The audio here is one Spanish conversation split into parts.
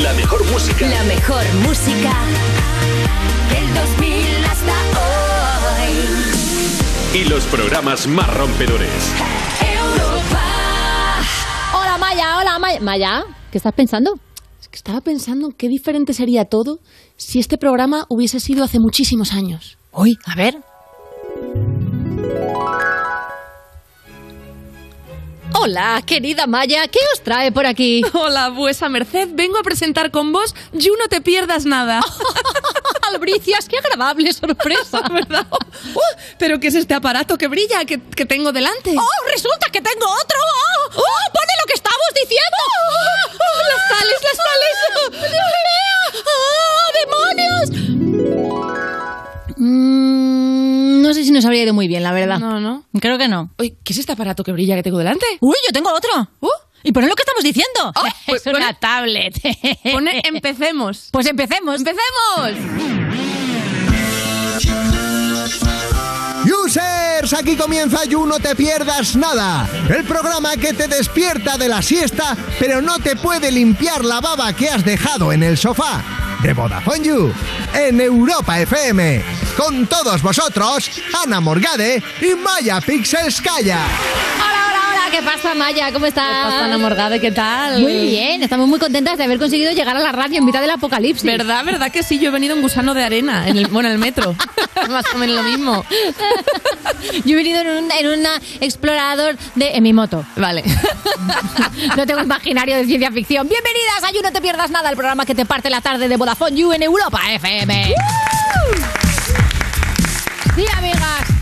La mejor música. La mejor música del 2000 hasta hoy. Y los programas más rompedores. Europa. Hola Maya, hola Maya. Maya, ¿qué estás pensando? Es que estaba pensando qué diferente sería todo si este programa hubiese sido hace muchísimos años. Uy, a ver. Hola, querida Maya, ¿qué os trae por aquí? Hola, vuesa merced. Vengo a presentar con vos You No Te Pierdas Nada. Albricias, qué agradable sorpresa. ¿Verdad? Uh, ¿Pero qué es este aparato que brilla que, que tengo delante? ¡Oh, resulta que tengo otro! ¡Oh, oh pone lo que estamos diciendo! ¡Oh, oh, las sales, las sales! ¡Dios mío! ¡Oh, demonios! No sé si nos habría ido muy bien, la verdad. No, no. Creo que no. Uy, ¿qué es este aparato que brilla que tengo delante? ¡Uy, yo tengo otro! Uh, ¿Y ponen lo que estamos diciendo? Oh, pues es una pone- tablet. pone empecemos. Pues empecemos. ¡Empecemos! Users, aquí comienza You No Te Pierdas Nada, el programa que te despierta de la siesta, pero no te puede limpiar la baba que has dejado en el sofá. De Vodafone You, en Europa FM. Con todos vosotros, Ana Morgade y Maya Pixelskaya. Hola. ¿Qué pasa, Maya? ¿Cómo estás? ¿Qué pasa, Ana Morgade? ¿Qué tal? Muy bien. Estamos muy contentas de haber conseguido llegar a la radio en mitad del apocalipsis. ¿Verdad, verdad que sí? Yo he venido en gusano de arena, en el, bueno, en el metro. Más o menos lo mismo. Yo he venido en un, en un explorador de... en mi moto. Vale. No tengo imaginario de ciencia ficción. Bienvenidas a You No Te Pierdas Nada, el programa que te parte la tarde de Vodafone You en Europa FM. Sí, amigas.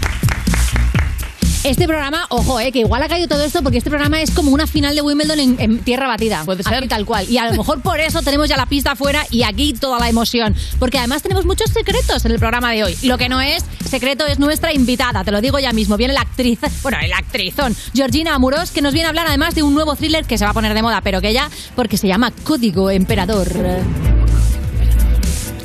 Este programa, ojo, eh, que igual ha caído todo esto porque este programa es como una final de Wimbledon en, en tierra batida. Puede ser. tal cual. Y a lo mejor por eso tenemos ya la pista afuera y aquí toda la emoción. Porque además tenemos muchos secretos en el programa de hoy. Lo que no es secreto es nuestra invitada, te lo digo ya mismo. Viene la actriz, bueno, el actrizón, Georgina Amuros, que nos viene a hablar además de un nuevo thriller que se va a poner de moda, pero que ya, porque se llama Código Emperador.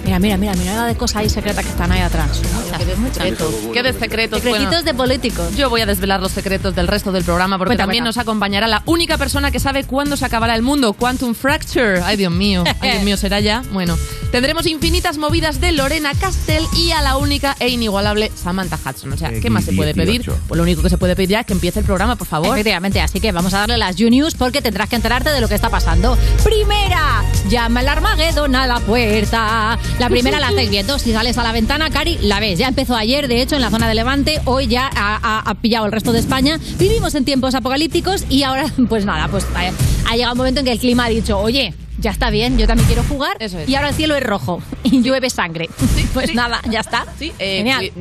Mira, mira, mira, mira la de cosas ahí secretas que están ahí atrás. ¿Qué de secretos? ¿Qué de secretos? Secretitos Bueno, de políticos. yo voy a desvelar los secretos del resto del programa porque Cuenta, también cuenta. nos acompañará la única persona que sabe cuándo se acabará el mundo, Quantum Fracture. Ay, Dios mío. Ay, Dios mío, ¿será ya? Bueno, tendremos infinitas movidas de Lorena Castell y a la única e inigualable Samantha Hudson. O sea, ¿qué más se puede pedir? Pues lo único que se puede pedir ya es que empiece el programa, por favor. Efectivamente, así que vamos a darle las You-News porque tendrás que enterarte de lo que está pasando. Primera, llama el Armagedón a la puerta. La primera la estáis viendo. Si sales a la ventana, Cari, la ves. Ya empezó ayer, de hecho, en la zona de Levante. Hoy ya ha, ha- ha pillado el resto de España. Vivimos en tiempos apocalípticos y ahora, pues nada, pues ha, ha llegado un momento en que el clima ha dicho, oye. Ya está bien, yo también quiero jugar. Eso es. Y ahora el cielo es rojo y llueve sangre. pues sí. nada, ya está. Sí, eh, Genial.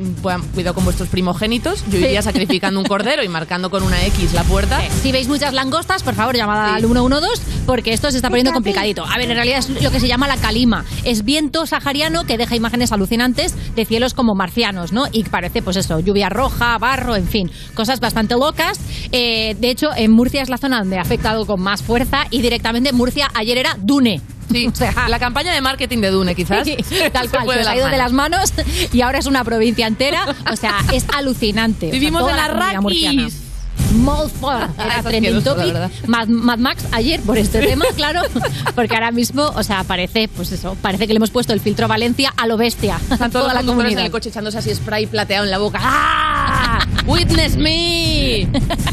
cuidado con vuestros primogénitos. Yo iría sacrificando un cordero y marcando con una X la puerta. Si veis muchas langostas, por favor, llamad al 112 porque esto se está poniendo complicadito. A ver, en realidad es lo que se llama la calima. Es viento sahariano que deja imágenes alucinantes de cielos como marcianos, ¿no? Y parece, pues eso, lluvia roja, barro, en fin, cosas bastante locas. Eh, de hecho, en Murcia es la zona donde ha afectado con más fuerza y directamente Murcia ayer era Dune. Sí, O sea, la campaña de marketing de Dune, quizás. Sí, tal Se cual, se os ha ido de las manos y ahora es una provincia entera. O sea, es alucinante. O sea, Vivimos en la la comunidad. Molt fort. Era trending topic. Mad, Mad Max ayer por este tema, claro. Porque ahora mismo, o sea, parece, pues eso, parece que le hemos puesto el filtro Valencia a lo bestia. Están todos toda los la conductores en comunidad. el coche echándose así spray plateado en la boca. ¡Ah! ¡Witness me!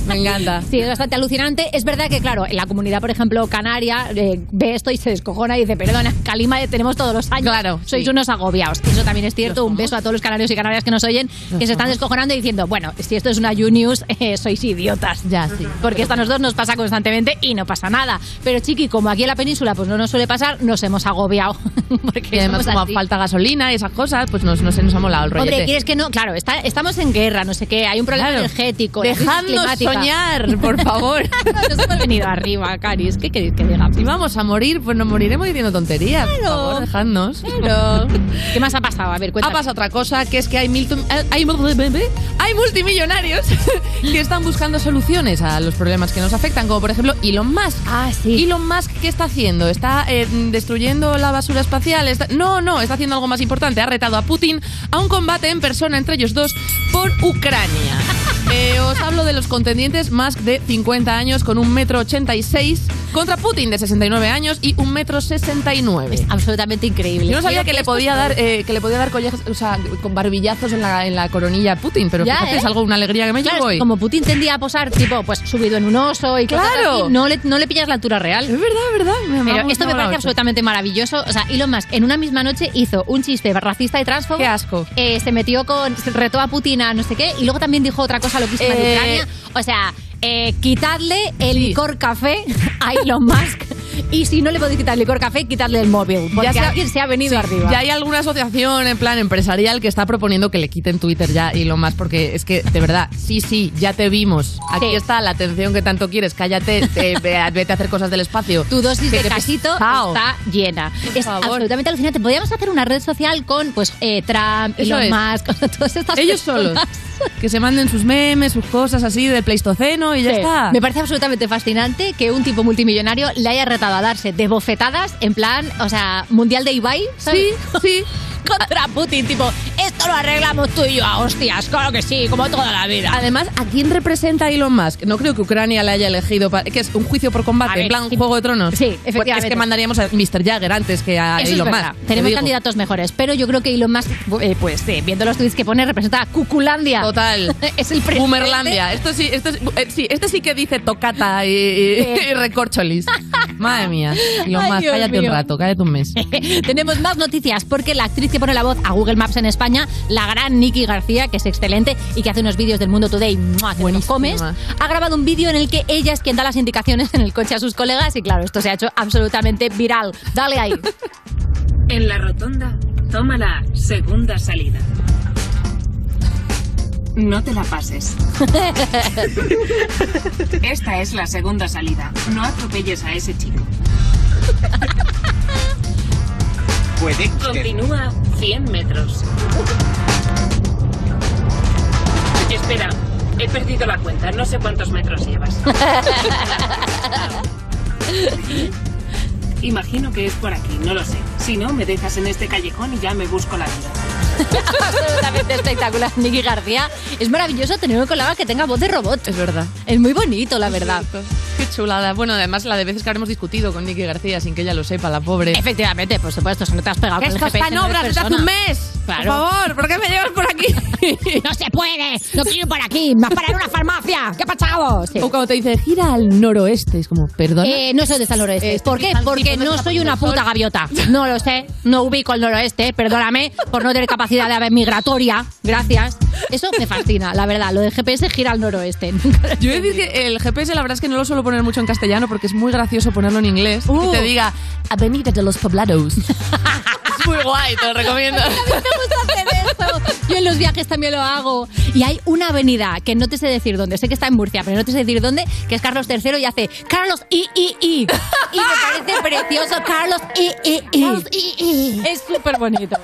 Me encanta. Sí, es bastante alucinante. Es verdad que, claro, en la comunidad, por ejemplo, canaria, eh, ve esto y se descojona y dice, perdona, Calima eh, tenemos todos los años. Claro, Sois sí. unos agobiados. Eso también es cierto. ¿Lo Un beso a todos los canarios y canarias que nos oyen, que se están descojonando y diciendo, bueno, si esto es una You-News, eh, sois idiotas. Ya, sí. Porque esto a nosotros nos pasa constantemente y no pasa nada. Pero, chiqui, como aquí en la península pues no nos suele pasar, nos hemos agobiado. Porque Y además, como así. falta gasolina y esas cosas, pues nos, nos, nos ha molado el rollete. Hombre, ¿quieres que no? Claro, está- estamos en guerra, no sé qué, hay un problema Claro. energético. Dejadnos soñar, por favor. Nos hemos venido arriba, Caris. ¿Qué queréis que diga? Si vamos a morir, pues nos moriremos diciendo tonterías. Por Claro. favor, dejadnos. Pero, ¿qué más ha pasado? A ver, Ha cuéntame. pasado otra cosa, que es que hay, miltum- eh, hay, hay multimillonarios que están buscando soluciones a los problemas que nos afectan, como por ejemplo Elon Musk. Ah, sí. Elon Musk, ¿qué está haciendo? ¿Está eh, destruyendo la basura espacial? Está- No, no, está haciendo algo más importante. Ha retado a Putin a un combate en persona entre ellos dos por Ucrania. Eh, os hablo de los contendientes Musk de 50 años con un metro 86 contra Putin, de 69 años y 1,69 m. Es absolutamente increíble. Yo no sabía que le podía dar, eh, que le podía dar collejas, o sea, con barbillazos en la, en la coronilla a Putin, pero Ya, fíjate, ¿eh? es algo, una alegría que me Claro, llevo hoy. como Putin tendía a posar tipo pues subido en un oso y Claro. así, no le, no le pillas la altura real. Es verdad, es verdad. Me- Pero esto me parece absolutamente maravilloso. O sea, Elon Musk en una misma noche hizo un chiste racista y transfobo. Qué asco. Eh, se metió con. se retó a Putin a no sé qué. Y luego también dijo otra cosa loquísima Eh, de Ucrania. O sea, eh, quitadle el licor café a Elon Musk. Y si no le podéis quitar licor café, quitadle el móvil. Porque se ha- alguien se ha venido arriba. Ya hay alguna asociación en plan empresarial que está proponiendo que le quiten Twitter ya y lo más porque es que de verdad, sí, sí, ya te vimos. Aquí Sí. está la atención que tanto quieres. Cállate, te- ve- vete a hacer cosas del espacio. Tu dosis Que de casito pesado. está llena. Es favor. absolutamente alucinante. Podríamos hacer una red social con pues eh, Trump, Eso Elon. Musk, con todas estas Ellos personas. solos. Que se manden sus memes, sus cosas así del Pleistoceno y ya Sí. está. Me parece absolutamente fascinante que un tipo multimillonario le haya a darse de bofetadas en plan, o sea, mundial de Ibai. ¿sabes? Sí, sí. Contra Putin, tipo, esto lo arreglamos tú y yo a hostias, claro que sí, como toda la vida. Además, ¿a quién representa Elon Musk? No creo que Ucrania le haya elegido, para, que es un juicio por combate, ver, en plan sí. Juego de Tronos. Sí, Pues efectivamente. es que mandaríamos a Mr. Jagger antes que a Eso Elon. Musk. te Tenemos candidatos mejores, pero yo creo que Elon Musk, eh, pues eh, viendo los tweets que pone, representa a Cuculandia. Total. es el presidente. Boomerlandia. Esto sí, esto, es- eh, sí, este sí que dice tocata y, y, recorcholis. Madre mía. Elon Musk, cállate mío. un rato, cállate un mes. Tenemos más noticias porque la actriz que pone la voz a Google Maps en España, la gran Nikki García, que es excelente y que hace unos vídeos del Mundo Today, ¡mua! que Buenísima. comes, ha grabado un vídeo en el que ella es quien da las indicaciones en el coche a sus colegas y claro, esto se ha hecho absolutamente viral. Dale ahí. En la rotonda, toma la segunda salida. No te la pases. Esta es la segunda salida. No atropelles a ese chico. Puede. Continúa 100 metros. Espera, he perdido la cuenta. No sé cuántos metros llevas. Imagino que es por aquí, no lo sé. Si no, me dejas en este callejón y ya me busco la vida. absolutamente espectacular, Nikki García. Es maravilloso tener un colega que tenga voz de robot. Es verdad. Es muy bonito, la verdad. Chulada. Bueno, además la de veces que habremos discutido con Nicky García sin que ella lo sepa, la pobre. Efectivamente, por supuesto, si no te has pegado Que con el esto está en obras desde hace un mes. Claro. Por favor, ¿por qué me llevas por aquí? ¡No se puede! ¡No quiero ir por aquí! ¡Me has parado en una farmacia! ¿Qué ha pasado? Sí. O cuando te dice gira al noroeste, es como, perdón. Eh, no sé dónde está el noroeste. Eh, ¿Por qué? Porque tipo, ¿dónde no soy una puta gaviota. No lo sé. No ubico el noroeste. Perdóname por no tener capacidad de ave migratoria. Gracias. Eso me fascina, la verdad. Lo del GPS gira al noroeste. Yo he de decir que el GPS la verdad es que no lo suelo poner mucho en castellano porque es muy gracioso ponerlo en inglés Uh. y te diga Avenida de los Poblados. es muy guay, te lo recomiendo. Me gusta hacer eso. Yo en los viajes también lo hago. Y hay una avenida que no te sé decir dónde, sé que está en Murcia, pero no te sé decir dónde, que es Carlos III y hace Carlos I I I. Y me parece precioso Carlos I I I. Es súper bonito.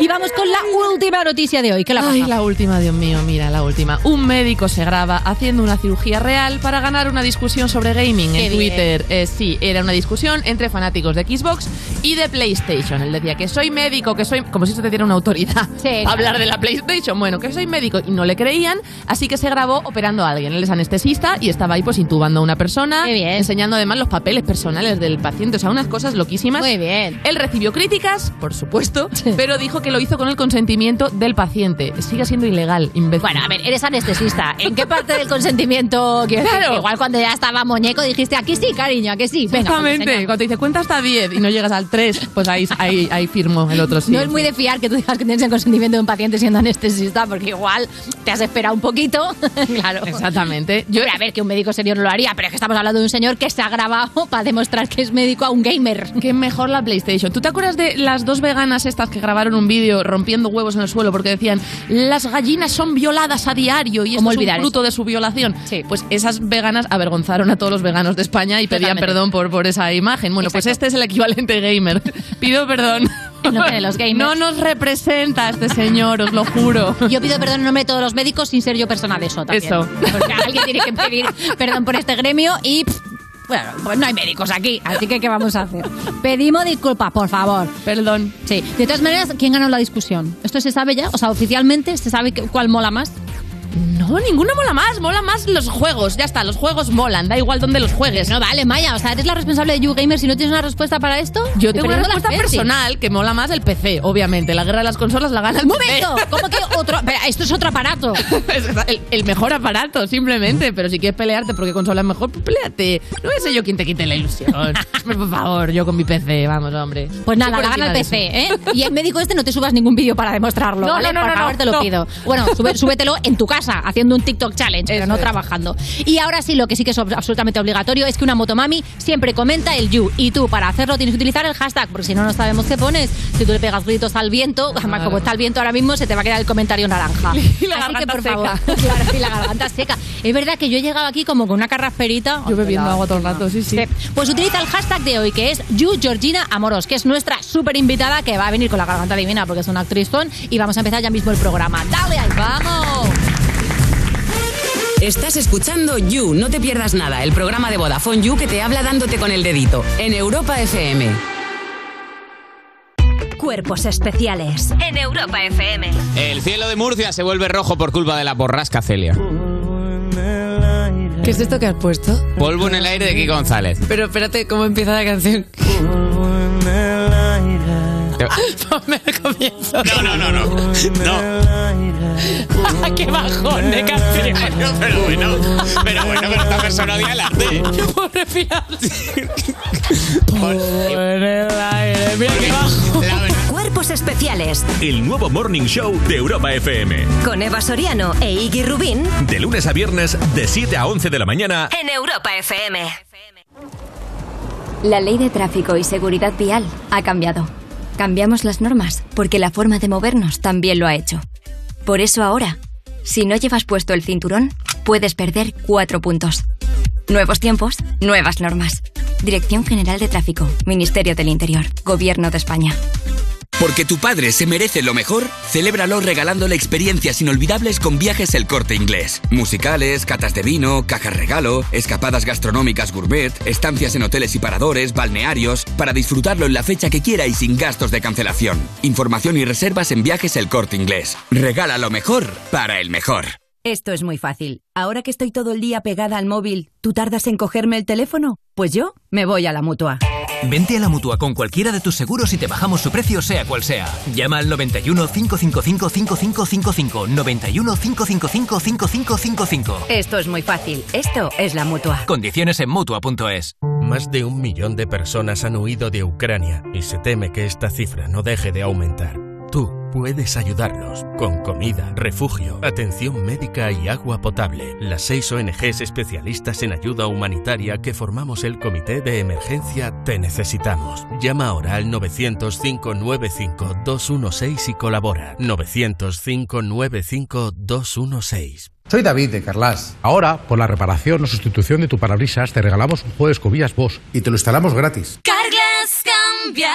Y vamos con la última noticia de hoy. ¿Qué la? Ay, la última, Dios mío, mira, la última. Un médico se graba haciendo una cirugía real para ganar una discusión sobre gaming Qué en bien. Twitter. Eh, sí, era una discusión entre fanáticos de Xbox y de PlayStation. Él decía que soy médico, que soy... Como si esto te diera una autoridad Sí, hablar de la PlayStation. Bueno, que soy médico y no le creían, así que se grabó operando a alguien. Él es anestesista y estaba ahí pues intubando a una persona, Qué bien. enseñando además los papeles personales del paciente. O sea, unas cosas loquísimas. Muy bien. Él recibió críticas, por supuesto, pero dijo que lo hizo con el consentimiento del paciente. Sigue siendo ilegal, imbécil. Bueno, a ver, eres anestesista. ¿En qué parte del consentimiento quiero decir? Claro. Igual cuando ya estaba muñeco dijiste, aquí sí, cariño, aquí sí. Venga, pues, Exactamente. Cuando te dice cuenta hasta 10 y no llegas al 3, pues ahí, ahí, ahí firmo el otro sí. no es muy de fiar que tú digas que tienes el consentimiento de un paciente siendo anestesista, porque igual te has esperado un poquito. claro. Exactamente. Yo, a ver, que un médico serio no lo haría, pero es que estamos hablando de un señor que se ha grabado para demostrar que es médico a un gamer. Qué mejor la PlayStation. ¿Tú te acuerdas de las dos veganas estas que grabaron un vídeo rompiendo huevos en el suelo porque decían las gallinas son violadas a diario y esto ¿Cómo es un fruto de su violación? Sí. Pues esas veganas avergonzaron a todos los veganos de España y pedían perdón por, por esa imagen. Bueno, pues Exacto. este es el equivalente gamer. Pido perdón. En nombre de los gamers. No nos representa este señor, os lo juro. Yo pido perdón en nombre de todos los médicos sin ser yo persona de eso también. Eso. Porque alguien tiene que pedir perdón por este gremio y... pff, bueno, pues no hay médicos aquí, así que ¿qué vamos a hacer? Pedimos disculpas, por favor. Perdón. Sí. De todas maneras, ¿quién ganó la discusión? ¿Esto se sabe ya? O sea, oficialmente se sabe cuál mola más. No No, ninguna mola más. Mola más los juegos. Ya está, los juegos molan. Da igual dónde los juegues. No vale, Maya, o sea, eres la responsable de YouGamer. Si no tienes una respuesta para esto, Yo tengo una respuesta personal que mola más el PC, obviamente. La guerra de las consolas la gana el ¡Un PC. momento! ¿Cómo que otro? Espera, esto es otro aparato. Es el, el mejor aparato, simplemente. Pero si quieres pelearte porque consola es mejor, pues peleate. No ser yo quien te quite la ilusión. Por favor, yo con mi PC, vamos, hombre. Pues nada, la gana el PC. ¿eh? Y el médico este no te subas ningún vídeo para demostrarlo, No, ¿vale? no, no, Por no, favor, no, te lo no. pido. Bueno, sube- súbetelo en tu casa, haciendo un TikTok challenge, pero Eso no es. trabajando. Y ahora sí, lo que sí que es absolutamente obligatorio es que una motomami siempre comenta el you. Y tú, para hacerlo, tienes que utilizar el hashtag, porque si no, no sabemos qué pones. Si tú le pegas gritos al viento, además, como está el viento ahora mismo, se te va a quedar el comentario naranja. Y la Así que, por seca. favor, claro, y la garganta seca. Es verdad que yo he llegado aquí como con una carrasperita. Yo bebiendo agua todo el rato, sí, sí. Pues utiliza el hashtag de hoy, que es You Georgina Amoros, que es nuestra súper invitada que va a venir con la garganta divina porque es una actrizón. Y vamos a empezar ya mismo el programa. ¡Dale ahí, vamos! Estás escuchando You, no te pierdas nada, el programa de Vodafone You que te habla dándote con el dedito en Europa FM. Cuerpos especiales en Europa FM. El cielo de Murcia se vuelve rojo por culpa de la borrasca Celia. ¿Qué es esto que has puesto? Polvo en el aire de Kiko González. Pero espérate, ¿cómo empieza la canción? Ponme el comienzo. No, no, no, no. No. ¡Qué bajón de canción! Pero bueno, pero bueno, pero esta persona odia el arte. Pobre Pilar. En el aire. Mira qué bajo. Cuerpos especiales El nuevo Morning Show de Europa FM. con Eva Soriano e Iggy Rubín De lunes a viernes, de 7 a 11 de la mañana. en Europa FM. La ley de tráfico y seguridad vial ha cambiado. Cambiamos las normas porque la forma de movernos también lo ha hecho. Por eso ahora, si no llevas puesto el cinturón, puedes perder cuatro puntos. Nuevos tiempos, nuevas normas. Dirección General de Tráfico, Ministerio del Interior, Gobierno de España. Porque tu padre se merece lo mejor, celébralo regalándole experiencias inolvidables con viajes El Corte Inglés. Musicales, catas de vino, cajas regalo, escapadas gastronómicas gourmet, estancias en hoteles y paradores, balnearios, para disfrutarlo en la fecha que quiera y sin gastos de cancelación. Información y reservas en viajes El Corte Inglés. Regala lo mejor para el mejor. Esto es muy fácil. Ahora que estoy todo el día pegada al móvil, ¿tú tardas en cogerme el teléfono? Pues yo me voy a la mutua. Vente a la mutua con cualquiera de tus seguros y te bajamos su precio, sea cual sea. Llama al 91 555 5555. 91 555 5555. Esto es muy fácil. Esto es la mutua. Condiciones en mutua.es. Más de un millón de personas han huido de Ucrania y se teme que esta cifra no deje de aumentar. Tú puedes ayudarlos con comida, refugio, atención médica y agua potable. Las seis ONGs especialistas en ayuda humanitaria que formamos el Comité de Emergencia Te Necesitamos. Llama ahora al 900-595-216 y colabora. 900-595-216. Soy David de Carlas. Ahora, por la reparación o sustitución de tu parabrisas, te regalamos un juego de escobillas Bosch y te lo instalamos gratis. Carglass cambia,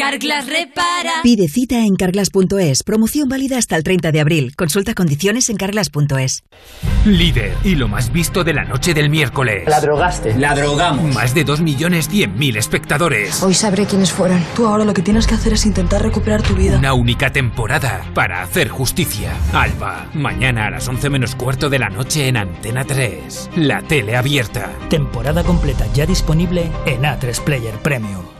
Carglass repara. Pide cita en carglass.es. Promoción válida hasta el 30 de abril. Consulta condiciones en carglass.es. Líder y lo más visto de la noche del miércoles. La drogaste. La drogamos. Más de 2.100.000 espectadores. Hoy sabré quiénes fueron. Tú ahora lo que tienes que hacer es intentar recuperar tu vida. Una única temporada para hacer justicia. Alba, mañana a las 11 menos cuarto de la noche en Antena 3. La tele abierta. Temporada completa ya disponible en A3 Player Premium.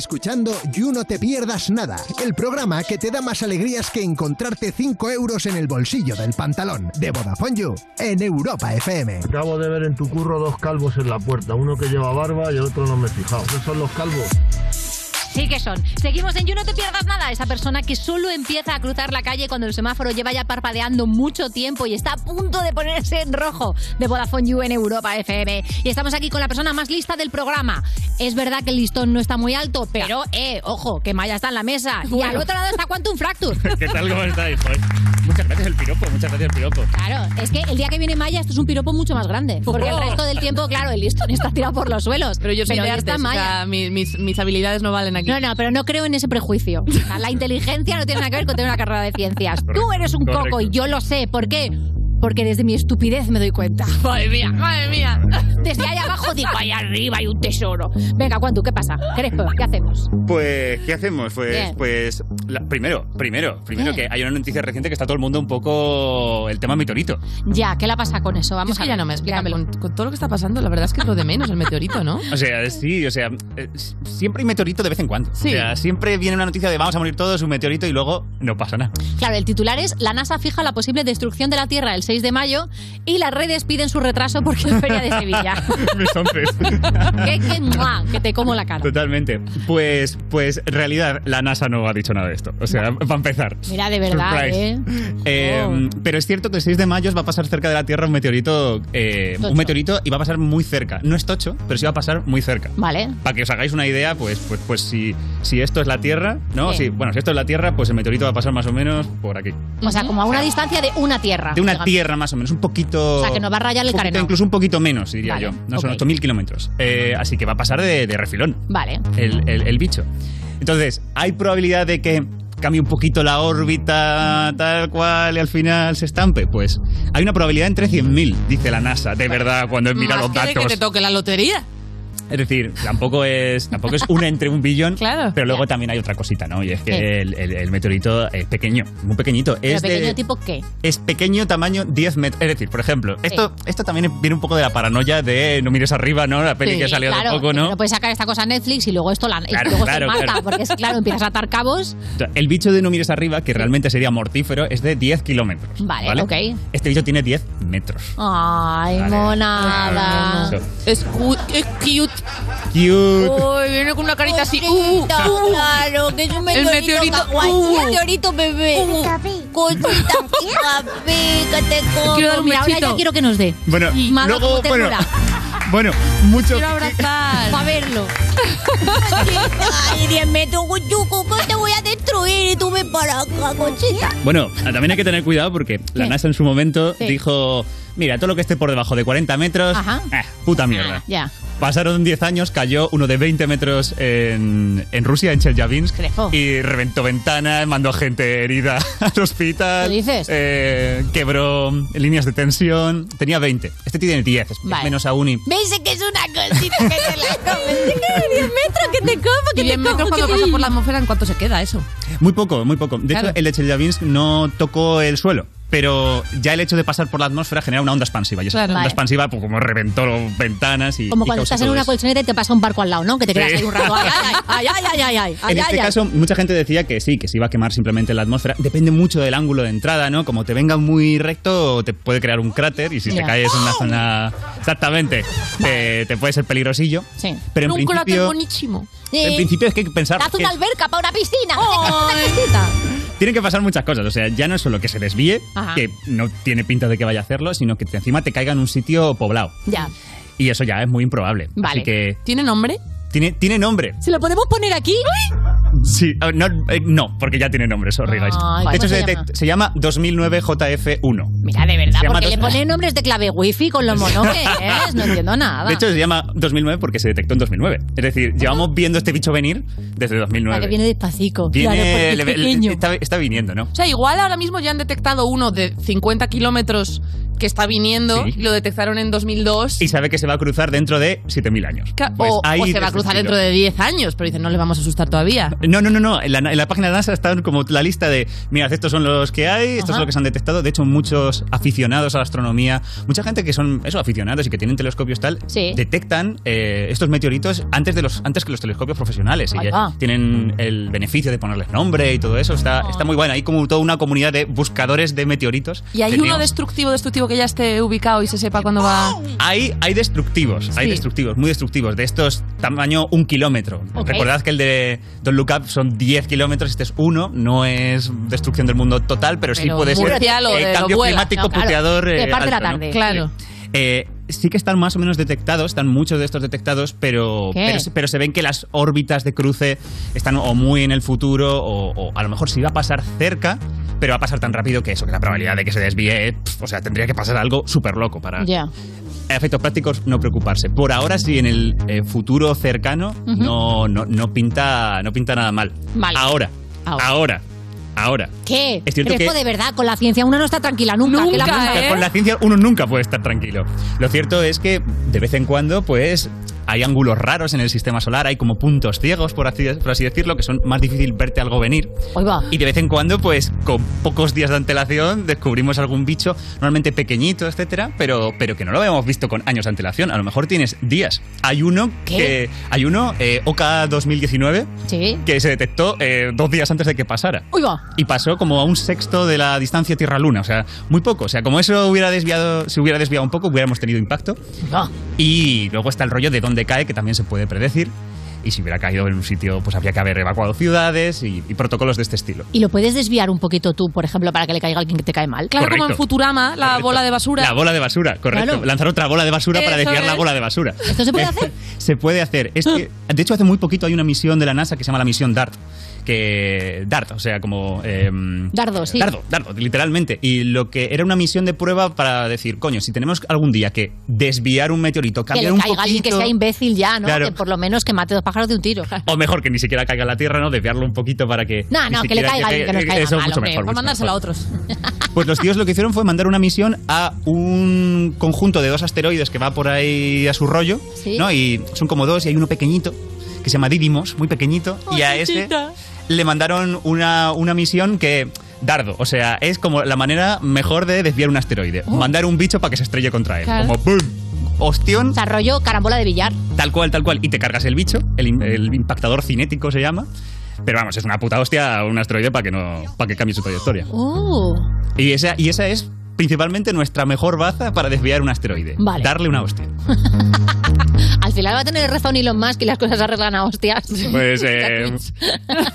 Escuchando You No Te Pierdas Nada, el programa que te da más alegrías que encontrarte 5 euros en el bolsillo del pantalón de Vodafone You en Europa FM. Acabo de ver en tu curro dos calvos en la puerta, uno que lleva barba y otro no me he fijado. ¿Qué son los calvos? Sí que son. Seguimos en You, no te pierdas nada. Esa persona que solo empieza a cruzar la calle cuando el semáforo lleva ya parpadeando mucho tiempo y está a punto de ponerse en rojo de Vodafone You en Europa FM. Y estamos aquí con la persona más lista del programa. Es verdad que el listón no está muy alto, pero, eh, ojo, que Maya está en la mesa. Y al otro lado está Quantum Fracture. ¿Qué tal? ¿Cómo estáis? Joder, Muchas gracias el piropo, muchas gracias el piropo. Claro, es que el día que viene Maya esto es un piropo mucho más grande. Porque el resto del tiempo, claro, el listón está tirado por los suelos. Pero yo soy de artes, está o Maya. sea, mi- mis, mis habilidades no valen aquí. No, no, pero no creo en ese prejuicio. O sea, la inteligencia no tiene nada que ver con tener una carrera de ciencias. Tú eres un correcto. coco y yo lo sé. ¿Por qué? Porque desde mi estupidez me doy cuenta. Madre mía, madre mía. Desde ahí abajo digo, ahí arriba hay un tesoro. Venga, Cuantu, ¿qué pasa? Crespo, ¿qué hacemos? Pues, ¿qué hacemos? Pues, Bien. pues la- primero, primero, primero ¿Qué? que hay una noticia reciente que está todo el mundo un poco el tema meteorito. Ya, ¿qué le pasa con eso? Vamos Es que a ya ver, no me explica. Con, con todo lo que está pasando, la verdad es que es lo de menos, el meteorito, ¿no? O sea, sí, o sea, eh, s- siempre hay meteorito de vez en cuando. Sí. O sea, siempre viene una noticia de vamos a morir todos, un meteorito y luego no pasa nada. Claro, el titular es La NASA fija la posible destrucción de la Tierra el 6 de mayo y las redes piden su retraso porque es Feria de Sevilla. Mis hombres. que, que, que te como la cara. Totalmente. Pues, pues, en realidad, la NASA no ha dicho nada de esto. O sea, para empezar. Mira, de verdad. ¿eh? Eh, Oh. Pero es cierto que el 6 de mayo va a pasar cerca de la Tierra un meteorito, eh, un meteorito y va a pasar muy cerca. No es tocho, pero sí va a pasar muy cerca. Vale. Para que os hagáis una idea, pues, pues, pues si, si esto es la Tierra, ¿no? Sí. Si- bueno, si esto es la Tierra, pues el meteorito va a pasar más o menos por aquí. O sea, como a una distancia de una Tierra. De una digamos. Tierra más o menos, un poquito... O sea, que nos va a rayar el poquito, carenao. Incluso un poquito menos, diría Vale, yo. No son ok. 8.000 kilómetros. Eh, así que va a pasar de, de refilón Vale. el, el- el bicho. Entonces, ¿hay probabilidad de que cambie un poquito la órbita tal cual y al final se estampe? Pues hay una probabilidad entre 100.000, dice la NASA, de verdad, cuando mira Más los de que datos. te toque la lotería. Es decir, tampoco es, tampoco es una entre un billón, Claro. pero luego también hay otra cosita, ¿no? Y es que el, el- el meteorito es pequeño, muy pequeñito. ¿Pero Es de- pequeño tipo qué? es pequeño, tamaño 10 metros. Es decir, por ejemplo, esto, esto también viene un poco de la paranoia de no mires arriba, ¿no? La peli Sí, que salió hace claro, poco, ¿no? No puedes sacar esta cosa a Netflix y luego esto la, y Claro, luego claro, se mata, claro. porque es claro, empiezas a atar cabos. El bicho de no mires arriba, que realmente sería mortífero, es de 10 kilómetros. Vale, ok. Este bicho tiene 10 metros. Ay, Vale. monada. Eso. Es, cu- es cute. Cute. Uy, viene con una carita así. Uh, uh. claro, que es un El meteorito. uh. un meteorito bebé. Cosita, papi, que te como. Quiero dar un Mira, ahora besito. ya quiero que nos dé. Bueno, Mala luego, como te bueno, mucho. Quiero abrazar. Para verlo. Ay, 10 metros, Guchuco, que te voy a destruir y tú ven para acá, cochita. Bueno, también hay que tener cuidado porque la NASA en su momento Sí. dijo: Mira, todo lo que esté por debajo de 40 metros, Ajá. eh, puta mierda. Ya. Pasaron 10 años, cayó uno de 20 metros en, en Rusia, en Chelyabinsk, Crefo. y reventó ventanas, mandó gente herida al hospital. ¿Qué dices? eh, quebró líneas de tensión. Tenía 20. Este tiene 10, es Vale. menos aún. Y ¿Veis que es una cosita que te la comes? ¿Qué? 10 metros que te como, que Y 10 te metros como, cuando que pasa por la atmósfera, ¿en cuánto se queda eso? Muy poco, muy poco. De Claro. hecho, el de Chelyabinsk no tocó el suelo. Pero ya el hecho de pasar por la atmósfera genera una onda expansiva. Y esa Claro. onda Vale. expansiva, pues como reventó ventanas y. Como y cuando estás en una colchoneta y te pasa un barco al lado, ¿no? Que te quedas Sí. ahí un rato. Ay, ay, ay, ay, ay, ay, ay, ay, En este ay, ay. caso, mucha gente decía que sí, que se iba a quemar simplemente en la atmósfera. Depende mucho del ángulo de entrada, ¿no? Como te venga muy recto, te puede crear un cráter y si te caes en una zona. Exactamente, te, te puede ser peligrosillo. Sí. Pero en un cráter principio, buenísimo. en principio es que hay que pensar. Haz una alberca para una piscina. Una cosita. Tienen que pasar muchas cosas. O sea, ya no es solo que se desvíe, Ajá. que no tiene pinta de que vaya a hacerlo, sino que encima te caiga en un sitio poblado. Ya. Y eso ya es muy improbable. Vale. Así que. ¿Tiene nombre? Tiene, tiene nombre. ¿Se lo podemos poner aquí? Sí, eh, no, eh, no, porque ya tiene nombre, sorry, guys. Ay, de hecho, ¿cómo se, se llama? se llama 2009 JF1. Mira, de verdad, porque le dos- ponen nombres de clave wifi con lo mono que es. No entiendo nada. De hecho, se llama 2009 porque se detectó en 2009. Es decir, llevamos viendo este bicho venir desde La 2009. que viene despacito. Viene- claro, porque es le- le- pequeño. está, está viniendo, ¿no? O sea, igual ahora mismo ya han detectado uno de 50 kilómetros que está viniendo, Sí. lo detectaron en 2002. Y sabe que se va a cruzar dentro de 7.000 años. Pues o, se va a cruzar dentro de 10 años, pero dicen, no le vamos a asustar todavía. No, no, no, no. En la, en la página de NASA está como la lista de, mira, estos son los que hay, estos Ajá. son los que se han detectado. De hecho, muchos aficionados a la astronomía, mucha gente que son, eso, aficionados y que tienen telescopios tal, Sí. detectan eh, estos meteoritos antes de los antes que los telescopios profesionales. Y tienen el beneficio de ponerles nombre y todo eso. Está, está muy bueno. Hay como toda una comunidad de buscadores de meteoritos. ¿Y hay uno destructivo, destructivo que ya esté ubicado y se sepa cuándo va? Hay, hay destructivos, hay destructivos, muy destructivos, de estos tamaño un kilómetro. Recordad que el de Don't Look Up son 10 kilómetros, este es uno, no es destrucción del mundo total, pero, sí puede ser eh, de cambio climático No, claro. puteador. De eh, parte de la tarde. Claro. Eh, sí que están más o menos detectados, están muchos de estos detectados, pero, pero, se- pero se ven que las órbitas de cruce están o muy en el futuro o, o a lo mejor sí va a pasar cerca, pero va a pasar tan rápido que eso, que la probabilidad de que se desvíe, pf, o sea, tendría que pasar algo súper loco para, Ya. a efectos prácticos, no preocuparse. Por ahora sí, en el eh, futuro cercano, no, no, no, pinta, no pinta nada mal. Vale. Ahora, Ahora. ahora, ahora. ¿Qué? Es cierto Crespo, que- de verdad, con la ciencia uno no está tranquila nunca. ¿Qué la? ¿eh? Con la ciencia uno nunca puede estar tranquilo. Lo cierto es que de vez en cuando, pues, hay ángulos raros en el sistema solar, hay como puntos ciegos, por así, por así decirlo, que son más difícil verte algo venir. Va. Y de vez en cuando, pues, con pocos días de antelación, descubrimos algún bicho, normalmente pequeñito, etcétera, pero, pero que no lo habíamos visto con años de antelación. A lo mejor tienes días. Hay uno ¿Qué? que. Hay uno, eh, OCA 2019, Sí. que se detectó eh, dos días antes de que pasara. Va. Y pasó como a un sexto de la distancia Tierra-Luna, o sea, muy poco. O sea, como eso hubiera desviado, se hubiera desviado un poco, hubiéramos tenido impacto. Va. Y luego está el rollo de dónde cae, que también se puede predecir. Y si hubiera caído en un sitio, pues habría que haber evacuado ciudades y, y protocolos de este estilo. ¿Y lo puedes desviar un poquito tú, por ejemplo, para que le caiga a alguien que te cae mal? Claro, como en Correcto. Futurama, la Correcto. bola de basura. La bola de basura, correcto. Claro. Lanzar otra bola de basura para desviar la bola de basura. ¿Esto se puede hacer? Se puede hacer. Es que, de hecho, hace muy poquito hay una misión de la NASA que se llama la misión DART. Que. DART, o sea, como. em, Dardo, sí. Dardo, dardo, literalmente. Y lo que era una misión de prueba para decir, coño, si tenemos algún día que desviar un meteorito, Que cambiar le un caiga alguien que sea imbécil ya, ¿no? Claro. Que por lo menos que mate dos pájaros de un tiro. O mejor que ni siquiera caiga a la Tierra, ¿no? Desviarlo un poquito para que. No, no, que le caiga a alguien que nos caiga Eso mal, mucho hombre, mejor. Por mucho mandárselo a otros. Pues los tíos lo que hicieron fue mandar una misión a un conjunto de dos asteroides que va por ahí a su rollo, Sí. ¿no? Y son como dos y hay uno pequeñito que se llama Didymos, muy pequeñito, y a ese le mandaron una, una misión que dardo, o sea, es como la manera mejor de desviar un asteroide, mandar un bicho para que se estrelle contra él, Claro. como ¡pum! Ostión, Desarrollo carambola de billar. tal cual, tal cual, y te cargas el bicho, el, im- el impactador cinético se llama. Pero vamos, es una puta hostia un asteroide para que no para que cambie su trayectoria. Uh, Y esa, y esa es principalmente nuestra mejor baza para desviar un asteroide. Vale. Darle una hostia. al final va a tener razón Elon Musk y las cosas se arreglan a hostias. Pues eh.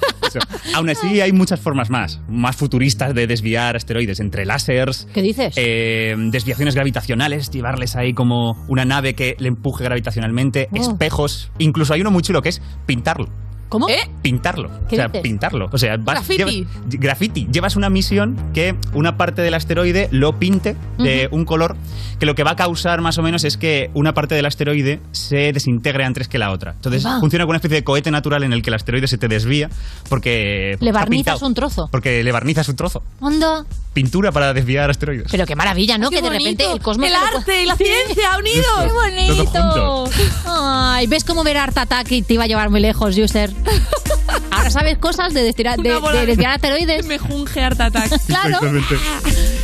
Aún así hay muchas formas más, más futuristas de desviar asteroides, entre láseres, ¿Qué dices? eh, desviaciones gravitacionales, llevarles ahí como una nave que le empuje gravitacionalmente, Oh. espejos, incluso hay uno muy chulo que es pintarlo. ¿Cómo? ¿Eh? Pintarlo. ¿Qué o sea, dices? pintarlo. O sea, vas, Graffiti. llevas- graffiti. Llevas una misión que una parte del asteroide lo pinte de un color que lo que va a causar más o menos es que una parte del asteroide se desintegre antes que la otra. Entonces va. funciona como una especie de cohete natural en el que el asteroide se te desvía porque... Le barnizas un trozo. Porque le barnizas un trozo. Onda. Pintura para desviar asteroides. Pero qué maravilla, ¿no? Qué que de repente bonito. el cosmos... El arte y la Sí. ciencia unidos. ¡Qué bonito! Ay, ¿ves cómo ver Art Attack y te iba a llevar muy lejos, user? Ahora sabes cosas de, destira- de, de asteroides. Me junge Art Attack. Claro. Exactamente.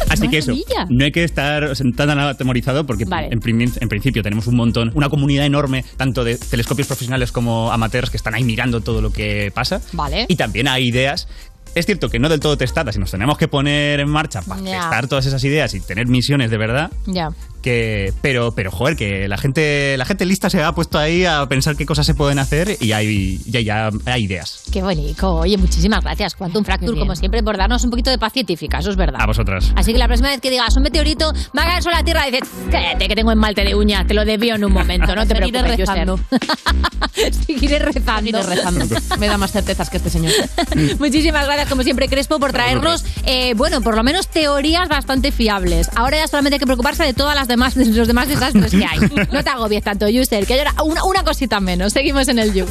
Así que eso, no hay que estar tan atemorizado porque Vale. en, prim- en principio tenemos un montón, una comunidad enorme, tanto de telescopios profesionales como amateurs que están ahí mirando todo lo que pasa. Vale. Y también hay ideas. Es cierto que no del todo testadas y nos tenemos que poner en marcha para Ya. testar todas esas ideas y tener misiones de verdad. Ya. Que, pero, pero joder, que la gente, la gente lista se ha puesto ahí a pensar qué cosas se pueden hacer y hay, ya, ya hay ideas. Qué bonito. Oye, muchísimas gracias, Quantum Fracture, como siempre, por darnos un poquito de paz científica, eso es verdad. A vosotras. Así que la próxima vez que digas un meteorito va a caer sobre la Tierra, dices, cállate que tengo esmalte de uña, te lo desvío en un momento, no te Seguiré preocupes, rezando. Seguiré rezando. Seguiré rezando. Me da más certezas que este señor. Muchísimas gracias, como siempre, Crespo, por traernos, eh, bueno, por lo menos teorías bastante fiables. Ahora ya solamente hay que preocuparse de todas las demás, de los demás desastres que hay. No te agobies tanto, User, que hay ahora una, una cosita menos. Seguimos en el You.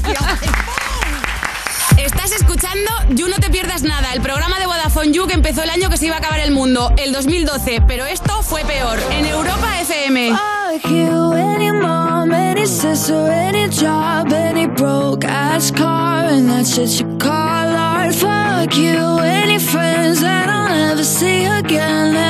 Estás escuchando You No Te Pierdas Nada, el programa de Vodafone You que empezó el año que se iba a acabar el mundo, el 2012, pero esto fue peor, en Europa FM. Fuck you, any mom, any sister, any job, any broke ass car, and that shit you call art. Fuck you, any friends that I'll never see again.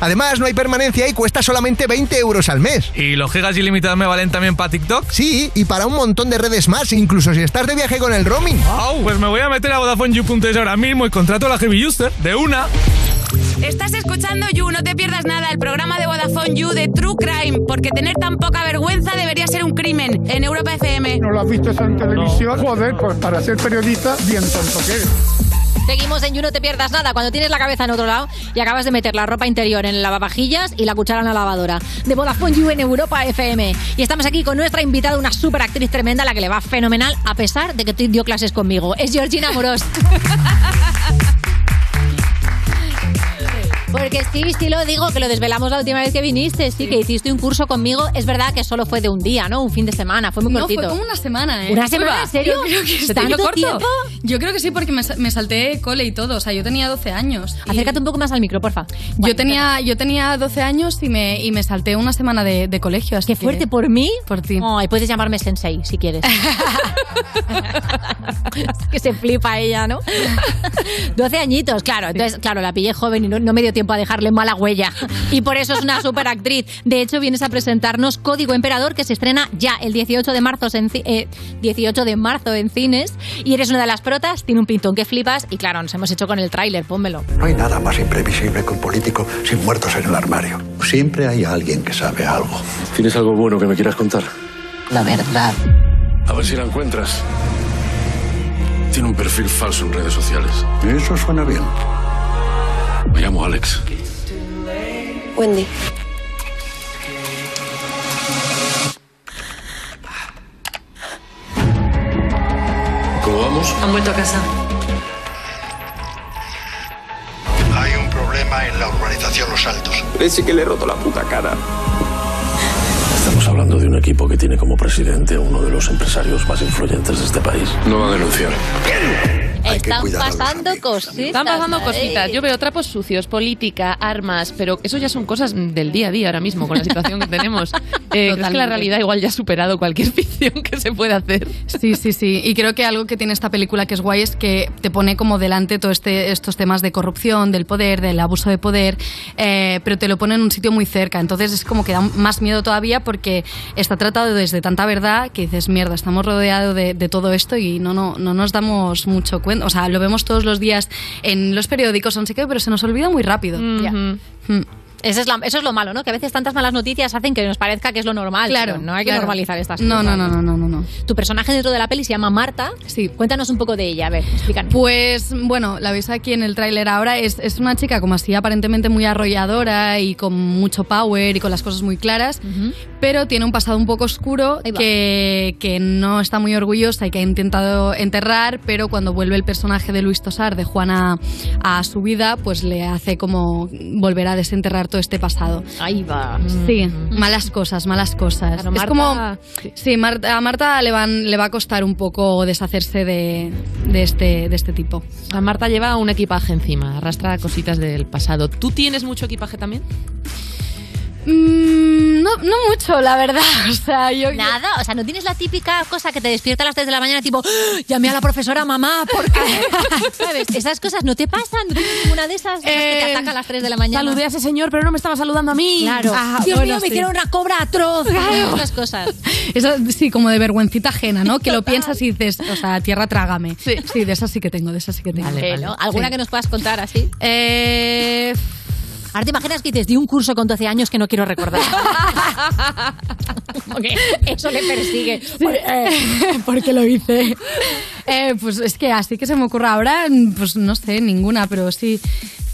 Además, no hay permanencia y cuesta solamente 20 euros al mes. ¿Y los gigas ilimitados me valen también para TikTok? Sí, y para un montón de redes más, incluso si estás de viaje con el roaming. Wow, pues me voy a meter a VodafoneYou.es ahora mismo y contrato la Heavy User de una. Estás escuchando You, no te pierdas nada, el programa de Vodafone You de True Crime, porque tener tan poca vergüenza debería ser un crimen en Europa FM. ¿No lo has visto eso en televisión? Joder, pues para ser periodista, bien tonto que eres. Seguimos en You, no te pierdas nada. Cuando tienes la cabeza en otro lado y acabas de meter la ropa interior en el lavavajillas y la cuchara en la lavadora. De Vodafone You en Europa FM. Y estamos aquí con nuestra invitada, una super actriz tremenda, a la que le va fenomenal, a pesar de que dio clases conmigo. Es Georgina Moros. Porque sí, sí lo digo, que lo desvelamos la última vez que viniste, sí, que hiciste un curso conmigo. Es verdad que solo fue de un día, ¿no? Un fin de semana, fue muy No, cortito. fue como una semana, ¿eh? ¿Una semana? ¿En serio? Yo creo que sí. ¿Tanto ¿Lo corto? tiempo? Yo creo que sí, porque me, sa- me salté cole y todo. O sea, yo tenía 12 años. y- Acércate un poco más al micro, porfa. Yo tenía, yo tenía 12 años y me, y me salté una semana de, de colegio. Así Qué fuerte, ¿por mí? Por ti. Ay, puedes llamarme Sensei si quieres. Es que se flipa ella, ¿no? 12 añitos, claro. Entonces, claro, la pillé joven y no, no me dio tiempo a dejarle mala huella. Y por eso es una super actriz. De hecho, vienes a presentarnos Código Emperador, que se estrena ya el 18 de marzo en, ci- eh, 18 de marzo en cines. Y eres una de las protas, tiene un pintón que flipas. Y claro, nos hemos hecho con el tráiler, pónmelo. No hay nada más imprevisible que un político sin muertos en el armario. Siempre hay alguien que sabe algo. ¿Tienes algo bueno que me quieras contar? La verdad. A ver si la encuentras. Tiene un perfil falso en redes sociales. Eso suena bien. Me llamo Alex. Wendy. ¿Cómo vamos? Han vuelto a casa. Hay un problema en la urbanización Los Altos. Parece que le he roto la puta cara. Estamos hablando de un equipo que tiene como presidente a uno de los empresarios más influyentes de este país. No va a denunciar. Están pasando cositas. Están pasando ahí. cositas. Yo veo trapos sucios, política, armas, pero eso ya son cosas del día a día ahora mismo con la situación que tenemos. Eh, ¿Crees que la realidad igual ya ha superado cualquier ficción que se pueda hacer? Sí, sí, sí. Y creo que algo que tiene esta película que es guay es que te pone como delante todos este, estos temas de corrupción, del poder, del abuso de poder, eh, pero te lo pone en un sitio muy cerca. Entonces es como que da más miedo todavía porque está tratado desde tanta verdad que dices, mierda, estamos rodeados de, de todo esto y no, no, no nos damos mucho cuenta. O sea, lo vemos todos los días en los periódicos, no sé qué, pero se nos olvida muy rápido. Ya. Mm. Ese es la- eso es lo malo, ¿no? Que a veces tantas malas noticias hacen que nos parezca que es lo normal. Claro, no hay que claro. normalizar estas No, cosas. no, no, no, no, no, no. Tu personaje dentro de la peli se llama Marta. Sí. Cuéntanos un poco de ella, a ver, explícanos. Pues bueno, la veis aquí en el tráiler ahora, es, es una chica como así aparentemente muy arrolladora y con mucho power y con las cosas muy claras, pero tiene un pasado un poco oscuro que, que no está muy orgullosa y que ha intentado enterrar, pero cuando vuelve el personaje de Luis Tosar, de Juana, a su vida, pues le hace como volver a desenterrar todo este pasado. Ahí va. Sí, malas cosas, malas cosas. Claro, es como... Sí, Marta, a Marta le, van, le va a costar un poco deshacerse de, de, este, de este tipo. A Marta lleva un equipaje encima, arrastra cositas del pasado. ¿Tú tienes mucho equipaje también? Mm, no, no mucho, la verdad. O sea, yo... Nada, o sea, no tienes la típica cosa que te despierta a las 3 de la mañana, tipo, ¡Ah! llamé a la profesora mamá, porque. ¿Sabes? Esas cosas no te pasan, no tienes ninguna de esas que te ataca a las 3 de la mañana. Saludé a ese señor, pero no me estaba saludando a mí. Claro. Ah, Dios bueno, mío, me hicieron una cobra atroz. Claro. Esas cosas. Eso sí, como de vergüencita ajena, ¿no? Que lo piensas y dices, o sea, tierra trágame. Sí, de esas sí que tengo, de esas sí que tengo. Eh, ¿no? ¿Alguna que nos puedas contar así? Eh... Ahora te imaginas que dices, di un curso con 12 años que no quiero recordar. Porque eso le persigue. porque lo hice. Eh, pues es que así que se me ocurre ahora, pues no sé, ninguna, pero sí.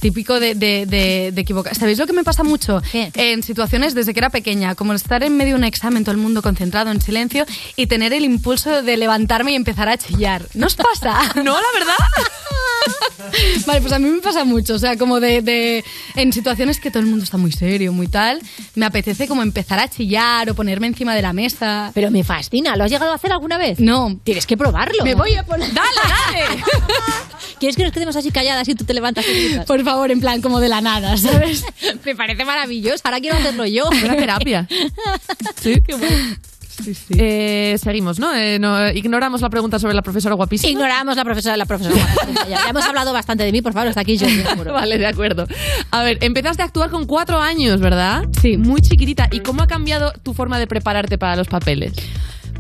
Típico de, de, de, de equivocar. ¿Sabéis lo que me pasa mucho? En situaciones desde que era pequeña, como estar en medio de un examen, todo el mundo concentrado en silencio y tener el impulso de levantarme y empezar a chillar. ¿No os pasa? No, la verdad. Vale, pues a mí me pasa mucho, o sea, como de, de- en situaciones que todo el mundo está muy serio, muy tal, me apetece como empezar a chillar o ponerme encima de la mesa. Pero me fascina, ¿lo has llegado a hacer alguna vez? No. Tienes que probarlo. Me voy a poner... ¡Dale, dale! ¿Quieres que nos quedemos así calladas y tú te levantas y? Por favor, en plan como de la nada, ¿sabes? Me parece maravilloso. Ahora quiero hacerlo yo. Buena terapia. Sí. Eh, seguimos, ¿no? Eh, no, Ignoramos la pregunta sobre la profesora guapísima. Ignoramos la profesora, la profesora. guapísima. Ya, ya hemos hablado bastante de mí, por favor, está aquí yo. Vale, de acuerdo. A ver, empezaste a actuar con cuatro años, ¿verdad? Sí. Muy chiquitita. ¿Y cómo ha cambiado tu forma de prepararte para los papeles?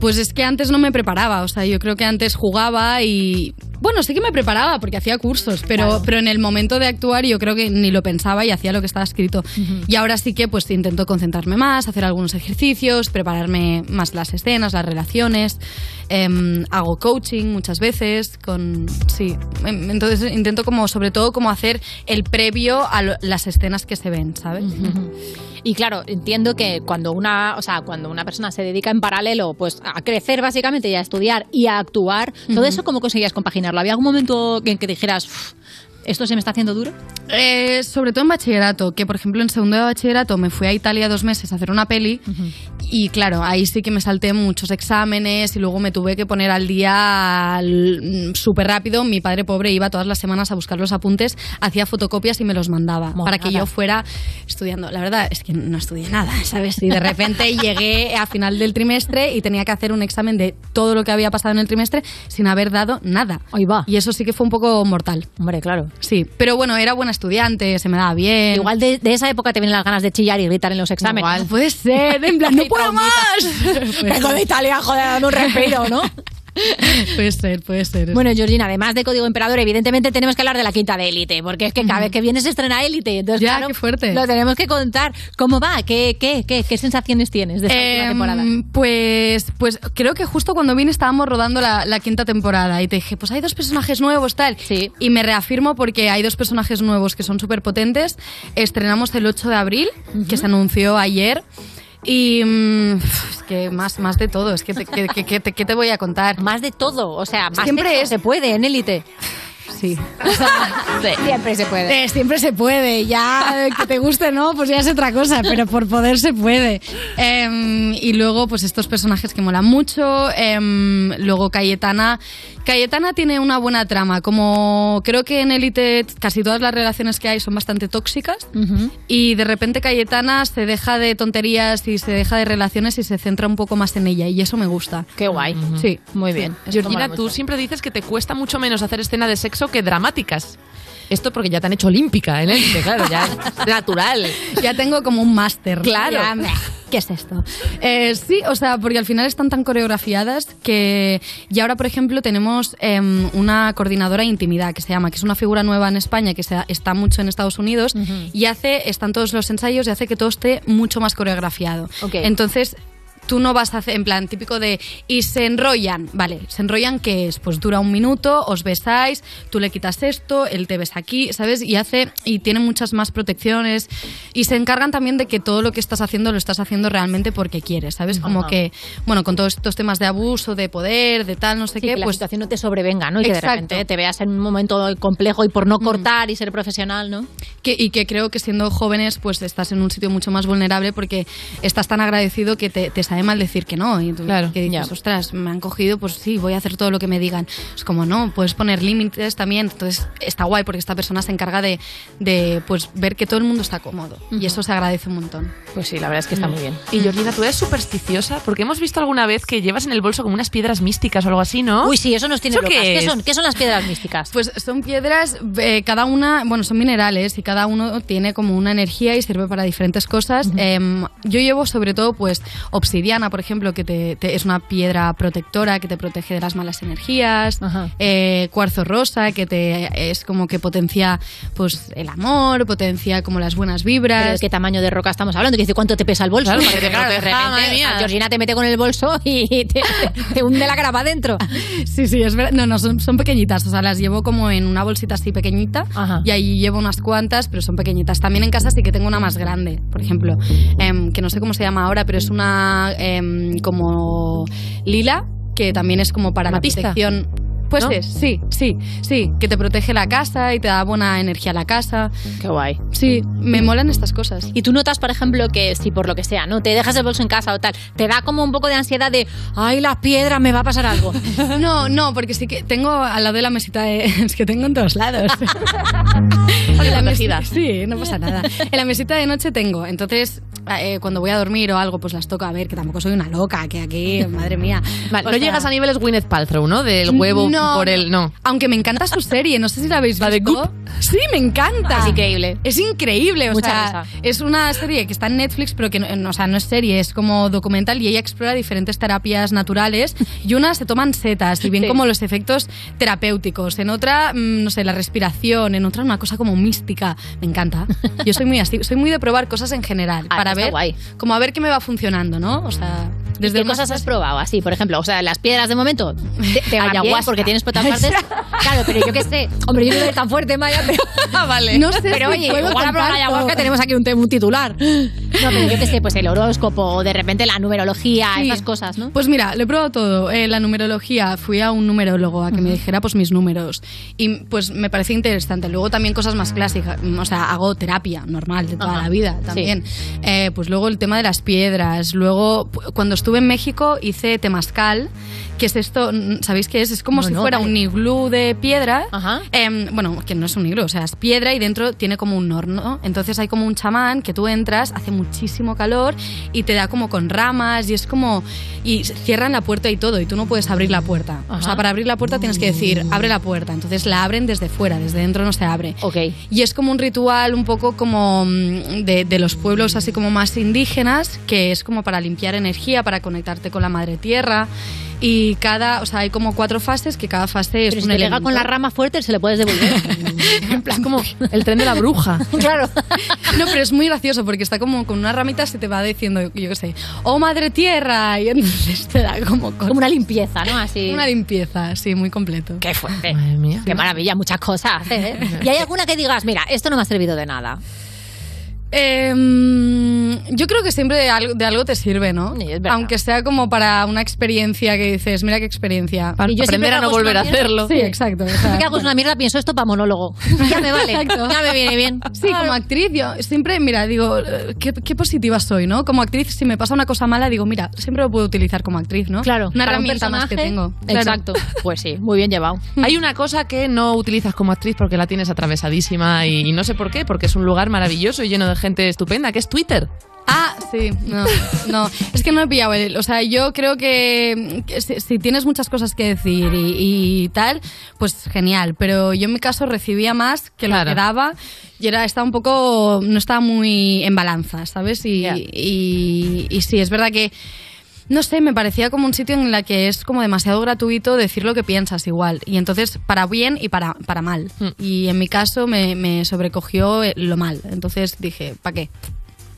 Pues es que antes no me preparaba, o sea, yo creo que antes jugaba y... Bueno, sí que me preparaba porque hacía cursos, pero, Claro. pero en el momento de actuar yo creo que ni lo pensaba y hacía lo que estaba escrito. Y ahora sí que pues intento concentrarme más, hacer algunos ejercicios, prepararme más las escenas, las relaciones. Em, hago coaching muchas veces con... Sí, Em, entonces intento como sobre todo como hacer el previo a lo- las escenas que se ven, ¿sabes? Y claro, entiendo que cuando una, o sea, cuando una persona se dedica en paralelo, pues a crecer básicamente y a estudiar y a actuar, todo eso cómo conseguías compaginarlo. ¿Había algún momento en que dijeras, "Uf, esto se me está haciendo duro? Eh, sobre todo en bachillerato, que por ejemplo en segundo de bachillerato me fui a Italia dos meses a hacer una peli y claro, ahí sí que me salté muchos exámenes y luego me tuve que poner al día al- súper rápido. Mi padre pobre iba todas las semanas a buscar los apuntes, hacía fotocopias y me los mandaba para que yo fuera estudiando. La verdad es que no estudié nada, ¿sabes? Y de repente llegué a final del trimestre y tenía que hacer un examen de todo lo que había pasado en el trimestre sin haber dado nada. Ahí va. Y eso sí que fue un poco mortal. Hombre, claro. Sí, pero bueno, era buena estudiante, se me daba bien. Igual de, de esa época te vienen las ganas de chillar y gritar en los exámenes. Igual. Puede ser, en plan, no puedo más. Vengo de Italia, joder, dame un respiro, ¿no? puede ser, puede ser. Bueno, Georgina, además de Código Emperador, evidentemente tenemos que hablar de la quinta de Élite, porque es que cada vez que viene se estrena Élite. Entonces, Ya, claro, qué fuerte. Lo tenemos que contar. ¿Cómo va? ¿Qué, qué, qué, qué sensaciones tienes de esta última Em, temporada? Pues, pues creo que justo cuando vine estábamos rodando la, la quinta temporada y te dije, pues hay dos personajes nuevos, tal. Y me reafirmo porque hay dos personajes nuevos que son súper potentes. Estrenamos el 8 de abril, que se anunció ayer. Y mm, es que más, más de todo, es que te, que- que- que te- ¿qué te voy a contar? Más de todo, o sea, más Siempre sexo es- se puede en Élite. Sí. Siempre se puede. Eh, siempre se puede, ya eh, que te guste, ¿no? Pues ya es otra cosa, pero por poder se puede. Em, y luego, pues estos personajes que molan mucho. em, luego Cayetana. Cayetana tiene una buena trama. Como creo que en Elite casi todas las relaciones que hay son bastante tóxicas. Y de repente Cayetana se deja de tonterías y se deja de relaciones y se centra un poco más en ella. Y eso me gusta. Qué guay. Sí. Muy bien. Georgina, tú siempre dices que te cuesta mucho menos hacer escena de sexo que dramáticas. Esto porque ya te han hecho olímpica en élite, claro, ya es natural. Ya tengo como un máster. Claro. Ya, ¿Qué es esto? Eh, sí, o sea, porque al final están tan coreografiadas que. Y ahora, por ejemplo, tenemos em, una coordinadora de intimidad que se llama, que es una figura nueva en España que se, está mucho en Estados Unidos y hace, están todos los ensayos y hace que todo esté mucho más coreografiado. Entonces. Tú no vas a hacer, en plan, típico de. Y se enrollan. Vale, se enrollan, que es? Pues dura un minuto, os besáis, tú le quitas esto, él te besa aquí, ¿sabes? Y hace. Y tiene muchas más protecciones. Y se encargan también de que todo lo que estás haciendo lo estás haciendo realmente porque quieres, ¿sabes? Como Ajá. que, bueno, con todos estos temas de abuso, de poder, de tal, no sé qué, que la pues. situación no te sobrevenga, ¿no? Y que de Exacto. repente te veas en un momento complejo y por no cortar y ser profesional, ¿no? Que, y que creo que siendo jóvenes, pues estás en un sitio mucho más vulnerable porque estás tan agradecido que te, te sabe mal decir que no. Y tú que dices, ostras, me han cogido, pues sí, voy a hacer todo lo que me digan. Es como, no, puedes poner límites también. Entonces está guay porque esta persona se encarga de, de pues, ver que todo el mundo está cómodo. Y eso se agradece un montón. Pues sí, la verdad es que está muy bien. Y Georgina, tú eres supersticiosa porque hemos visto alguna vez que llevas en el bolso como unas piedras místicas o algo así, ¿no? Uy, sí, eso nos tiene ¿Eso locas. qué son, ¿Qué son las piedras místicas? Pues son piedras, eh, cada una, bueno, son minerales y cada uno tiene como una energía y sirve para diferentes cosas. Em, yo llevo sobre todo, pues, obsidiana, por ejemplo, que te, te- es una piedra protectora que te protege de las malas energías. Eh, cuarzo rosa, que te es como que potencia, pues, el amor, potencia como las buenas vibras. ¿Pero de qué tamaño de roca estamos hablando? Dice, ¿cuánto te pesa el bolso? Claro, Porque, claro, de proteja, repente, sea, Georgina te mete con el bolso y te, te hunde la grapa adentro. Sí, sí, es verdad. No, no, son, son pequeñitas. O sea, las llevo como en una bolsita así pequeñita. Y ahí llevo unas cuantas, pero son pequeñitas. También en casa sí que tengo una más grande, por ejemplo. em, que no sé cómo se llama ahora, pero es una em, como lila, que también es como para la protección. Pues ¿No? es, sí, sí, sí, que te protege la casa y te da buena energía a la casa. Qué guay. Sí, me molan estas cosas. Y tú notas, por ejemplo, que si por lo que sea, ¿no? Te dejas el bolso en casa o tal, te da como un poco de ansiedad de, ay, la piedra, me va a pasar algo. No, no, porque sí que tengo al lado de la mesita de... Es que tengo en todos lados. En la protegida. mesi- Sí, no pasa nada. En la mesita de noche tengo, entonces eh, cuando voy a dormir o algo, pues las toco a ver, que tampoco soy una loca, que aquí, madre mía. Vale, O no sea, llegas a niveles Gwyneth Paltrow, ¿no? Del huevo no, por el... No. Aunque me encanta su serie, no sé si la habéis visto. ¿La de Goop? Sí, me encanta. Es increíble. Es increíble, o Mucha sea, risa. es una serie que está en Netflix, pero que no, no, o sea, no es serie, es como documental y ella explora diferentes terapias naturales y una se toman setas y ven Sí. como los efectos terapéuticos, en otra, mm, no sé, la respiración, en otra una cosa como mística. Me encanta. Yo soy muy así, soy muy de probar cosas en general Ah, para ver guay. como a ver qué me va funcionando, ¿no? O sea, desde ¿Qué cosas has probado así? Por ejemplo, o sea, las piedras de momento te, te Ayahuasca. porque tienes partes. Claro, pero yo qué sé. Hombre, yo no soy tan fuerte, Maya, pero... vale. No sé Pero si oye, igual a probar ayahuasca tenemos aquí un, un titular. No, pero yo qué sé, pues el horóscopo o de repente la numerología, Sí. esas cosas, ¿no? Pues mira, lo he probado todo. Eh, la numerología, fui a un numerólogo a que me dijera pues mis números. Y pues me parecía interesante. Luego también cosas más clásicas. O sea, hago terapia normal de toda Ajá. la vida también. Eh, pues luego el tema de las piedras. Luego, cuando estuve en México, hice temazcal. Que es esto? ¿Sabéis qué es? Es como No, si no, fuera un iglú de piedra. Em, bueno, que no es un iglú, o sea, es piedra y dentro tiene como un horno. Entonces hay como un chamán que tú entras, hace muchísimo calor y te da como con ramas y es como. Y cierran la puerta y todo, y tú no puedes abrir la puerta. O sea, para abrir la puerta tienes que decir, abre la puerta. Entonces la abren desde fuera, desde dentro no se abre. Y es como un ritual un poco como mm, de, de los pueblos así como más indígenas, que es como para limpiar energía, para conectarte con la madre tierra. Y cada, o sea, hay como cuatro fases que cada fase es Pero un si te con la rama fuerte, se le puedes devolver. en plan como el tren de la bruja. claro. No, pero es muy gracioso porque está como con una ramita se te va diciendo, yo qué sé, oh madre tierra, y entonces te da como Como una limpieza, ¿no? Así. Una limpieza, sí, muy completo. Qué fuerte. Qué maravilla, muchas cosas ¿eh? ¿Y hay alguna que digas, mira, esto no me ha servido de nada? Em, yo creo que siempre de algo, de algo te sirve, ¿no? Aunque sea como para una experiencia que dices, mira qué experiencia. Para aprender a no volver a hacerlo. Sí, exacto. o sea, Siempre que hago una mierda, pienso esto para monólogo. Ya me vale. Exacto. Ya me viene bien. Sí, como actriz, yo siempre, mira, digo, qué, qué positiva soy, ¿no? Como actriz, si me pasa una cosa mala, digo, mira, siempre lo puedo utilizar como actriz, ¿no? Claro. Una para un herramienta más que tengo. Claro. Exacto. Pues sí, muy bien llevado. Hay una cosa que no utilizas como actriz porque la tienes atravesadísima y, y no sé por qué, porque es un lugar maravilloso y lleno de gente estupenda, que es Twitter. Ah, sí, no, no, es que no he pillado el, o sea, yo creo que, que si, si tienes muchas cosas que decir y, y tal, pues genial, pero yo en mi caso recibía más que Claro. lo que daba y era, estaba un poco, no estaba muy en balanza, ¿sabes? Y, y, y sí, es verdad que no sé, me parecía como un sitio en el que es como demasiado gratuito decir lo que piensas igual. Y entonces, para bien y para, para mal. Y en mi caso me, me sobrecogió eh, lo mal. Entonces dije, ¿para qué?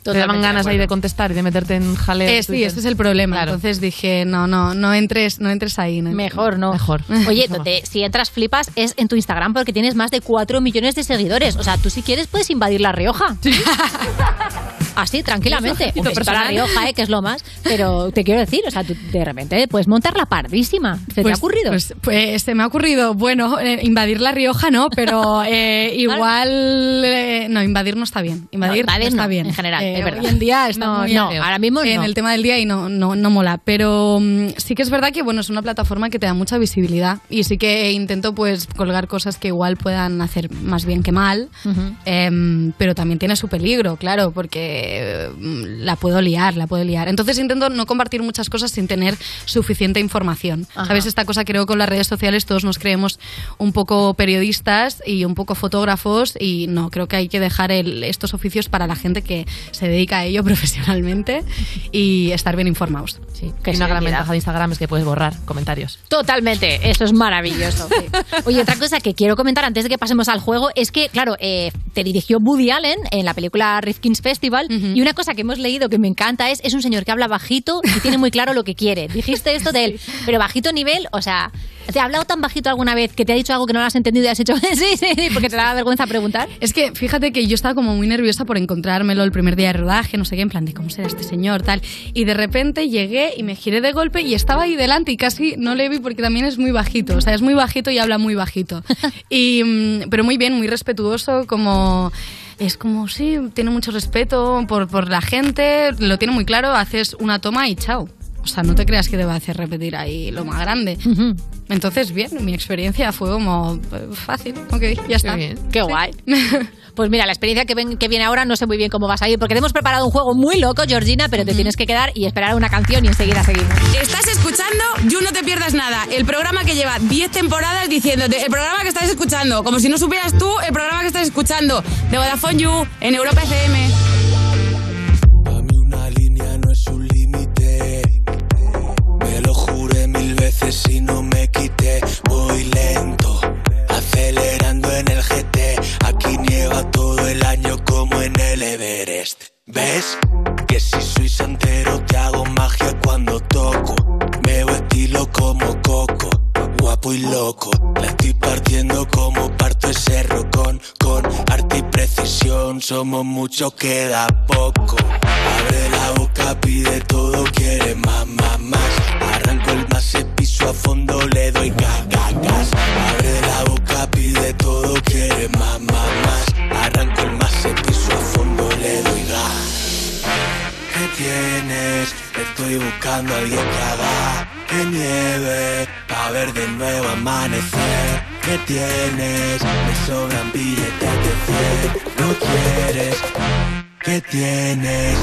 Te daban ganas ahí de contestar y de meterte en jaleo. Eh, sí, ese es el problema. Entonces dije, no, no, no entres, no entres ahí. no. Mejor, ¿no? Mejor. Oye, si entras flipas es en tu Instagram porque tienes más de 4 millones de seguidores. O sea, tú si quieres puedes invadir La Rioja. Así, tranquilamente. Un besito a La personal. Rioja, ¿eh? que es lo más. Pero te quiero decir, o sea, tú de repente puedes montar la pardísima. ¿Se te Pues- ha ocurrido? Pues, pues se me ha ocurrido, bueno, eh, invadir La Rioja no, pero eh, igual... eh, no, invadir no está bien. Invadir No, no, invadir está no, bien. en general, Eh, es verdad. Hoy en día está No, muy no, ahora mismo en el tema del día y no, no, no mola. Pero mm, sí que es verdad que, bueno, es una plataforma que te da mucha visibilidad y sí que intento pues colgar cosas que igual puedan hacer más bien que mal, Em, pero también tiene su peligro, claro, porque mm, la puedo liar, la puedo liar. Entonces intento no compartir muchas cosas sin tener suficiente información. Ajá. ¿Sabes? Esta cosa creo que con las redes sociales todos nos creemos un poco periodistas y un poco fotógrafos y no, creo que hay que dejar el- estos oficios para la gente que se dedica a ello profesionalmente y estar bien informados. Sí, Que y una gran ventaja de Instagram es que puedes borrar comentarios. Totalmente, eso es maravilloso. Oye, otra cosa que quiero comentar antes de que pasemos al juego es que, claro, eh, te dirigió Woody Allen en la película Rifkin's Festival y una cosa que hemos leído que me encanta es es un señor que habla bajito y tiene muy claro lo que quiere. Dijiste esto de él, pero bajito nivel, o sea, ¿te ha hablado tan bajito alguna vez que te ha dicho algo que no lo has entendido y has hecho sí, sí, sí, porque te da vergüenza preguntar? Es que fíjate que yo estaba como muy nerviosa por encontrármelo el primer día de rodaje, no sé qué, en plan de cómo será este señor, tal. Y de repente llegué y me giré de golpe y estaba ahí delante y casi no le vi porque también es muy bajito, o sea, es muy bajito y habla muy bajito. Y, mm, pero muy bien, muy respetuoso, como... Es como, sí, tiene mucho respeto por, por la gente, lo tiene muy claro, haces una toma y chao. O sea, no te creas que te va a hacer repetir ahí lo más grande. Entonces, bien, mi experiencia fue como eh, fácil, ok, ya está. Qué guay. Pues mira, la experiencia que, ven- que viene ahora no sé muy bien cómo vas a ir, porque te hemos preparado un juego muy loco, Georgina, pero te tienes que quedar y esperar una canción y enseguida seguimos. Estás escuchando You No Te Pierdas Nada, el programa que lleva 10 temporadas diciéndote, el programa que estás escuchando, como si no supieras tú el programa que estás escuchando, de Vodafone You, en Europa FM. Una línea no es un límite. Me lo juré mil veces y no me quité. Voy lento, acelerando ¿Ves? Que si soy santero te hago magia cuando toco. Veo estilo como coco, guapo y loco. La estoy partiendo como parto ese rocón. Con arte y precisión somos muchos, queda poco. Abre la boca, pide todo, quiere más, más, más. Arranco el más, piso a fondo, le doy gas, gas, gas. Abre la boca, pide todo, quiere más, más, más. Arranco el ¿Qué tienes? Estoy buscando a alguien que haga que nieve Pa' ver de nuevo amanecer ¿Qué tienes? Me sobran billetes de cien ¿No quieres? ¿Qué tienes?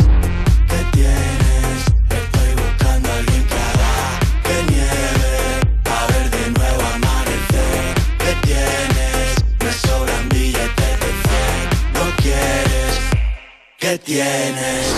¿Qué tienes? que tienes.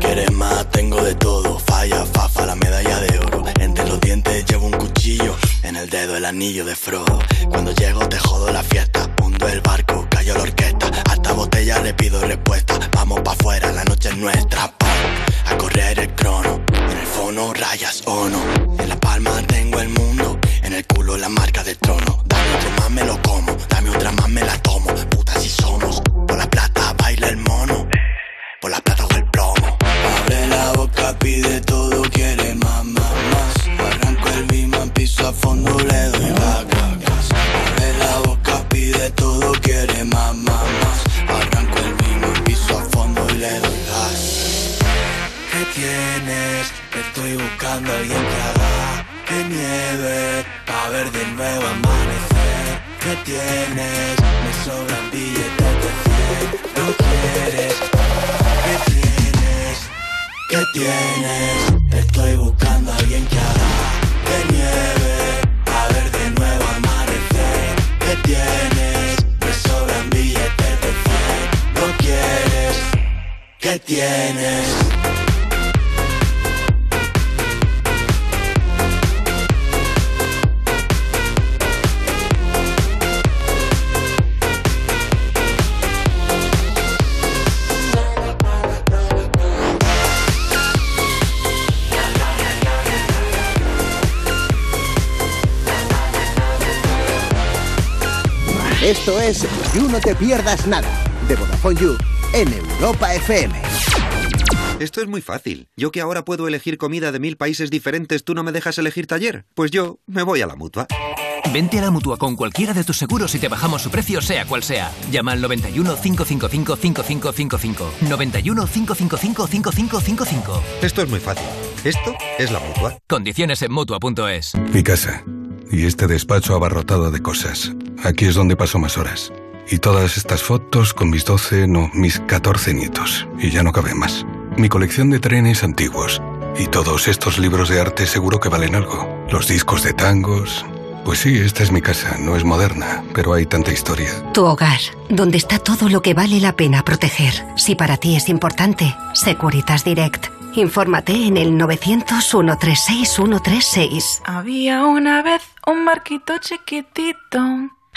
Quieres más, tengo de todo. Falla, fafa, la medalla de oro. Entre los dientes llevo un cuchillo. En el dedo el anillo de Frodo. Cuando llego te jodo la fiesta. Hundo el barco, callo Botella le pido respuesta. Vamos pa' afuera, la noche es nuestra. Pa, a correr el crono. En el fono rayas o no. En la palma tengo el mundo. En el culo la marca del trono. Dame otro más me lo como. Dame otra más me la tomo. Puta si somos. Por la plata baila el mono. Por la plata o el plomo. Abre la boca, pide todo, quiere más, más, más. Arranco el beam, piso a fondo, le doy buscando a alguien que haga que nieve pa' ver de nuevo amanecer. ¿Qué tienes? Me sobran billetes de cien. ¿Lo quieres? ¿Qué tienes? ¿Qué tienes? Estoy buscando a alguien que haga que nieve a ver de nuevo amanecer. ¿Qué tienes? Me sobran billetes de cien. ¿Lo quieres? ¿Qué tienes? Esto es You No Te Pierdas Nada, de Vodafone You, en Europa FM. Esto es muy fácil. Yo que ahora puedo elegir comida de mil países diferentes, ¿tú no me dejas elegir taller? Pues yo me voy a la mutua. Vente a la mutua con cualquiera de tus seguros y te bajamos su precio, sea cual sea. Llama al 91 555 5555. 91 555 5555. Esto es muy fácil. Esto es la mutua. Condiciones en mutua.es. Mi casa. Y este despacho abarrotado de cosas. Aquí es donde paso más horas. Y todas estas fotos con mis 12, no, mis 14 nietos. Y ya no cabe más. Mi colección de trenes antiguos. Y todos estos libros de arte seguro que valen algo. Los discos de tangos. Pues sí, esta es mi casa. No es moderna, pero hay tanta historia. Tu hogar, donde está todo lo que vale la pena proteger. Si para ti es importante, Securitas Direct. Infórmate en el 900-136-136. Había una vez un barquito chiquitito.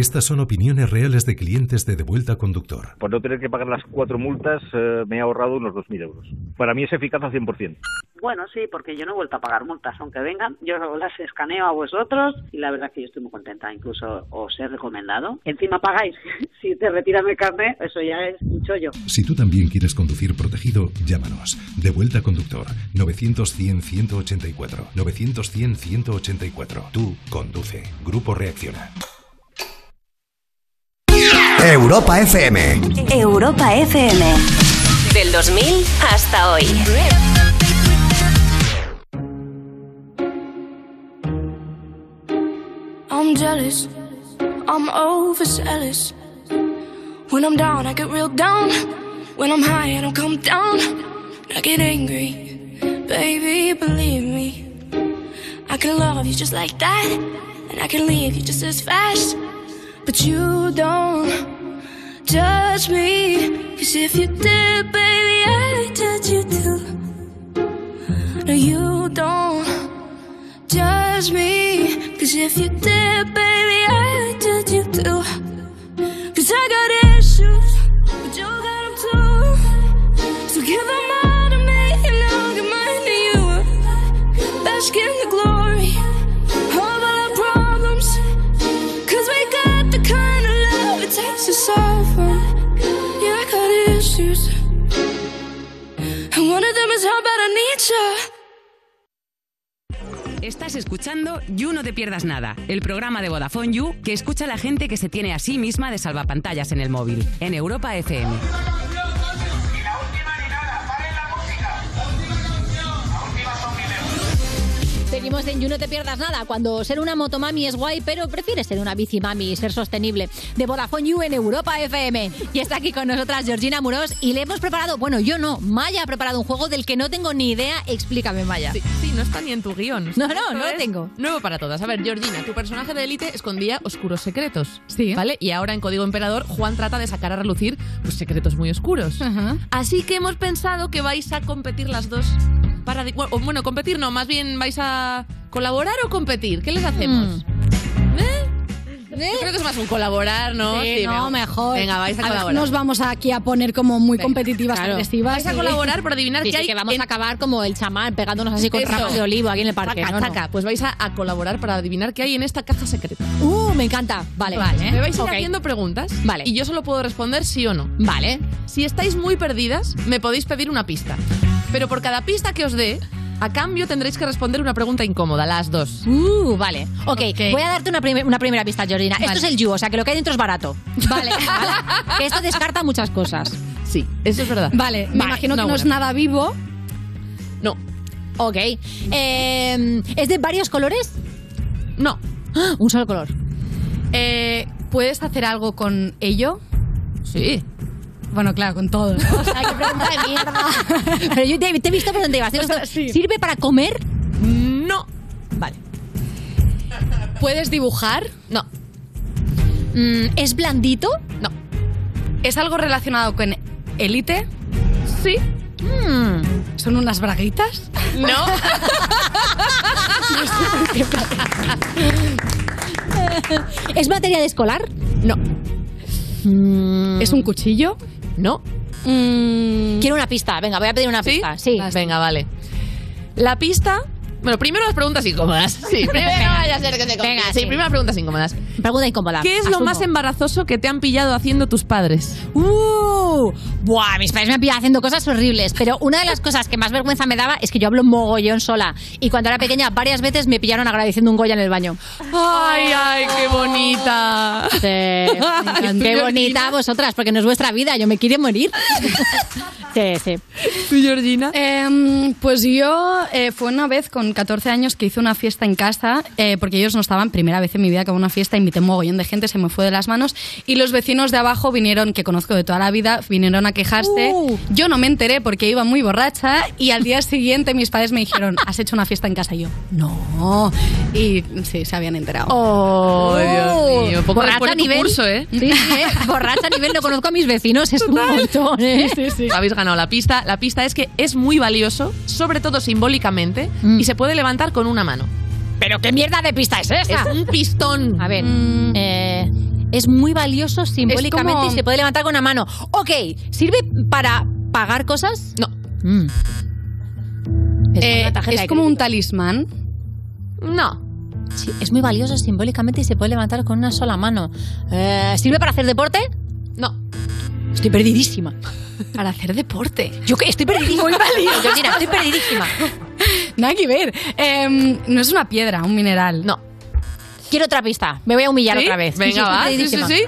Estas son opiniones reales de clientes de Devuelta Conductor. Por no tener que pagar las cuatro multas, eh, me he ahorrado unos 2.000 euros. Para mí es eficaz al 100%. Bueno, sí, porque yo no he vuelto a pagar multas, aunque vengan, yo las escaneo a vosotros y la verdad que yo estoy muy contenta, incluso os he recomendado. Encima pagáis, si te retiran el carnet, eso ya es un chollo. Si tú también quieres conducir protegido, llámanos. Devuelta Conductor. 900-100-184. 900-100-184. Tú conduce. Grupo Reacciona. Europa FM. Europa FM. Del 2000 hasta hoy. I'm jealous. I'm overzealous. When I'm down, I get real down. When I'm high, I don't come down. I get angry. Baby, believe me. I can love you just like that. And I can leave you just as fast. But you don't judge me. Cause if you did, baby, I judge you too. No, you don't judge me. Cause if you did, baby, I judge you too. Cause I got issues, but you got them too. So give them all to me, and I'll give mine to you. Bask in the glory Estás escuchando You No Te Pierdas Nada, el programa de Vodafone You que escucha a la gente que se tiene a sí misma de salvapantallas en el móvil, en Europa FM. Seguimos en You No Te Pierdas Nada, cuando ser una motomami es guay, pero prefieres ser una bicimami y ser sostenible. De Vodafone You en Europa FM. Y está aquí con nosotras Georgina Muros y le hemos preparado, bueno, yo no, Maya ha preparado un juego del que no tengo ni idea. Explícame, Maya. Sí, sí, no está ni en tu guion. No, no, no lo tengo. Nuevo para todas. A ver, Georgina, tu personaje de élite escondía oscuros secretos. Sí. ¿Vale? Y ahora en Código Emperador, Juan trata de sacar a relucir pues, secretos muy oscuros. Así que hemos pensado que vais a competir las dos para. Bueno, competir no, más bien vais a colaborar o competir. ¿Qué les hacemos? ¿Eh? Yo creo que es más un colaborar, ¿no? Sí, no, mejor. Venga, vais a, ver, colaborar. nos vamos aquí a poner como muy competitivas, Claro. agresivas. Vais a colaborar por adivinar Sí, qué sí, hay que vamos en- a acabar como el chamán pegándonos así con Eso. ramas de olivo aquí en el parque. Taca, No. Pues vais a, a colaborar para adivinar qué hay en esta caja secreta. Uh, me encanta. Vale. Me vais a ir haciendo preguntas. Vale. Y yo solo puedo responder sí o no. Vale. Si estáis muy perdidas, me podéis pedir una pista. Pero por cada pista que os dé, a cambio tendréis que responder una pregunta incómoda, las dos. Uh, vale. Ok, voy a darte una, una primera pista, Georgina. Vale. Esto es el You, o sea que lo que hay dentro es barato. Vale. que esto descarta muchas cosas. Sí, eso es verdad. Vale, me imagino que no, no es nada vivo. No. Ok. Eh, ¿Es de varios colores? No. ¡Ah! Un solo color. Eh, ¿Puedes hacer algo con ello? Sí. Bueno, claro, con todo. ¿no? Ay, qué pregunta de mierda. Pero yo te, te he visto por dónde ibas. Esto- ¿Sirve para comer? No. Vale. ¿Puedes dibujar? No. Mm, ¿Es blandito? No. ¿Es algo relacionado con élite? Sí. Mm. ¿Son unas braguitas? No. ¿Es material escolar? No. ¿Es un cuchillo? No. Quiero una pista. Venga, voy a pedir una ¿Sí? pista. Sí. Venga, vale. La pista. Bueno, primero las preguntas incómodas. Sí, primero Venga. vaya a ser que se complique. Venga, sí, sí. primero preguntas incómodas. Pregunta incómoda. ¿Qué es lo Asumo. más embarazoso que te han pillado haciendo tus padres? ¡Uh! Buah, mis padres me han pillado haciendo cosas horribles, pero una de las cosas que más vergüenza me daba es que yo hablo mogollón sola. Y cuando era pequeña, varias veces me pillaron agradeciendo un Goya en el baño. ¡Ay, ay, qué bonita! Sí. Qué bonita vosotras, porque no es vuestra vida, yo me quiero morir. Sí, sí. ¿Tú, Georgina? Em, pues yo eh, fue una vez con 14 años que hice una fiesta en casa, eh, porque ellos no estaban, primera vez en mi vida que hago una fiesta, invité un mogollón de gente, se me fue de las manos, y los vecinos de abajo vinieron, que conozco de toda la vida, vinieron a quejarse. Yo no me enteré porque iba muy borracha, y al día siguiente mis padres me dijeron, ¿has hecho una fiesta en casa? Y yo, no. Y sí, se habían enterado. ¡Oh, Dios mío! Poco Borracha a nivel. curso, ¿eh? Sí, sí, ¿eh? Borracha a nivel, no conozco a mis vecinos, es un montón, ¿eh? Habéis ganado la pista. La pista es que es muy valioso, sobre todo simbólicamente, y se puede levantar con una mano. ¿Pero qué mierda de pista es esa? Es un pistón. A ver, eh, es muy valioso simbólicamente como- y se puede levantar con una mano. Ok, ¿sirve para pagar cosas? No. Mm. Es, Eh, es como un talismán. No. Sí, es muy valioso simbólicamente y se puede levantar con una sola mano. Eh, ¿Sirve para hacer deporte? No. Estoy perdidísima. Para hacer deporte. Yo que estoy perdidísima. Muy. Georgina, estoy perdidísima. Nada que ver. Em, no es una piedra, un mineral. No. Quiero otra pista. Me voy a humillar ¿Sí? otra vez. Venga, va. Sí, sí, sí.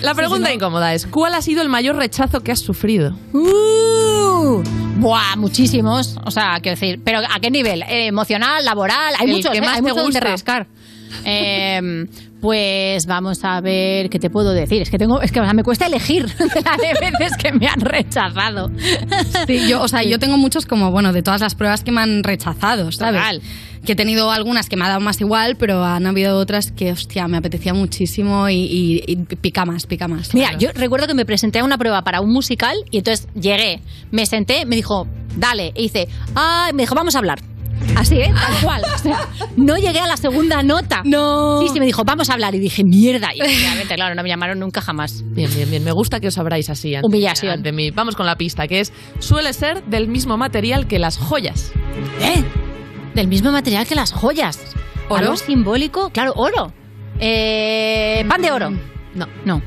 La pregunta incómoda es: ¿Cuál ha sido el mayor rechazo que has sufrido? Uh, buah, muchísimos. O sea, quiero decir, pero ¿a qué nivel? Eh, emocional, laboral, hay El muchos, que ¿eh? más hay te donde rascar. Eh, pues vamos a ver qué te puedo decir. Es que tengo, es que o sea, me cuesta elegir de las de veces que me han rechazado. Sí, yo, o sea, yo tengo muchos como, bueno, de todas las pruebas que me han rechazado, ¿sabes? Total. Que he tenido algunas que me ha dado más igual, pero han habido otras que, hostia, me apetecía muchísimo y, y- y pica más, pica más. Mira, yo recuerdo que me presenté a una prueba para un musical y entonces llegué, me senté, me dijo, dale, e hice, ah, me dijo, vamos a hablar. Así, ¿eh? Tal cual. O sea, no llegué a la segunda nota. No. Sí, sí, me dijo, vamos a hablar. Y dije, mierda. Y obviamente, claro, no me llamaron nunca jamás. Bien, bien, bien. Me gusta que os abráis así ante, Humillación. ante mí. Vamos con la pista, que es: suele ser del mismo material que las joyas. ¿Eh? Del mismo material que las joyas. ¿Oro? Algo simbólico. Claro, oro. Eh, pan de oro. No. No.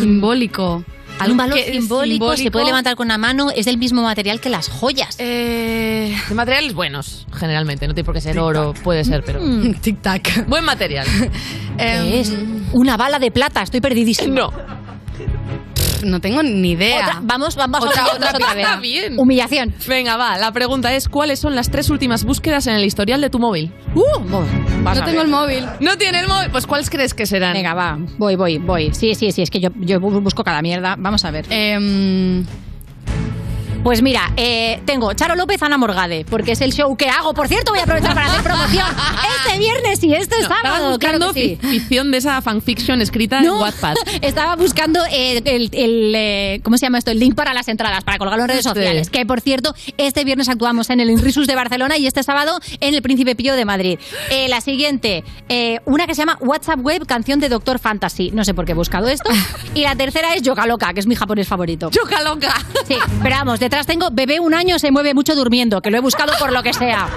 Simbólico. Algún valor que- simbólico, se simbólico. puede levantar con una mano, es del mismo material que las joyas. Eh, de materiales buenos, generalmente. No tiene por qué ser oro, puede ser, pero. Mm. Tic-tac. Buen material. ¿Qué es? Una bala de plata, estoy perdidísima. No. No tengo ni idea. Otra- vamos, vamos Otra- a otra otra vez. Bien. Humillación. Venga, va. La pregunta es: ¿cuáles son las tres últimas búsquedas en el historial de tu móvil? Uh, vas no tengo ver. el móvil. No tiene el móvil. Pues ¿cuáles crees que serán? Venga, va. Voy, voy, voy. Sí, sí, sí, es que yo, yo bu- busco cada mierda. Vamos a ver. Em, Pues mira, eh, tengo Charo López, Ana Morgade, porque es el show que hago. Por cierto, voy a aprovechar para hacer promoción este viernes y este No, sábado. claro buscando que sí. fi- ficción de esa fanfiction escrita en No, Wattpad. estaba buscando eh, el, el, eh, ¿cómo se llama esto? El link para las entradas, para colgarlo en redes Sí. sociales. Que, por cierto, este viernes actuamos en el Inrisus de Barcelona y este sábado en el Príncipe Pío de Madrid. Eh, la siguiente, una que se llama WhatsApp Web, canción de Doctor Fantasy. No sé por qué he buscado esto. Y la tercera es Yoka Loca, que es mi japonés favorito. ¡Choca loca! Sí, pero vamos, detrás tengo bebé un año se mueve mucho durmiendo, que lo he buscado por lo que sea.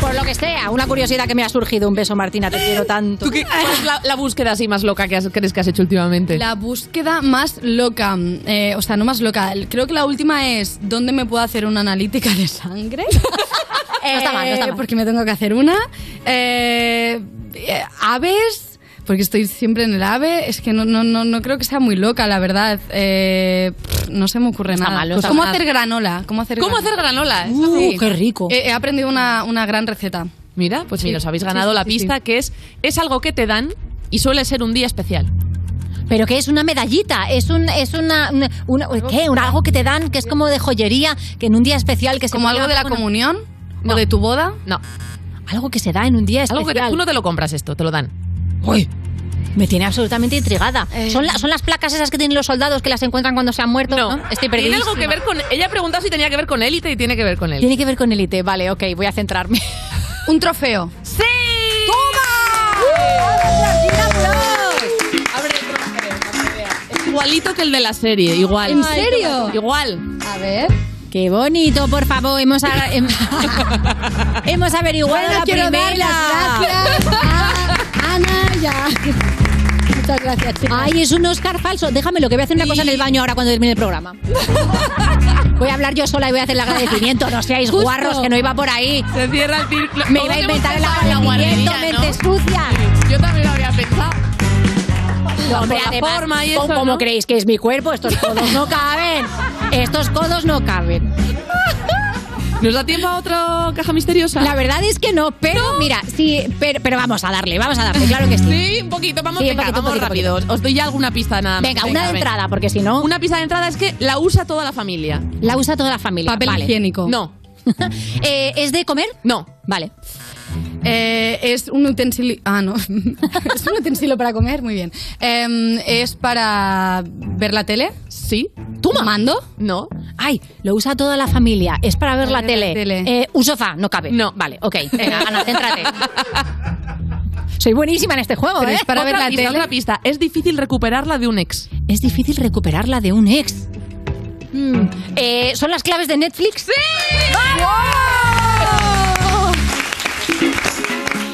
Por lo que sea, una curiosidad que me ha surgido. Un beso, Martina, te quiero tanto. ¿Tú qué, cuál es la, la búsqueda así más loca que has- crees que has hecho últimamente? La búsqueda más loca, eh, o sea, no más loca, creo que la última es ¿dónde me puedo hacer una analítica de sangre? No está mal, no está Eh, mal. Porque me tengo que hacer una. Eh, eh, aves, porque estoy siempre en el ave, es que no, no, no, no creo que sea muy loca, la verdad. Eh, pff, no se me ocurre Está nada. mal, no Pues ¿Cómo hacer granola? ¿Cómo hacer ¿Cómo granola? hacer granola? Uh, Sí. qué rico. He, he aprendido una, una gran receta. Mira, pues mira, Sí. os habéis ganado sí, la pista sí. que es es algo que te dan y suele ser un día especial. Pero que es una medallita, es un es una, una- una- ¿qué? Un- algo que te dan que es como de joyería, que en un día especial que se ¿Como algo de la una- comunión? No. ¿O de tu boda? No, algo que se da en un día especial. algo que tú no te lo compras esto, te lo dan. Uy, me tiene absolutamente intrigada. Eh. ¿Son, la- son las placas esas que tienen los soldados que las encuentran cuando se han muerto? No, estoy tiene perdidísima. algo que ver con ella ha preguntado si tenía que ver con élite y tiene que ver con él. Tiene que ver con élite, vale, ok, voy a centrarme. Un trofeo. ¡Sí! ¡Toma! Abre el trofeo, para que veas. Es igualito que el de la serie, igual. ¿En serio? Igual. A ver. Qué bonito, por favor, hemos, a- hem- hemos averiguado Bueno, la quiero dar primera. las gracias Muchas gracias, chicas. Ay, es un Oscar falso. Déjame lo que voy a hacer una cosa en el baño ahora cuando termine el programa. Voy a hablar yo sola y voy a hacer el agradecimiento. No seáis Justo. guarros, que no iba por ahí. Se cierra el círculo. Me iba a inventar el agradecimiento, mentes sucias. Yo también lo habría pensado. No, hombre, además, forma y ¿cómo- eso, ¿Cómo ¿no? creéis que es mi cuerpo? Estos codos no caben. Estos codos no caben. ¿Nos da tiempo a otra caja misteriosa? La verdad es que no, pero mira, sí, pero, pero vamos a darle, vamos a darle, claro que sí. Sí, un poquito, vamos, Sí, un venga, poquito, vamos poquito, rápido. poquito. Os doy ya alguna pista nada más. Venga, una de venga. entrada, porque si no, Una pista de entrada es que la usa toda la familia. la usa toda la familia. Papel vale. higiénico. No, Eh, ¿Es de comer? no. Vale. Eh, es un utensilio. Ah, no. es un utensilio para comer, muy bien. Em, es para ver la tele. Sí. ¿Toma? ¿Mando? No. Ay, lo usa toda la familia. Es para ver la ver tele. tele. Eh, un sofá, no cabe. No. Vale, ok. Venga, Ana, céntrate. Soy buenísima en este juego, Pero ¿eh? es para ver otra la pista, tele. otra pista. Es difícil recuperarla de un ex. Es difícil recuperarla de un ex. Mm, eh, ¿Son las claves de Netflix? ¡Sí! Ya,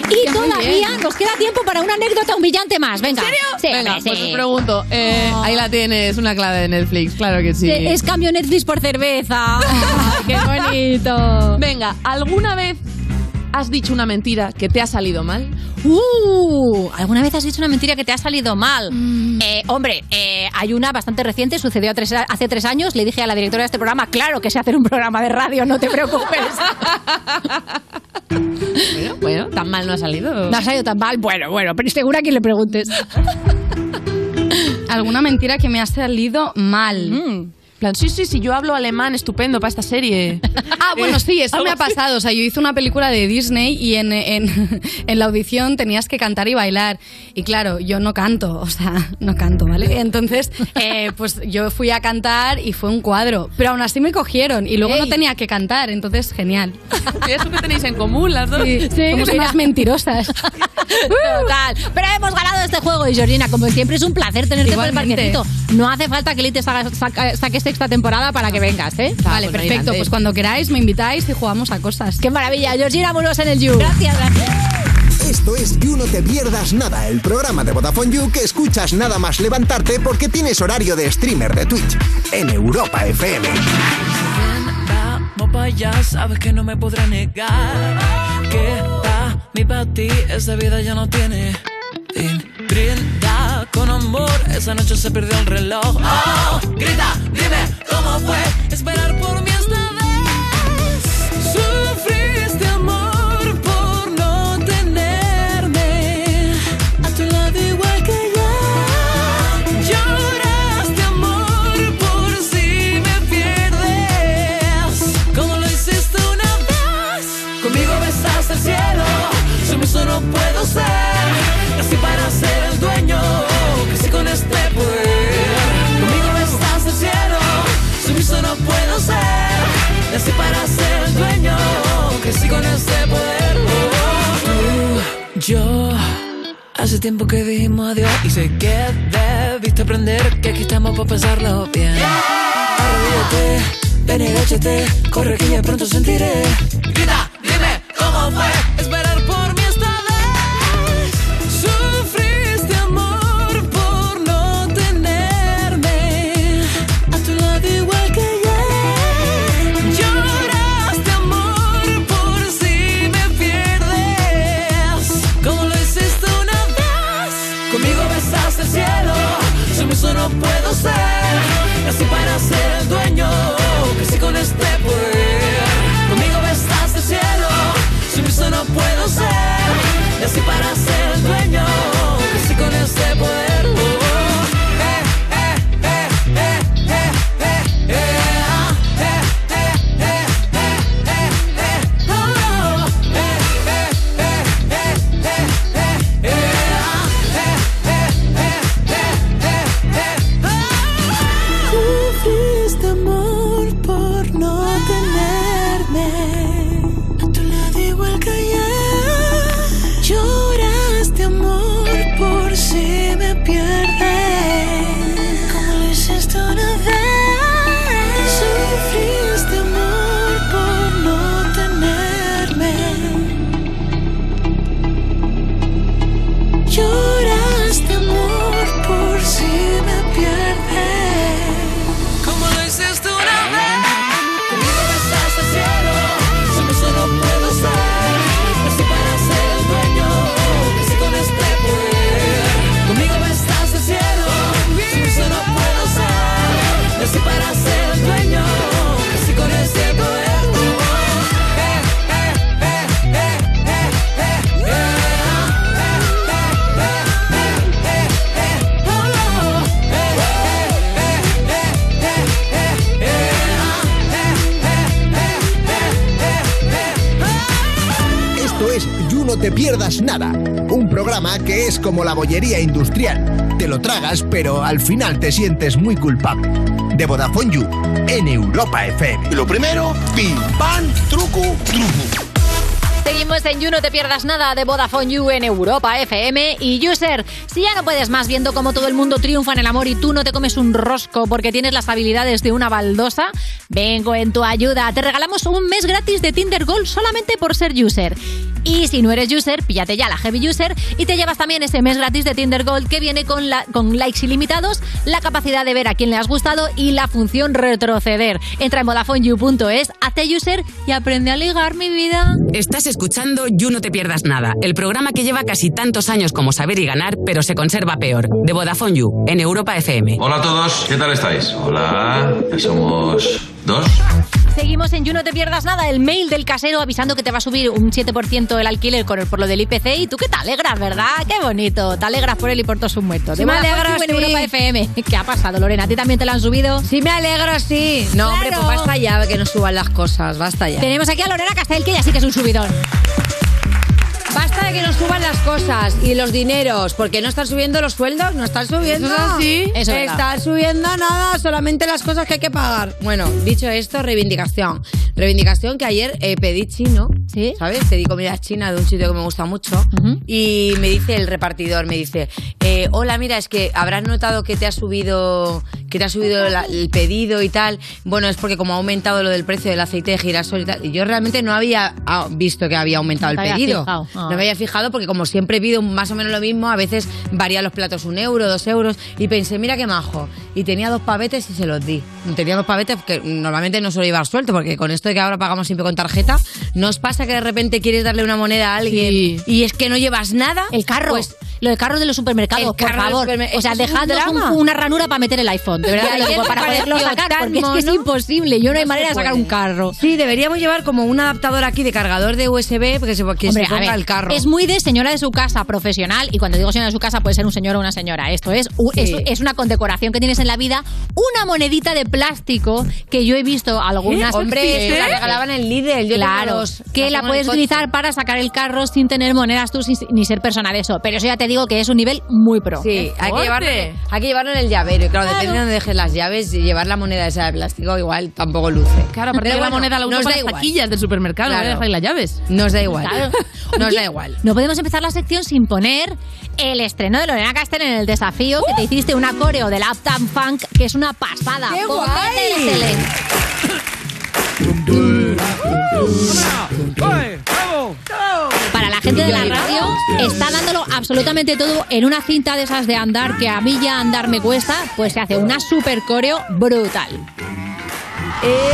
muy todavía nos queda tiempo para una anécdota humillante más. Venga. ¿En serio? Sí, Venga, pues sí. os pregunto. Eh, Ahí la tienes, una clave de Netflix, claro que sí. Sí, Es cambio Netflix por cerveza. Ay, ¡Qué bonito! Venga, ¿alguna vez has dicho una mentira que te ha salido mal? Uh, ¿Alguna vez has dicho una mentira que te ha salido mal? Mm. Eh, hombre, eh, hay una bastante reciente, sucedió a tres- hace tres años. Le dije a la directora de este programa, claro que sé hacer un programa de radio, no te preocupes. Bueno, bueno, tan mal no ha salido. No ha salido tan mal. Bueno, bueno, pero segura que le preguntes. Alguna mentira que me ha salido mal. Mm. Plan, sí, sí, sí, yo hablo alemán estupendo para esta serie. Ah, bueno, sí, eso me ha pasado. O sea, yo hice una película de Disney y en, en, en la audición tenías que cantar y bailar. Y claro, yo no canto, o sea, no canto, ¿vale? Entonces, eh, pues yo fui a cantar y fue un cuadro. Pero aún así me cogieron y luego no Ey. tenía que cantar, entonces genial. ¿Y eso que tenéis en común las dos? Sí, somos mira. unas mentirosas. Total. Pero hemos ganado este juego y Georgina, como siempre, es un placer tenerte por el parquecito. No hace falta que Lite saca, saca- saque sexta temporada para que vengas, ¿eh? vale, pues perfecto. Pues cuando queráis me invitáis y jugamos a cosas. ¡Qué maravilla! Georgina Mulos en el You. Gracias, gracias. Esto es You No Te Pierdas Nada, el programa de Vodafone You que escuchas nada más levantarte porque tienes horario de streamer de Twitch en Europa FM. Vamos para allá, sabes que no me podré negar. Que para ti, esa vida ya no tiene fin. Brinda con amor Esa noche se perdió el reloj. Oh, grita, dime cómo fue esperar por yo. Hace tiempo que dijimos adiós y sé que debiste aprender que aquí estamos para pensarlo bien. Arrodíllate, ven y agáchate, corre que ya pronto sentiré. Grita, dime cómo fue como la bollería industrial. Te lo tragas, pero al final te sientes muy culpable. De Vodafone You, en Europa FM. Lo primero, pim, pam, truco, truco. Seguimos en You, no te pierdas nada de Vodafone You en Europa FM y User. Si ya no puedes más viendo cómo todo el mundo triunfa en el amor y tú no te comes un rosco porque tienes las habilidades de una baldosa, vengo en tu ayuda. Te regalamos un mes gratis de Tinder Gold solamente por ser User. Y si no eres User, píllate ya la Heavy User y te llevas también ese mes gratis de Tinder Gold que viene con, la, con likes ilimitados, la capacidad de ver a quién le has gustado y la función retroceder. Entra en VodafoneYou.es, hazte User y aprende a ligar mi vida. Estás escuchando You No Te Pierdas Nada, el programa que lleva casi tantos años como saber y ganar, pero se conserva peor. De Vodafone You, en Europa FM. Hola a todos, ¿qué tal estáis? Hola, ya somos dos. Seguimos en You No Te Pierdas Nada, el mail del casero avisando que te va a subir un 7% el alquiler con el- por lo del IPC y tú que te alegras, ¿verdad? Qué bonito, te alegras por él y por todos sus muertos. Sí, me You en sí. Europa FM. ¿Qué ha pasado, Lorena? ¿A ti también te lo han subido? Sí, me alegro, sí. No, hombre, pues basta ya que nos suban las cosas, basta ya. Tenemos aquí a Lorena Castel, que ya sí que es un subidón. Basta de que nos suban las cosas y los dineros, porque no están subiendo los sueldos, no están subiendo. ¿Eso es así? Eso es Están subiendo nada, solamente las cosas que hay que pagar. Bueno, dicho esto, reivindicación. Reivindicación que ayer eh, pedí chino, ¿sabes? Pedí comida china de un sitio que me gusta mucho y me dice el repartidor, me dice, eh, hola, mira, es que habrás notado que te ha subido, que te ha subido la- el pedido y tal. Bueno, es porque como ha aumentado lo del precio del aceite de girasol y tal. Y yo realmente no había ah, visto que había aumentado No el pedido. Ah. No me había fijado porque como siempre pido más o menos lo mismo, a veces varían los platos un euro, dos euros. Y pensé, mira qué majo. Y tenía dos pavetes y se los di. Tenía dos pavetes que normalmente no suelo llevar suelto porque con esto de que ahora pagamos siempre con tarjeta, ¿no os pasa que de repente quieres darle una moneda a alguien y es que no llevas nada? El carro. Pues Lo de carros de los supermercados, El por favor. supermer- O sea, un dejadnos un- drama. una ranura para meter el iPhone. De verdad, digo, para poderlo sacar, porque es que es imposible. Yo no hay No manera se de sacar un carro. Sí, deberíamos llevar como un adaptador aquí de cargador de USB que se, que Hombre, se a ponga ver, el carro. Es muy de señora de su casa, profesional, y cuando digo señora de su casa puede ser un señor o una señora. Esto es, Sí. es, es una condecoración que tienes en la vida, una monedita de plástico que yo he visto algunas Hombre, que- la regalaban en Lidl. Yo claro, que la puedes utilizar para sacar el carro sin tener monedas tú sin- ni ser persona de eso. Pero eso ya te digo que es un nivel muy pro. Sí, hay que, llevarlo, hay que llevarlo en el llavero. Y claro, depende de donde dejes las llaves, y llevar la moneda esa de plástico igual tampoco luce. Claro, aparte Pero de la bueno, moneda la uso para las taquillas del supermercado, no Claro. dejar ahí las llaves. Nos da igual. Claro. Nos Oye, da igual. No podemos empezar la sección sin poner el estreno de Lorena Castell en el desafío que te hiciste una coreo del Uptown Funk que es una pasada. ¡Qué guay! Gente de la radio, está dándolo absolutamente todo en una cinta de esas de andar que a mí ya andar me cuesta, pues se hace una super coreo brutal. Eh,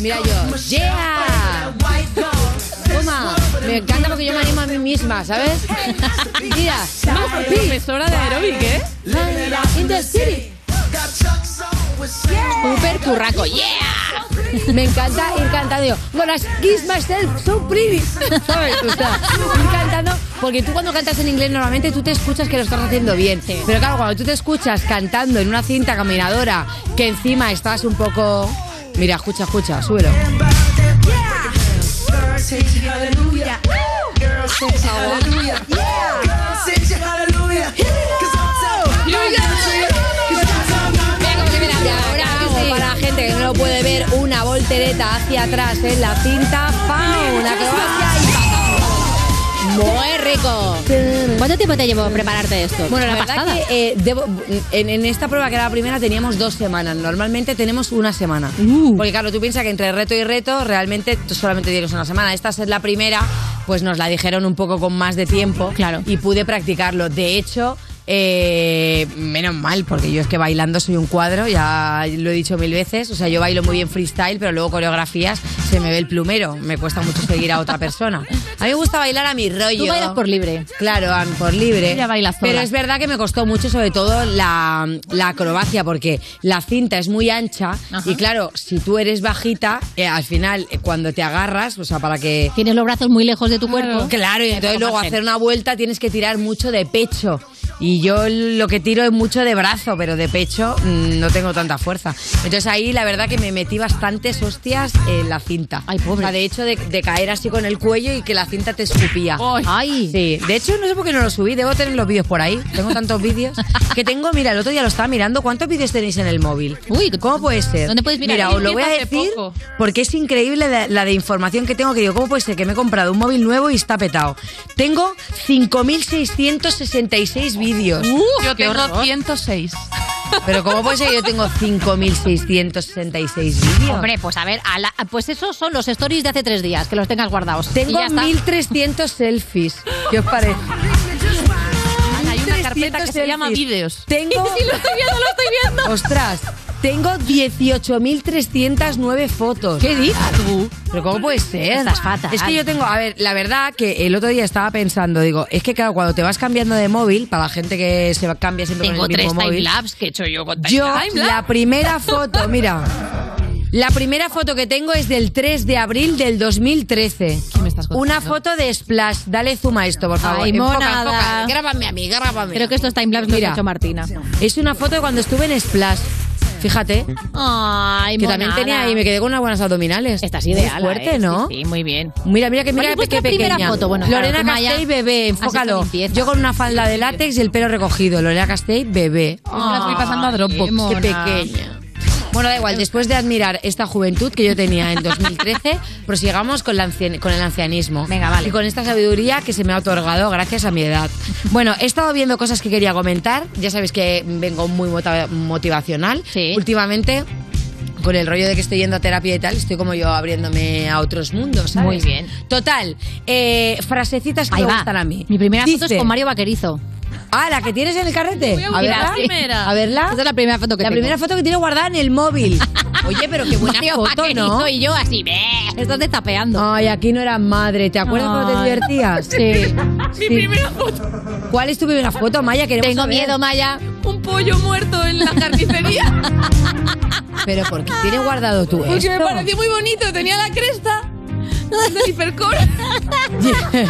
Mira yo, ¡yeah! Toma, me encanta porque yo me animo a mí misma, ¿sabes? Mira, Profesora de aeróbic, ¿eh? in the city. Super curraco, yeah. Me encanta ir cantando. Gonna kiss myself so pretty. ¿Sabes? O sea, ir cantando. Porque tú cuando cantas en inglés normalmente tú te escuchas que lo estás haciendo bien. Pero claro, cuando tú te escuchas cantando en una cinta caminadora que encima estás un poco. Mira, escucha, escucha, súbelo. Y gente que no lo puede ver una voltereta hacia atrás en la cinta, ¡pam! Una acrobacia y. Muy rico. ¿Cuánto tiempo te llevó prepararte esto? Bueno, la verdad pasada. que eh, debo- en, en esta prueba que era la primera teníamos dos semanas. Normalmente tenemos una semana. Uh. Porque claro, tú piensas que entre reto y reto realmente tú solamente tienes una semana. Esta es la primera, pues nos la dijeron un poco con más de tiempo. Claro. Y pude practicarlo. De hecho... eh, menos mal, porque yo es que bailando soy un cuadro, ya lo he dicho mil veces. O sea, yo bailo muy bien freestyle, pero luego coreografías se me ve el plumero. Me cuesta mucho seguir a otra persona. A mí me gusta bailar a mi rollo. Tú bailas por libre. Claro, Ann, por libre. Ella baila sola. Pero es verdad que me costó mucho, sobre todo la, la acrobacia, porque la cinta es muy ancha y claro, si tú eres bajita, eh, al final, eh, cuando te agarras, o sea, para que... Tienes los brazos muy lejos de tu cuerpo. Claro, y entonces luego hacer una vuelta tienes que tirar mucho de pecho. Y yo lo que tiro es mucho de brazo, pero de pecho mm, no tengo tanta fuerza. Entonces ahí la verdad que me metí bastantes hostias en la cinta. Ay, pobre. O sea, de hecho, de, de caer así con el cuello y que la cinta te escupía. Ay. Sí, de hecho no sé por qué no lo subí, debo tener los vídeos por ahí. Tengo tantos vídeos que tengo, mira, el otro día lo estaba mirando. ¿Cuántos vídeos tenéis en el móvil? Uy, ¿cómo puede ser? ¿Dónde puedes mirar? Mira, os lo voy a decir poco. porque es increíble la, la de información que tengo que digo, ¿cómo puede ser que me he comprado un móvil nuevo y está petado? Tengo 5666 vídeos. Yo tengo 106. Pero ¿cómo puede ser que yo tengo 5666 vídeos? Hombre, pues a ver, a la- pues esos son los stories de hace tres días, que los tengas guardados. Tengo ya está. 1300 selfies. ¿Qué os parece? Hay una carpeta que se llama vídeos. Tengo. Sí, lo estoy viendo, lo estoy viendo. Ostras, tengo 18.309 fotos. ¿Qué dices tú? ¿Pero cómo puede ser? Estás fatal. Es que yo tengo, a ver, la verdad que el otro día estaba pensando, digo, es que claro, cuando te vas cambiando de móvil, para la gente que se cambia siempre Tengo con el tres mismo móvil. timelapse que he hecho yo con Yo, timelapse. la primera foto, mira. La primera foto que tengo es del 3 de abril del 2013. Una foto de Splash. Dale zoom a esto, por favor. Ay, Enfoca, monada. enfoca. Grábame a mí, grábame. Creo que estos timelapse los ha Mira. hecho Martina. Es una foto de cuando estuve en Splash. Fíjate. Ay, que también tenía y me quedé con unas buenas abdominales. Estás ideal. Fuerte, ¿eh? ¿no? Sí, sí, muy bien. Mira, mira que mira ¿Cuál es qué pequeña. primera foto? Bueno, claro, Lorena Maya, Castell, bebé, enfócalo. Yo con una falda de látex y el pelo recogido. Lorena Castell, bebé. Yo me la estoy pasando a Dropbox. Qué pequeña. Bueno, da igual, después de admirar esta juventud que yo tenía en 2013, prosigamos con, la ancien- con el ancianismo. Venga, vale. Y con esta sabiduría que se me ha otorgado gracias a mi edad. Bueno, he estado viendo cosas que quería comentar. Ya sabéis que vengo muy motivacional. Últimamente, con el rollo de que estoy yendo a terapia y tal, estoy como yo abriéndome a otros mundos, ¿sabes? Muy bien. Total, eh, frasecitas que Ahí me va. gustan a mí. Mi primera foto Dice- es con Mario Vaquerizo. Ah, la que tienes en el carrete. Voy a verla. la primera. A verla. Esta es la primera foto que La tengo. primera foto que tiene guardada en el móvil. Oye, pero qué buena Mario foto, ¿no? y yo así, "Beh, estás destapeando. Ay, aquí no eras madre. ¿Te acuerdas cuando te divertías? Sí. Mi primera foto. ¿Cuál es tu primera foto, Maya? Queremos Tengo saber. miedo, Maya. Un pollo muerto en la carnicería. Pero ¿por qué tienes guardado tú Porque esto? me pareció muy bonito. Tenía la cresta del hipercore.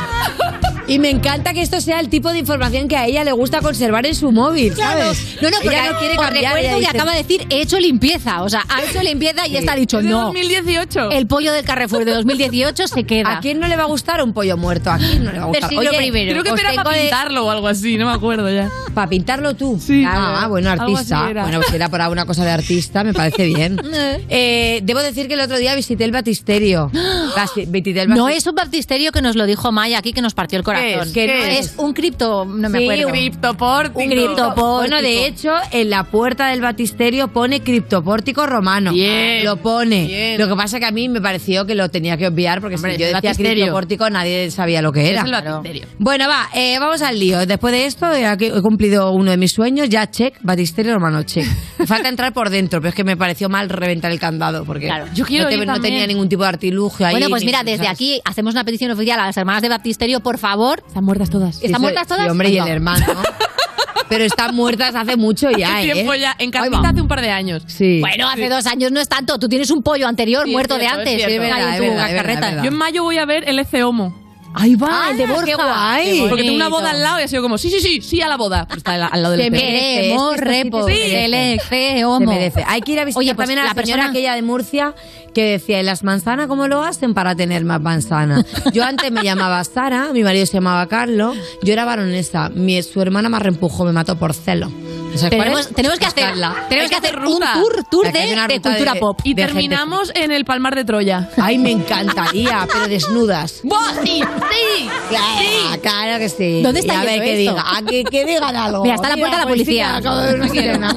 Y me encanta que esto sea el tipo de información que a ella le gusta conservar en su móvil, Claro. ¿sabes? No, no, porque ella no quiere cambiar. recuerdo ella que dice, acaba de decir he hecho limpieza. O sea, ha hecho limpieza y Sí. está dicho Es de no. 2018. El pollo del Carrefour de 2018 se queda. ¿A quién no le va a gustar un pollo muerto? ¿A quién no le va a gustar? siglo primero. Creo que era para de- pintarlo o algo así, no me acuerdo ya. ¿Para pintarlo tú? Sí. Ah, bueno, artista. Bueno, pues era por alguna cosa de artista, me parece bien. Eh, debo decir que el otro día visité el batisterio. Casi, visité el No bati- es un baptisterio que nos lo dijo Maya aquí que nos partió el corazón. Es? ¿Qué Que no es? es un cripto, no me Sí, acuerdo. un Criptopórtico. Un criptopórtico. Bueno, de hecho, en la puerta del batisterio pone criptopórtico romano. Bien. Lo pone. Bien. Lo que pasa que a mí me pareció que lo tenía que obviar porque Hombre, si yo es decía batisterio. criptopórtico nadie sabía lo que era. Es. Bueno, va, eh, vamos al lío. Después de esto, he, cumplido uno de mis sueños, ya check, batisterio romano check. Me falta entrar por dentro, pero es que me pareció mal reventar el candado porque Claro. Yo quiero no, te- tenía ningún tipo de artilugio ahí. Bueno, pues mira, desde ¿sabes? aquí hacemos una petición oficial a las hermanas de Baptisterio, por favor. Están muertas todas. Sí, ¿Están muertas todas? Sí, hombre, y el hermano. Pero están muertas hace mucho ya, ¿eh? tiempo ya. En Carmita hace un par de años. Sí. Bueno, hace dos años no es tanto. Tú tienes un pollo anterior Sí, es muerto de es antes. cierto. Es verdad, es verdad, es verdad, Yo en mayo voy a ver el EC Homo. Ahí va, Ah, el de qué Borja. guay. Qué Porque tengo una boda al lado y ha sido como, sí, sí, sí, sí a la boda. Pero está al, al lado del Se EC. merece. Queremos es que esto sí repo. merece. Hay que ir a visitar Oye, pues también a la, la señora persona- aquella de Murcia que decía, ¿y las manzanas cómo lo hacen para tener más manzanas? Yo antes me llamaba Sara, mi marido se llamaba Carlos, yo era baronesa, mi, su hermana me reempujó, me mató por celo. ¿Sabes cuál Tenemos, tenemos que hacer, tenemos que hacer hacer un tour, tour de, de cultura de- pop. Y de gente terminamos en el Palmar de Troya. Ay, me encantaría, pero desnudas. ¡Buah, sí! ¡Sí! Claro, claro que sí. ¿Dónde está Y a ver que diga, a que, que digan algo. Mira, está a la puerta de la sí, policía. acabo de ver una sirena.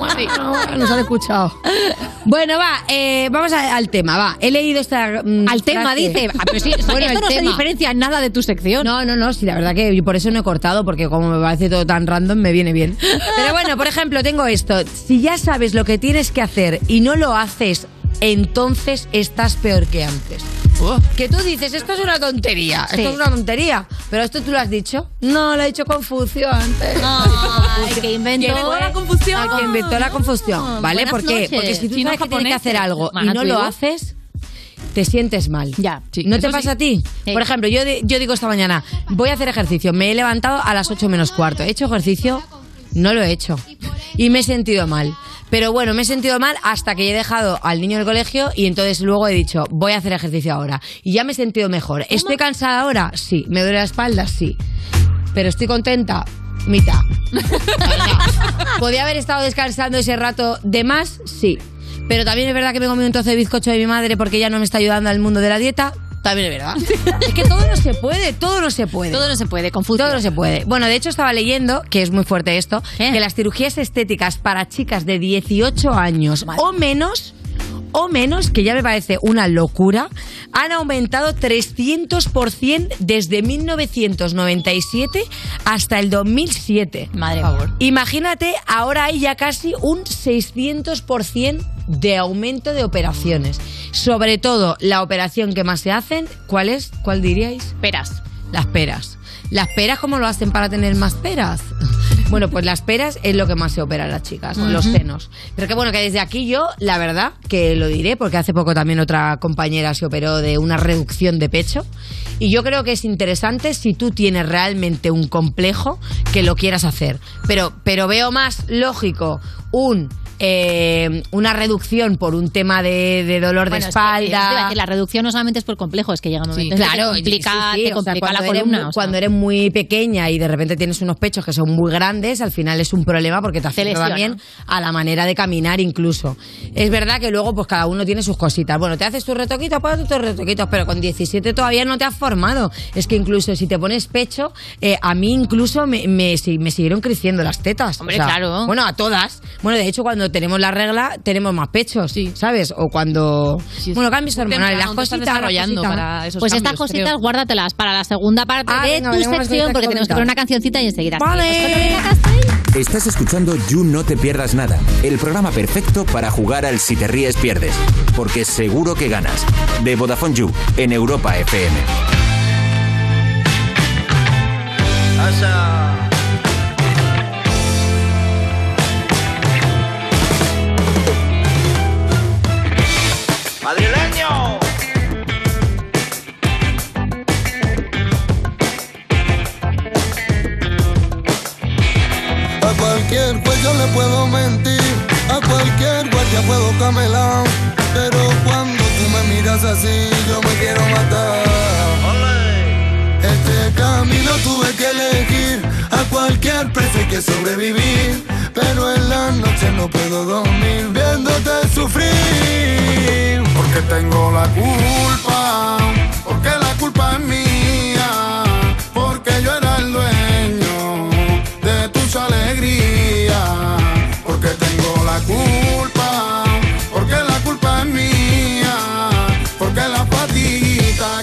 Nos han escuchado. Bueno, va, eh, vamos a- al tema, va. He leído esta. mm, Al tema frase. dice. Ah, pero sí, Bueno, esto no se tema. diferencia en nada de tu sección. No, no, no, sí, la verdad que por eso no he cortado, porque como me parece todo tan random, me viene bien. Pero bueno, por ejemplo, tengo esto. Si ya sabes lo que tienes que hacer y no lo haces, entonces estás peor que antes. Que tú dices, esto es una tontería, Sí. esto es una tontería, pero esto tú lo has dicho. No, lo ha dicho Confucio antes. Ay, que inventó. ¿Quién inventó la confusión? A quien inventó la confusión, ¿vale? Buenas ¿Por qué? noches. Porque si tú Chino sabes que tienes que hacer japonés. algo y no ¿tú lo haces, te sientes mal. Ya. Sí, ¿No te pasa sí. a ti? Sí. Por ejemplo, yo, yo digo esta mañana, voy a hacer ejercicio, me he levantado a las 8 menos cuarto. ¿He hecho ejercicio? No lo he hecho. Y me he sentido mal. Pero bueno, me he sentido mal hasta que he dejado al niño en el colegio y entonces luego he dicho, voy a hacer ejercicio ahora. Y ya me he sentido mejor. ¿Estoy cansada ahora? Sí. ¿Me duele la espalda? Sí. Pero estoy contenta. Mitad. ¿Podía haber estado descansando ese rato de más? Sí. Pero también es verdad que me he comido un trozo de bizcocho de mi madre porque ella no me está ayudando al mundo de la dieta. También es verdad. es que todo no se puede, todo no se puede. Todo no se puede, Confucio. Todo no se puede. Bueno, de hecho estaba leyendo, que es muy fuerte esto, que las cirugías estéticas para chicas de 18 años o menos, o menos, que ya me parece una locura, han aumentado 300% desde 1997 hasta el 2007. Madre mía. Imagínate, ahora hay ya casi un 600% de aumento de operaciones. Sobre todo, la operación que más se hacen, ¿cuál es? ¿Cuál diríais? Peras. Las peras. ¿Las peras cómo lo hacen para tener más peras? Bueno, pues las peras es lo que más se opera a las chicas, los senos. Pero que bueno, que desde aquí yo, la verdad, que lo diré, porque hace poco también otra compañera se operó de una reducción de pecho. Y yo creo que es interesante si tú tienes realmente un complejo que lo quieras hacer. Pero, pero veo más lógico un eh, una reducción por un tema de, de dolor Bueno, de es que, espalda. decir, la reducción no solamente es por complejo, es que llega un momento en que Claro, complica, sí, sí, te o sea, complica la eres columna. o sea. cuando eres muy pequeña y de repente tienes unos pechos que son muy grandes, al final es un problema porque te afecta también a la manera de caminar incluso. Es verdad que luego pues cada uno tiene sus cositas. Bueno, te haces tus retoquitos, pues tus retoquitos, pero con 17 todavía no te has formado. Es que incluso si te pones pecho, eh, a mí incluso me, me, si- me siguieron creciendo las tetas. Hombre, claro. Bueno, a todas. Bueno, de hecho cuando tenemos la regla tenemos más pechos, ¿sabes? O cuando... bueno, cambios hormonales, las cositas, desarrollando para esos Pues estas cositas creo. guárdatelas para la segunda parte Ah, de venga, tu sección porque que tenemos que poner una cancioncita y enseguida Vale. Estás escuchando You No Te Pierdas Nada, el programa perfecto para jugar al Si Te Ríes Pierdes, porque seguro que ganas. De Vodafone You, en Europa FM. Cualquier juez yo le puedo mentir, a cualquier guardia puedo camelar, pero cuando tú me miras así yo me quiero matar. Este camino tuve que elegir, a cualquier precio hay que sobrevivir, pero en la noche no puedo dormir viéndote sufrir. Porque tengo la culpa, porque la culpa es mía, porque yo era el dueño de tus alegrías,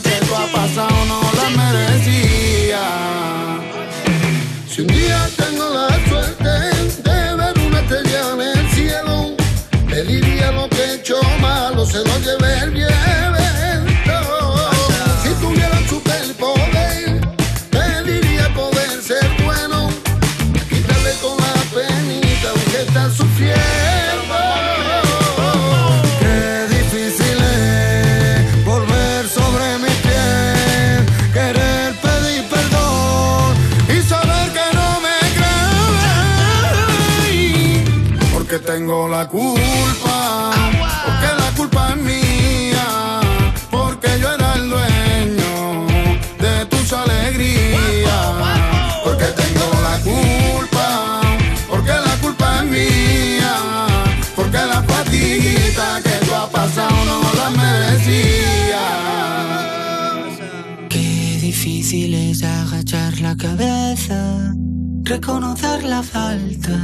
que tú has pasado no la merecía. Si un día tengo la suerte de ver una estrella en el cielo, le diría lo que he hecho malo, se lo llevé el viento. Tengo la culpa, porque la culpa es mía, porque yo era el dueño de tus alegrías. Porque tengo la culpa, porque la culpa es mía, porque la fatiguita que tú has pasado no la merecía. Qué difícil es agachar la cabeza, reconocer la falta,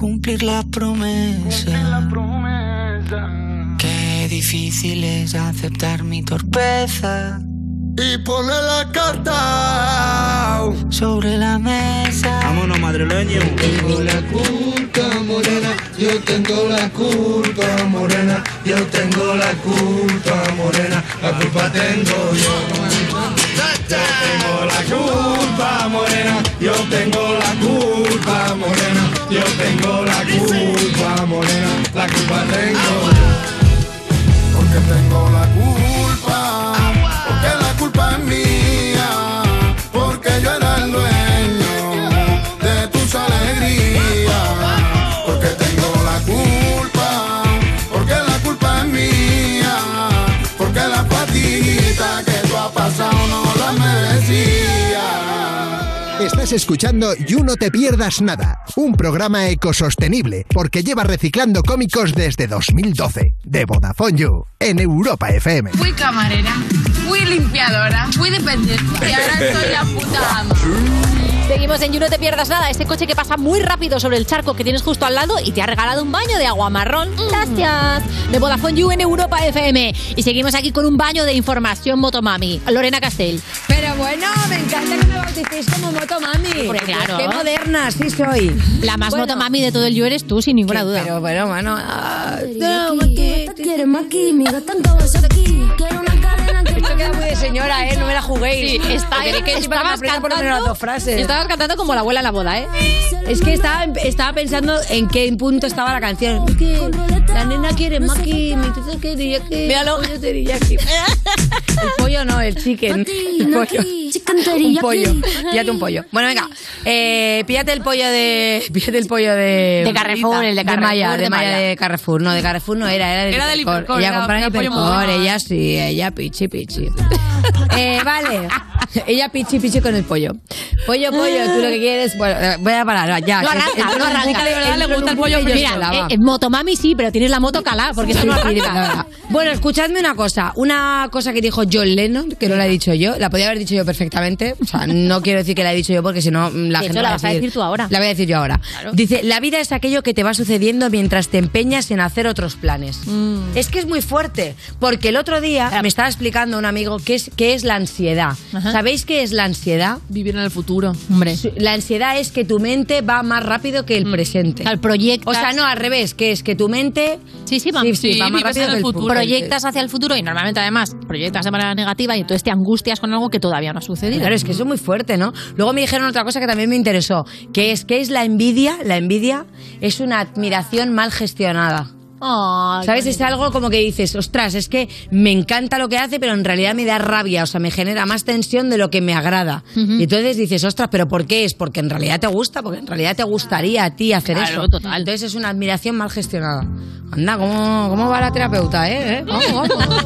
cumplir la promesa. Qué difícil es aceptar mi torpeza y poner la carta sobre la mesa. Vámonos, madrileño. Tengo la culpa, morena, yo tengo la culpa, morena, yo tengo la culpa, morena, la culpa tengo yo. Yo tengo la culpa, morena, yo tengo la culpa, morena, yo tengo la culpa, morena, la culpa tengo. Yo. Porque tengo la culpa, porque la culpa es mía, porque yo era el dueño de tus alegrías, porque tengo la culpa, porque la culpa es mía, porque la fatiguita que tú has pasado no la merecía. Estás escuchando You No Te Pierdas Nada, un programa ecosostenible porque lleva reciclando cómicos desde 2012. De Vodafone You, en Europa FM. Fui camarera, fui limpiadora, fui dependiente y ahora soy la puta ama. Seguimos en You No Te Pierdas Nada, ese coche que pasa muy rápido sobre el charco que tienes justo al lado y te ha regalado un baño de agua marrón. Gracias. De Vodafone You en Europa FM. Y seguimos aquí con un baño de información Motomami. Lorena Castell. Pero bueno, me encanta que me bauticéis como Motomami. Hombre, claro. Qué moderna, sí soy. La más Bueno, Motomami de todo el You eres tú, sin ninguna duda. Pero bueno, bueno. Quiero más química, tanto beso de aquí. Quiero una cadena Esto queda muy de señora, ¿eh? No me la juguéis. Sí, está- que estabas por las dos frases. Estabas cantando como la abuela en la boda, ¿eh? Es que estaba, estaba pensando en qué punto estaba la canción. La nena quiere más química, entonces quería que... Míralo. El pollo no, el chicken. El pollo. Un pollo. Píllate un pollo. Bueno, venga. Eh, píllate el pollo de. Píllate el pollo de. De Carrefour, el de Carrefour, Maya, de, de Maya de Carrefour. No, de Carrefour no era, era de Era del Hipercor, Ella era- compra en era pollo Hipercor, ella sí, ella pichi pichi. eh, vale. Ella pichi pichi con el pollo. Pollo, pollo, tú lo que quieres. Bueno, eh, voy a parar, ya. No arranca, no arranca. De verdad, le gusta el pollo Mira, eh, eh, Motomami sí, pero tienes la moto calada, porque esto no arranca. Bueno, escuchadme una cosa. Una cosa que dijo John Lennon, que no la he dicho yo, la podía haber dicho yo perfectamente. O sea, no quiero decir que la he dicho yo porque si no la De gente hecho, la va vas a decir tú ahora. La voy a decir yo ahora. Dice, la vida es aquello que te va sucediendo mientras te empeñas en hacer otros planes. Mm. Es que es muy fuerte, porque el otro día me estaba explicando un amigo qué es, qué es la ansiedad. O sea, ¿Sabéis qué es la ansiedad? Vivir en el futuro. Hombre. La ansiedad es que tu mente va más rápido que el presente. Al proyectas. O sea, no, al revés, que es que tu mente Sí, sí, va, sí, va más rápido que el futuro. Proyectas hacia el futuro y normalmente además proyectas de manera negativa y entonces te angustias con algo que todavía no ha sucedido. Claro, es que eso es muy fuerte, ¿no? Luego me dijeron otra cosa que también me interesó, que es que es la envidia, la envidia es una admiración mal gestionada. ¿Sabes? Es algo como que dices, ostras, es que me encanta lo que hace, pero en realidad me da rabia, o sea, me genera más tensión de lo que me agrada. Y entonces dices, ostras, ¿pero por qué es? Porque en realidad te gusta, porque en realidad te gustaría a ti hacer Claro, eso. total. Entonces es una admiración mal gestionada. Anda, ¿cómo, cómo va la terapeuta, eh? ¿Eh? Vamos, vamos.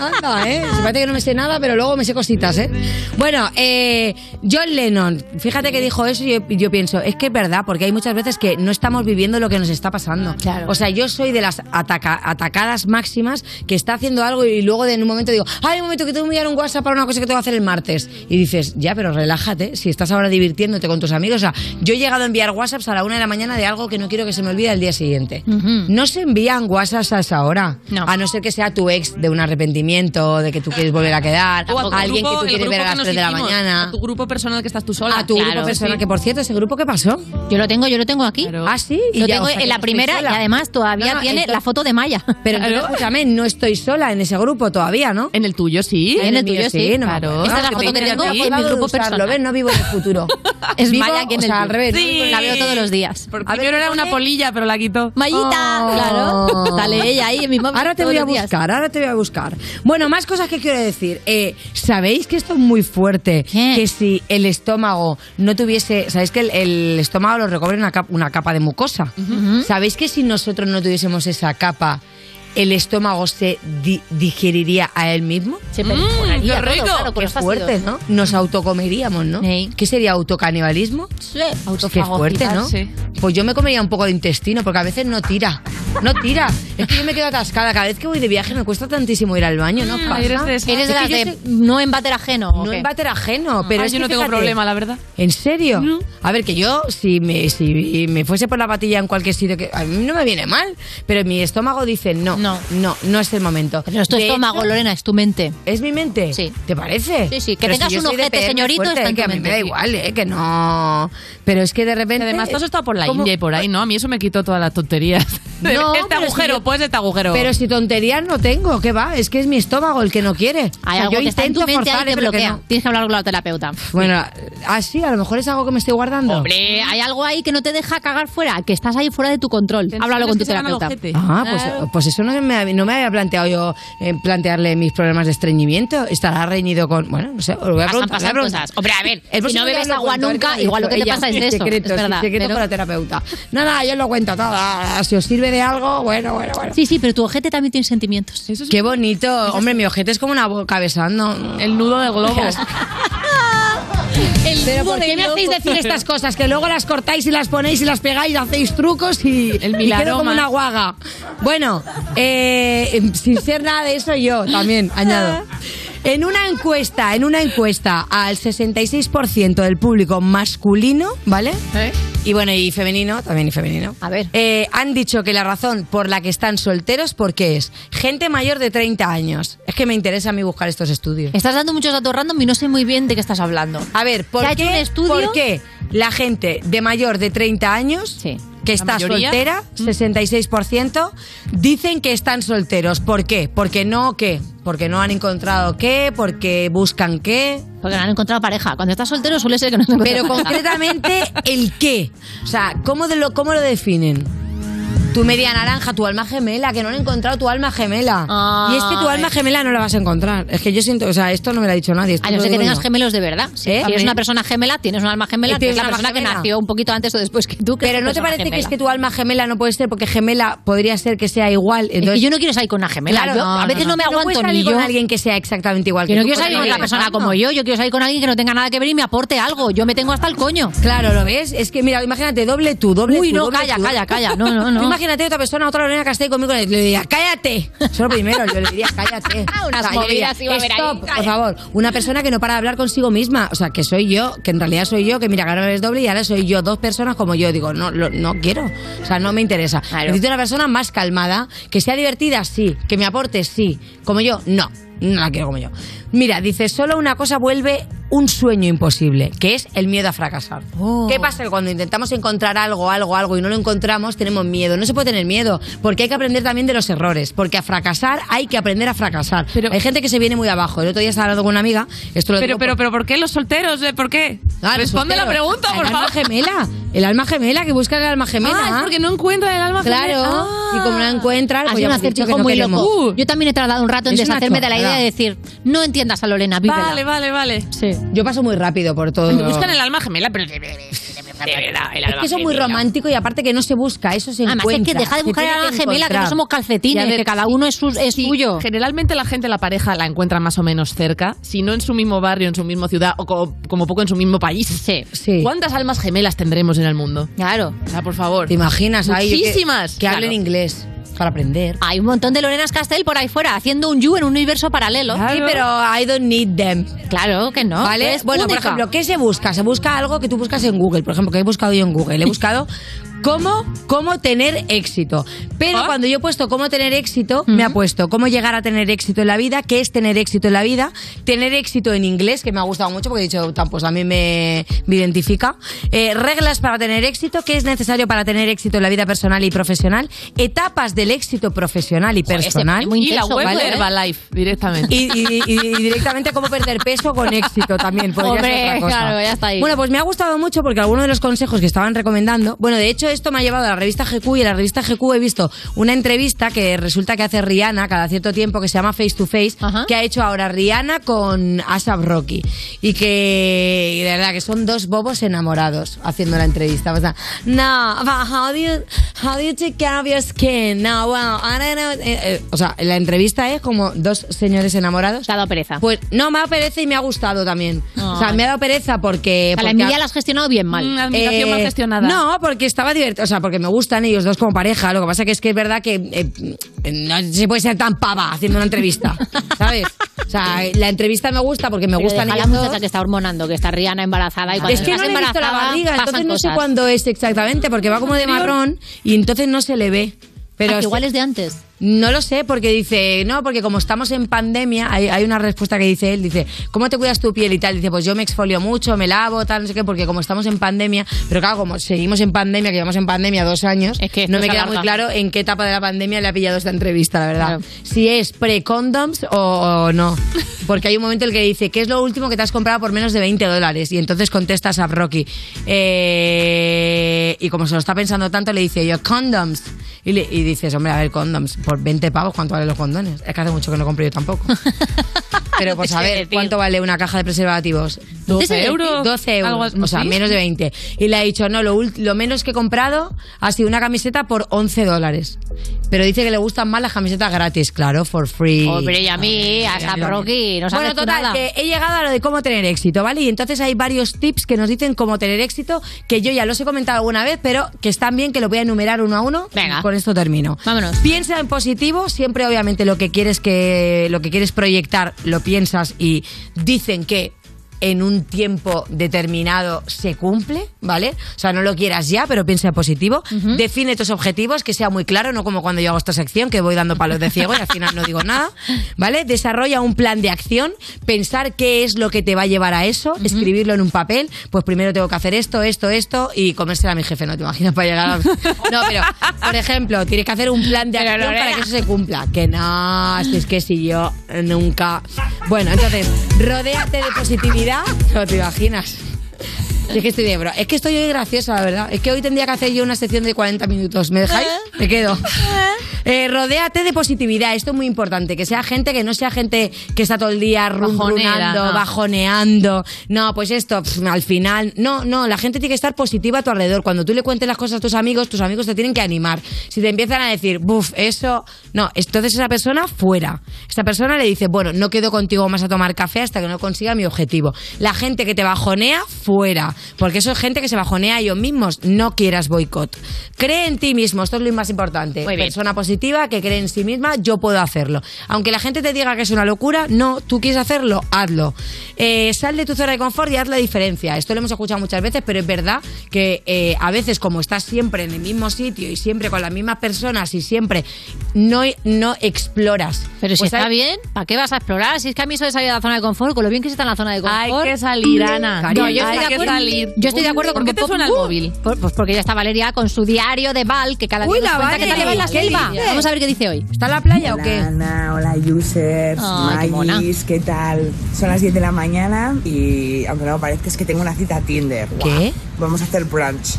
Anda, eh. Se parece que no me sé nada, pero luego me sé cositas, eh. Bueno, eh, John Lennon, fíjate que dijo eso y yo, yo pienso, es que es verdad, porque hay muchas veces que no estamos viviendo lo que nos está pasando. Claro. O sea, yo soy de las ataca- atacadas máximas que está haciendo algo y luego de en un momento digo, hay un momento que tengo que enviar un WhatsApp para una cosa que tengo que hacer el martes. Y dices, ya, pero relájate, si estás ahora divirtiéndote con tus amigos. O sea, yo he llegado a enviar WhatsApps a la una de la mañana de algo que no quiero que se me olvide al día siguiente. No se envían WhatsApps a esa hora. A no ser que sea tu ex de un arrepentimiento, de que tú quieres volver a quedar, O a tu a alguien grupo- que tú el quieres ver a las nos 3 de la mañana. A tu grupo personal que estás tú sola. A tu grupo personal, que por cierto, ese grupo, ¿qué pasó? Yo lo tengo, yo lo tengo aquí. Ah, sí. Y Lo ya, tengo o sea, que en la no primera y además todavía No, no, tiene la foto de Maya. Pero entonces, escúchame, no estoy sola en ese grupo todavía, ¿no? En el tuyo sí. En el tuyo sí, no claro. Esta es la que foto que tengo en mi grupo personal. ¿ves? No vivo en el futuro. Es Vivo, Maya aquí en o el sea, al revés. La veo todos los días. Porque A ver, primero era ¿qué una polilla, pero la quitó. Mayita, Oh. claro. Sale ella ahí en mi móvil Ahora te voy a buscar, ahora te voy a buscar. Bueno, más cosas que quiero decir. Eh, ¿Sabéis que esto es muy fuerte? Que si el estómago no tuviese... ¿Sabéis que el, el estómago lo recubre una, cap- una capa de mucosa? ¿Sabéis que si nosotros no tuviésemos esa capa, el estómago se di- digeriría a él mismo? Se perforaría qué todo, rico. claro, con Qué fuerte, ¿no? Nos autocomeríamos, ¿no? Sí. ¿Qué sería autocanibalismo? Sí, Qué fuerte, ¿no? sí. Pues yo me comería un poco de intestino, porque a veces no tira. No tira. Es que yo me quedo atascada. Cada vez que voy de viaje me cuesta tantísimo ir al baño, ¿no? pasa? eres de esas. Eres de las de no en váter ajeno. ¿o No qué? en váter ajeno, pero Ah, es yo que no tengo fíjate, problema, la verdad. ¿En serio? A ver, que yo, si me, si me fuese por la patilla en cualquier sitio, que a mí no me viene mal, pero mi estómago dice no, no, no, no es el momento. Pero no es tu De estómago, hecho, Lorena, es tu mente. ¿Es mi mente? Sí. ¿Te parece? Sí, sí, que Pero tengas un ojete, señorito, fuerte, está en que tu a mí me da igual, ¿eh? Que no... Pero es que de repente... Además, tú has estado por la ¿Cómo? India y por ahí, ¿no? A mí eso me quitó todas las tonterías. No, este pero si agujero, yo- pues este agujero. Pero si tonterías no tengo, ¿qué va? Es que es mi estómago el que no quiere. Hay O sea, algo yo que está en tu intento mente forzar, pero que no. Tienes que hablar con la terapeuta. Bueno, así, a lo mejor es algo que me estoy guardando. Hombre, hay algo ahí que no te deja cagar fuera, que estás ahí fuera de tu control. Háblalo con tu terapeuta. Ah, pues, pues eso no me, no me había planteado yo eh, plantearle mis problemas de estreñimiento. Estará reñido con. Bueno, no sé, os lo voy a preguntar. pasan cosas. Hombre, a ver, si no bebes agua nunca, igual lo que te pasa es eso. Secreto, es verdad. secreto pero- la terapeuta. Nada, yo lo cuento todo. Ah, Si os sirve de algo, bueno, bueno, bueno. Sí, sí, pero tu ojete también tiene sentimientos. Qué bonito. Hombre, mi ojete es como una boca besando. El nudo de globo. El Pero ¿por qué me hacéis decir estas cosas? Que luego las cortáis y las ponéis y las pegáis y hacéis trucos y, El y quedo como una guaga. Bueno, eh, sin ser nada de eso yo también añado. En una encuesta, en una encuesta al 66% del público masculino, ¿vale? Y bueno, y femenino, también y femenino. A ver. Eh, han dicho que la razón por la que están solteros, ¿por qué es? Gente mayor de 30 años. Es que me interesa a mí buscar estos estudios. Estás dando muchos datos random y no sé muy bien de qué estás hablando. A ver, ¿por ¿Se ha hecho qué, un estudio? por qué la gente de mayor de 30 años que está mayoría? soltera, 66%, dicen que están solteros? ¿Por qué? Porque no qué? Porque no han encontrado qué, porque buscan qué. Porque no han encontrado pareja. Cuando estás soltero suele ser que no has encontrado Pero pareja. concretamente el qué. O sea, ¿cómo, de lo, cómo lo definen? Tu media naranja, tu alma gemela, que no han encontrado tu alma gemela. Y es que tu alma gemela no la vas a encontrar. Es que yo siento, o sea, esto no me lo ha dicho nadie. A no ser que tengas yo. gemelos de verdad. Si ¿Eh? eres una persona gemela, tienes un alma gemela, que es tienes la una persona alma que nació un poquito antes o después que tú. que Pero ¿no te parece que es que tu alma gemela no puede ser? Porque gemela podría ser que sea igual. Entonces... Es que yo no quiero salir con una gemela. Claro, Yo a veces no, me aguanto ni salir yo. con alguien que sea exactamente igual Yo que no tú, quiero salir con no una persona como yo. Yo quiero salir con alguien que no tenga nada que ver y me aporte algo. Yo me tengo hasta el coño. Claro, ¿lo ves? Es que, mira, imagínate, doble tú, doble Uy, no, calla, calla, calla. No, no, no. Tú imagínate otra persona, otra Lorena que esté conmigo, le diría, cállate. Eso lo primero, yo le diría, cállate. Unas yo le diría, movidas iba a haber ahí, por favor. Una persona que no para de hablar consigo misma. O sea, que soy yo, que en realidad soy yo, que mira, ahora eres doble y ahora soy yo, dos personas como yo. Digo, no, lo- no quiero. O sea, no me interesa. Necesito una persona más calmada, que sea divertida, sí. Que me aporte, sí. Como yo, no. No la quiero como yo. Mira, dice, solo una cosa vuelve un sueño imposible, que es el miedo a fracasar. ¿Qué pasa? Que cuando intentamos encontrar algo, algo, algo y no lo encontramos, tenemos miedo. No se puede tener miedo, porque hay que aprender también de los errores, porque a fracasar hay que aprender a fracasar. hay gente que se viene muy abajo. El otro día estaba hablando con una amiga, esto lo Pero, digo pero, pero, ¿por qué los solteros? eh? ¿Por qué? Ah, Responde la pregunta, por el alma favor. gemela. El alma gemela, que busca el alma gemela. Ah, es porque no encuentran el alma Claro. gemela. Ah. Y como no la encuentran, pues un que no muy queremos. loco. Yo también he tardado un rato en deshacerme de la idea de decir, no entiendas a Lorena, vívela. Vale, vale, vale. Sí. Yo paso muy rápido por todo. Buscan el alma gemela, pero... Es que eso es muy romántico y aparte que no se busca, eso se Además, es que deja de buscar a la gemela, que no somos calcetines, ver, que cada uno es, su- es Sí, suyo. Generalmente la gente, la pareja, la encuentra más o menos cerca, si no en su mismo barrio, en su misma ciudad o co- como, poco en su mismo país. Sí. ¿Cuántas almas gemelas tendremos en el mundo? Claro. O sea, por favor. ¿Te imaginas ahí? que- Muchísimas. Que, hablen Claro. inglés para aprender. Hay un montón de Lorenas Castel por ahí fuera, haciendo un you en un universo paralelo. Sí, pero I don't need them. Claro que no. ¿Vale? es Bueno, por ejemplo, ¿qué se busca? Se busca algo que tú buscas en Google. Por ejemplo, que he buscado yo en Google. He buscado cómo, cómo tener éxito. Pero Ah. cuando yo he puesto cómo tener éxito, me ha puesto cómo llegar a tener éxito en la vida, qué es tener éxito en la vida, tener éxito en inglés, que me ha gustado mucho porque he dicho, "Tan, pues a mí me, me identifica, eh, reglas para tener éxito, qué es necesario para tener éxito en la vida personal y profesional, etapas del éxito profesional y personal. y la web de Herbalife, directamente. Y, y- y- y directamente cómo perder peso con éxito también. podría ser Hombre, otra cosa. claro, ya está ahí. Bueno, pues me ha gustado mucho porque algunos de los consejos que estaban recomendando. Bueno, de hecho, esto me ha llevado a la revista GQ y en la revista GQ he visto una entrevista que resulta que hace Rihanna cada cierto tiempo que se llama Face to Face, que ha hecho ahora Rihanna con ASAP Rocky. Y que, y de verdad, que son dos bobos enamorados haciendo la entrevista. O sea, no, but how do you, how do you take care of your skin? No, well, I don't know. Eh, eh, o sea, la entrevista es como dos señores enamorados. Te ha dado pereza. Pues no, me ha dado pereza y me ha gustado también. O sea, me ha dado pereza porque... O sea, la porque- envidia la has gestionado bien mal. Mm, admiración mal gestionada. No, porque estaba divertido. O sea, porque me gustan ellos dos como pareja. Lo que pasa que es que es verdad que eh, no se puede ser tan pava haciendo una entrevista. ¿Sabes? O sea, la entrevista me gusta porque me Pero gustan ellos la dos. que está hormonando, que está Rihanna embarazada y cuando Es que no le he visto la barriga, entonces no sé cosas. cuándo es exactamente, porque va como de marrón y entonces no se le ve. Pero Ah, que igual es de antes. No lo sé, porque dice, no, porque como estamos en pandemia, hay, hay una respuesta que dice él, dice, ¿cómo te cuidas tu piel y tal? Dice, pues yo me exfolio mucho, me lavo, tal, no sé qué, porque como estamos en pandemia, pero claro, como seguimos en pandemia, que llevamos en pandemia dos años, que esto no me queda alarga. muy claro en qué etapa de la pandemia le ha pillado esta entrevista, la verdad. Si es pre-condoms o, o no. Porque hay un momento en el que dice, ¿qué es lo último que te has comprado por menos de 20 dólares? Y entonces contestas a Rocky. Eh, y como se lo está pensando tanto, le dice yo, condoms. Y, le- y dices, hombre, a ver, condoms, por 20 pavos, ¿cuánto valen los condones? Es que hace mucho que no compro yo tampoco. Pero pues sé ver, decir. ¿cuánto vale una caja de preservativos? 12 euros. 12 euros, o sea, menos de 20. Y le ha dicho, no, lo, lo menos que he comprado ha sido una camiseta por 11 dólares. Pero dice que le gustan más las camisetas gratis, claro, for free. Hombre, y a mí, hasta ya. Rocky, no sabes Bueno, total, nada. que he llegado a lo de cómo tener éxito, ¿vale? Y entonces hay varios tips que nos dicen cómo tener éxito, que yo ya los he comentado alguna vez, pero que están bien, que lo voy a enumerar uno a uno. Venga. Con esto termino. Vámonos. Piensa en positivo, siempre obviamente lo que quieres que lo que quieres proyectar lo piensas y dicen que en un tiempo determinado se cumple, ¿vale? O sea, no lo quieras ya, pero piensa en positivo. Define tus objetivos, que sea muy claro, no como cuando yo hago esta sección, que voy dando palos de ciego y al final no digo nada, ¿vale? Desarrolla un plan de acción, pensar qué es lo que te va a llevar a eso, escribirlo en un papel, pues primero tengo que hacer esto, esto, esto y comérsela a mi jefe, ¿no te imaginas para llegar a... No, pero, por ejemplo, tienes que hacer un plan de acción para que eso se cumpla. Que no, si es que si yo nunca... Bueno, entonces, rodéate de positividad, no te imaginas. Es que estoy de bro. Es que estoy hoy graciosa, la verdad. Es que hoy tendría que hacer yo una sección de 40 minutos. ¿Me dejáis? Me quedo. Eh, rodéate de positividad. Esto es muy importante. Que sea gente que no sea gente que está todo el día rum- Bajonera, runando, no. bajoneando. No, pues esto, al final. No, no, la gente tiene que estar positiva a tu alrededor. Cuando tú le cuentes las cosas a tus amigos, tus amigos te tienen que animar. Si te empiezan a decir, buf, eso. No, entonces esa persona fuera. Esta persona le dice, bueno, no quedo contigo más a tomar café hasta que no consiga mi objetivo. La gente que te bajonea, fuera. Porque eso es gente que se bajonea a ellos mismos. No quieras boicot. Cree en ti mismo, esto es lo más importante. Muy bien. Persona positiva que cree en sí misma, yo puedo hacerlo. Aunque la gente te diga que es una locura, no, tú quieres hacerlo, hazlo. Eh, sal de tu zona de confort y haz la diferencia. Esto lo hemos escuchado muchas veces, pero es verdad que eh, a veces como estás siempre en el mismo sitio y siempre con las mismas personas y siempre no, no exploras. Pero si Pues está hay- bien, ¿para qué vas a explorar? Si es que a mí eso de salir de la zona de confort, con lo bien que se está en la zona de Hay confort. que salir, Ana. No, yo Hay estoy de acuerdo. Salir. Yo estoy de acuerdo ¿Por con qué que te suena el móvil? Por- Pues porque ya está Valeria con su diario de Val, que cada día Uy, nos la cuenta que tal le va en la Vale, ¿qué selva. dice? Vamos a ver qué dice hoy. ¿Está en la playa o qué? Hola Ana, hola users, Ay, qué mona. Magis, ¿qué tal? Son las 10 de la mañana y aunque no lo parezca es que tengo una cita a Tinder. ¿Qué? Vamos a hacer brunch.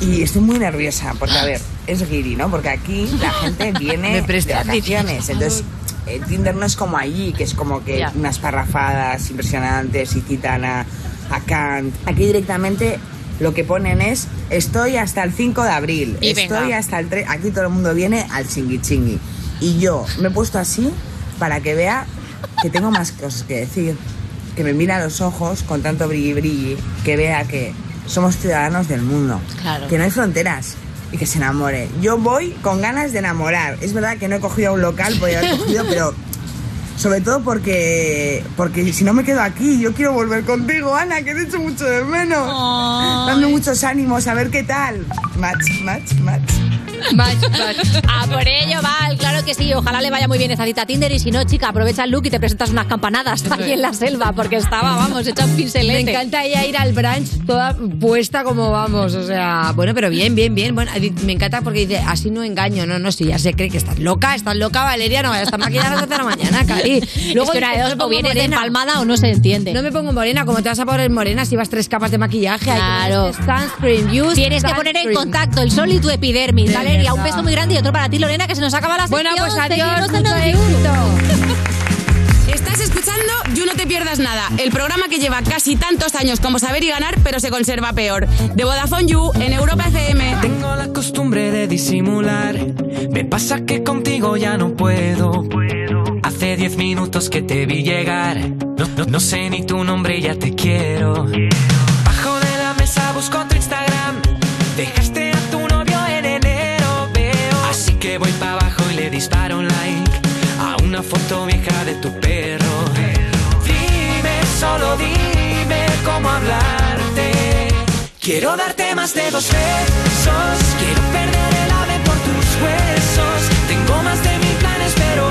Y estoy muy nerviosa porque, a ver, es guiri, ¿no? Porque aquí la gente viene Me de vacaciones. Entonces, el Tinder no es como allí, que es como que Ya. unas parrafadas impresionantes y citan a, a Kant. Aquí directamente lo que ponen es estoy hasta el 5 de abril, Y estoy venga. hasta el 3. Aquí todo el mundo viene al chingui chingui. Y yo me he puesto así para que vea que tengo más cosas que decir. Que me mira a los ojos con tanto brilli brilli, que vea que somos ciudadanos del mundo. Claro. Que no hay fronteras y que se enamore. Yo voy con ganas de enamorar. Es verdad que no he cogido un local, podría haber cogido, pero sobre todo porque porque si no me quedo aquí, yo quiero volver contigo, Ana, que te echo mucho de menos. Dame muchos ánimos, a ver qué tal. Match, match, match. A por ello, Val, claro que sí. Ojalá le vaya muy bien esta cita a Tinder. Y si no, chica, aprovecha el look y te presentas unas campanadas aquí en la selva, porque estaba, vamos, hecha un Me pincelete. encanta ella ir al brunch toda puesta como vamos, o sea, bueno, pero bien, bien, bien. Bueno, me encanta porque dice, así no engaño, no, no, si ya se cree que estás loca, estás loca, Valeria, no vaya a estar maquillada a las 12 de la mañana, Cari. Es que una de dos, "Me o vienes morena". empalmada o no se entiende. No me pongo morena, como te vas a poner morena si vas tres capas de maquillaje? Hay que Claro. ponerte Sunscreen, use Tienes que poner en contacto el sol y tu epidermis. De Valeria, un beso muy grande y otro para ti, Lorena, que se nos acaba la sección. Bueno, pues adiós, mucho éxito. Estás escuchando You No Te Pierdas Nada, el programa que lleva casi tantos años como saber y ganar, pero se conserva peor. De Vodafone You en Europa FM. Tengo la costumbre de disimular. Me pasa que contigo ya no puedo. Hace diez minutos que te vi llegar. No, no- no sé ni tu nombre ya te quiero. Bajo de la mesa busco tu Instagram. Dejaste a tu novio en enero, veo. Así que voy para abajo y le disparo un like a una foto vieja de tu perro. Dime, solo dime cómo hablarte. Quiero darte más de dos besos. Quiero perder el ave por tus huesos. Tengo más de mil planes, pero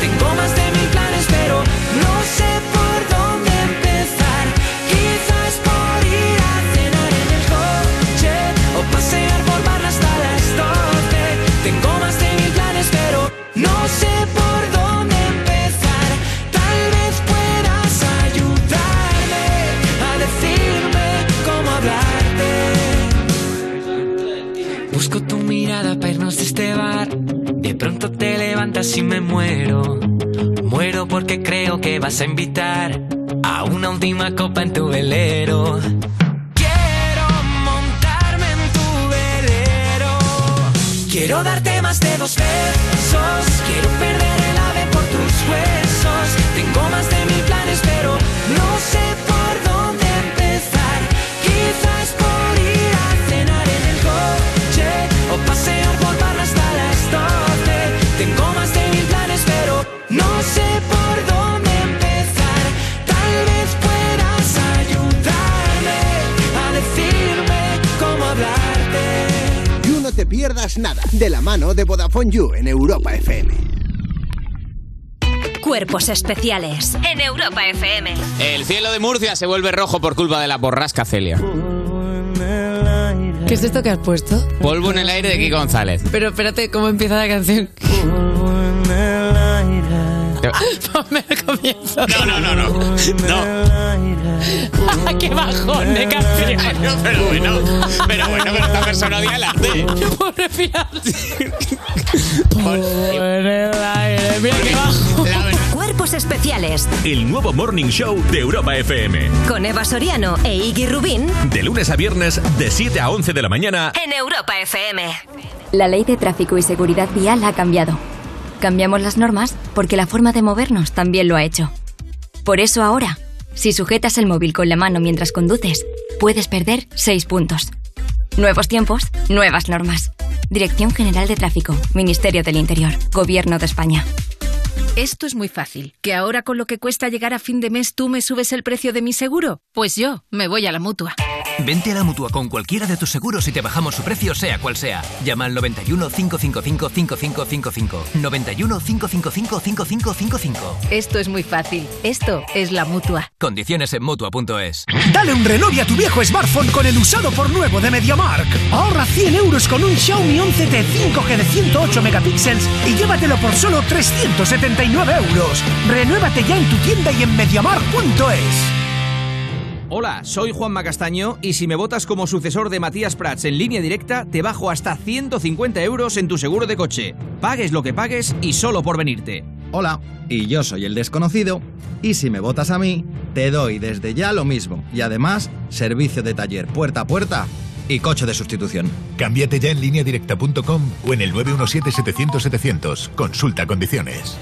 Tengo más de mil planes, de Vodafone You en Europa FM. Cuerpos especiales en Europa FM. El cielo de Murcia se vuelve rojo por culpa de la borrasca Celia. ¿Qué es esto que has puesto? Polvo en el aire de Kiko González. Pero espérate, ¿cómo empieza la canción? Ponme el comienzo. No, no, no, no. No. ¡Qué bajón de canción! pero bueno, pero bueno, pero esta persona odia el arte. Pobre fiel. en el aire. Mira qué bajo. Cuerpos especiales El nuevo Morning Show de Europa FM. con Eva Soriano e Iggy Rubín De lunes a viernes, de 7 a 11 de la mañana. en Europa FM. La ley de tráfico y seguridad vial ha cambiado. Cambiamos las normas porque la forma de movernos también lo ha hecho. Por eso ahora, si sujetas el móvil con la mano mientras conduces, puedes perder 6 puntos. Nuevos tiempos, nuevas normas. Dirección General de Tráfico, Ministerio del Interior, Gobierno de España. Esto es muy fácil. ¿Que ahora con lo que cuesta llegar a fin de mes tú me subes el precio de mi seguro? Pues yo me voy a la mutua. Vente a la mutua con cualquiera de tus seguros y te bajamos su precio, sea cual sea. Llama al 91 555 5555. 91 555 5555. Esto es muy fácil. Esto es la mutua. Condiciones en mutua.es. Dale un renove a tu viejo smartphone con el usado por nuevo de MediaMark. Ahorra 100 euros con un Xiaomi 11T 5G de 108 megapíxeles y llévatelo por solo 379 euros. Renuévate ya en tu tienda y en MediaMark.es. Hola, soy Juanma Castaño y si me votas como sucesor de Matías Prats en línea directa, te bajo hasta 150 euros en tu seguro de coche. Pagues lo que pagues y solo por venirte. Hola, y yo soy el desconocido, y si me votas a mí, te doy desde ya lo mismo, y además, servicio de taller puerta a puerta y coche de sustitución. Cámbiate ya en lineadirecta.com o en el 917-700-700. Consulta condiciones.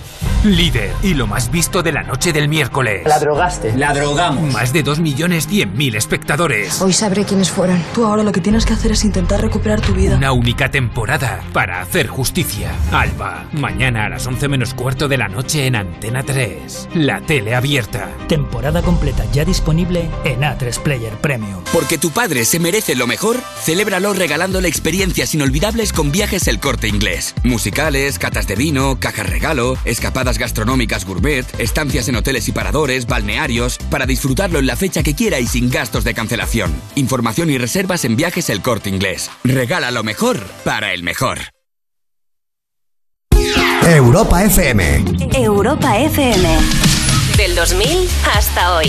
Líder y lo más visto de la noche del miércoles. La drogaste. La drogamos. Más de 2.100.000 espectadores. Hoy sabré quiénes fueron. Tú ahora lo que tienes que hacer es intentar recuperar tu vida. Una única temporada para hacer justicia. Alba, mañana a las 11 menos cuarto de la noche en Antena 3. La tele abierta. Temporada completa ya disponible en A3 Player Premium. Porque tu padre se merece lo mejor, celébralo regalándole experiencias inolvidables con viajes El Corte Inglés. Musicales, catas de vino, cajas regalo, escapadas gastronómicas gourmet, estancias en hoteles y paradores, balnearios, para disfrutarlo en la fecha que quiera y sin gastos de cancelación. Información y reservas en viajes El Corte Inglés. Regala lo mejor para el mejor. Europa FM. Europa FM. Del 2000 hasta hoy.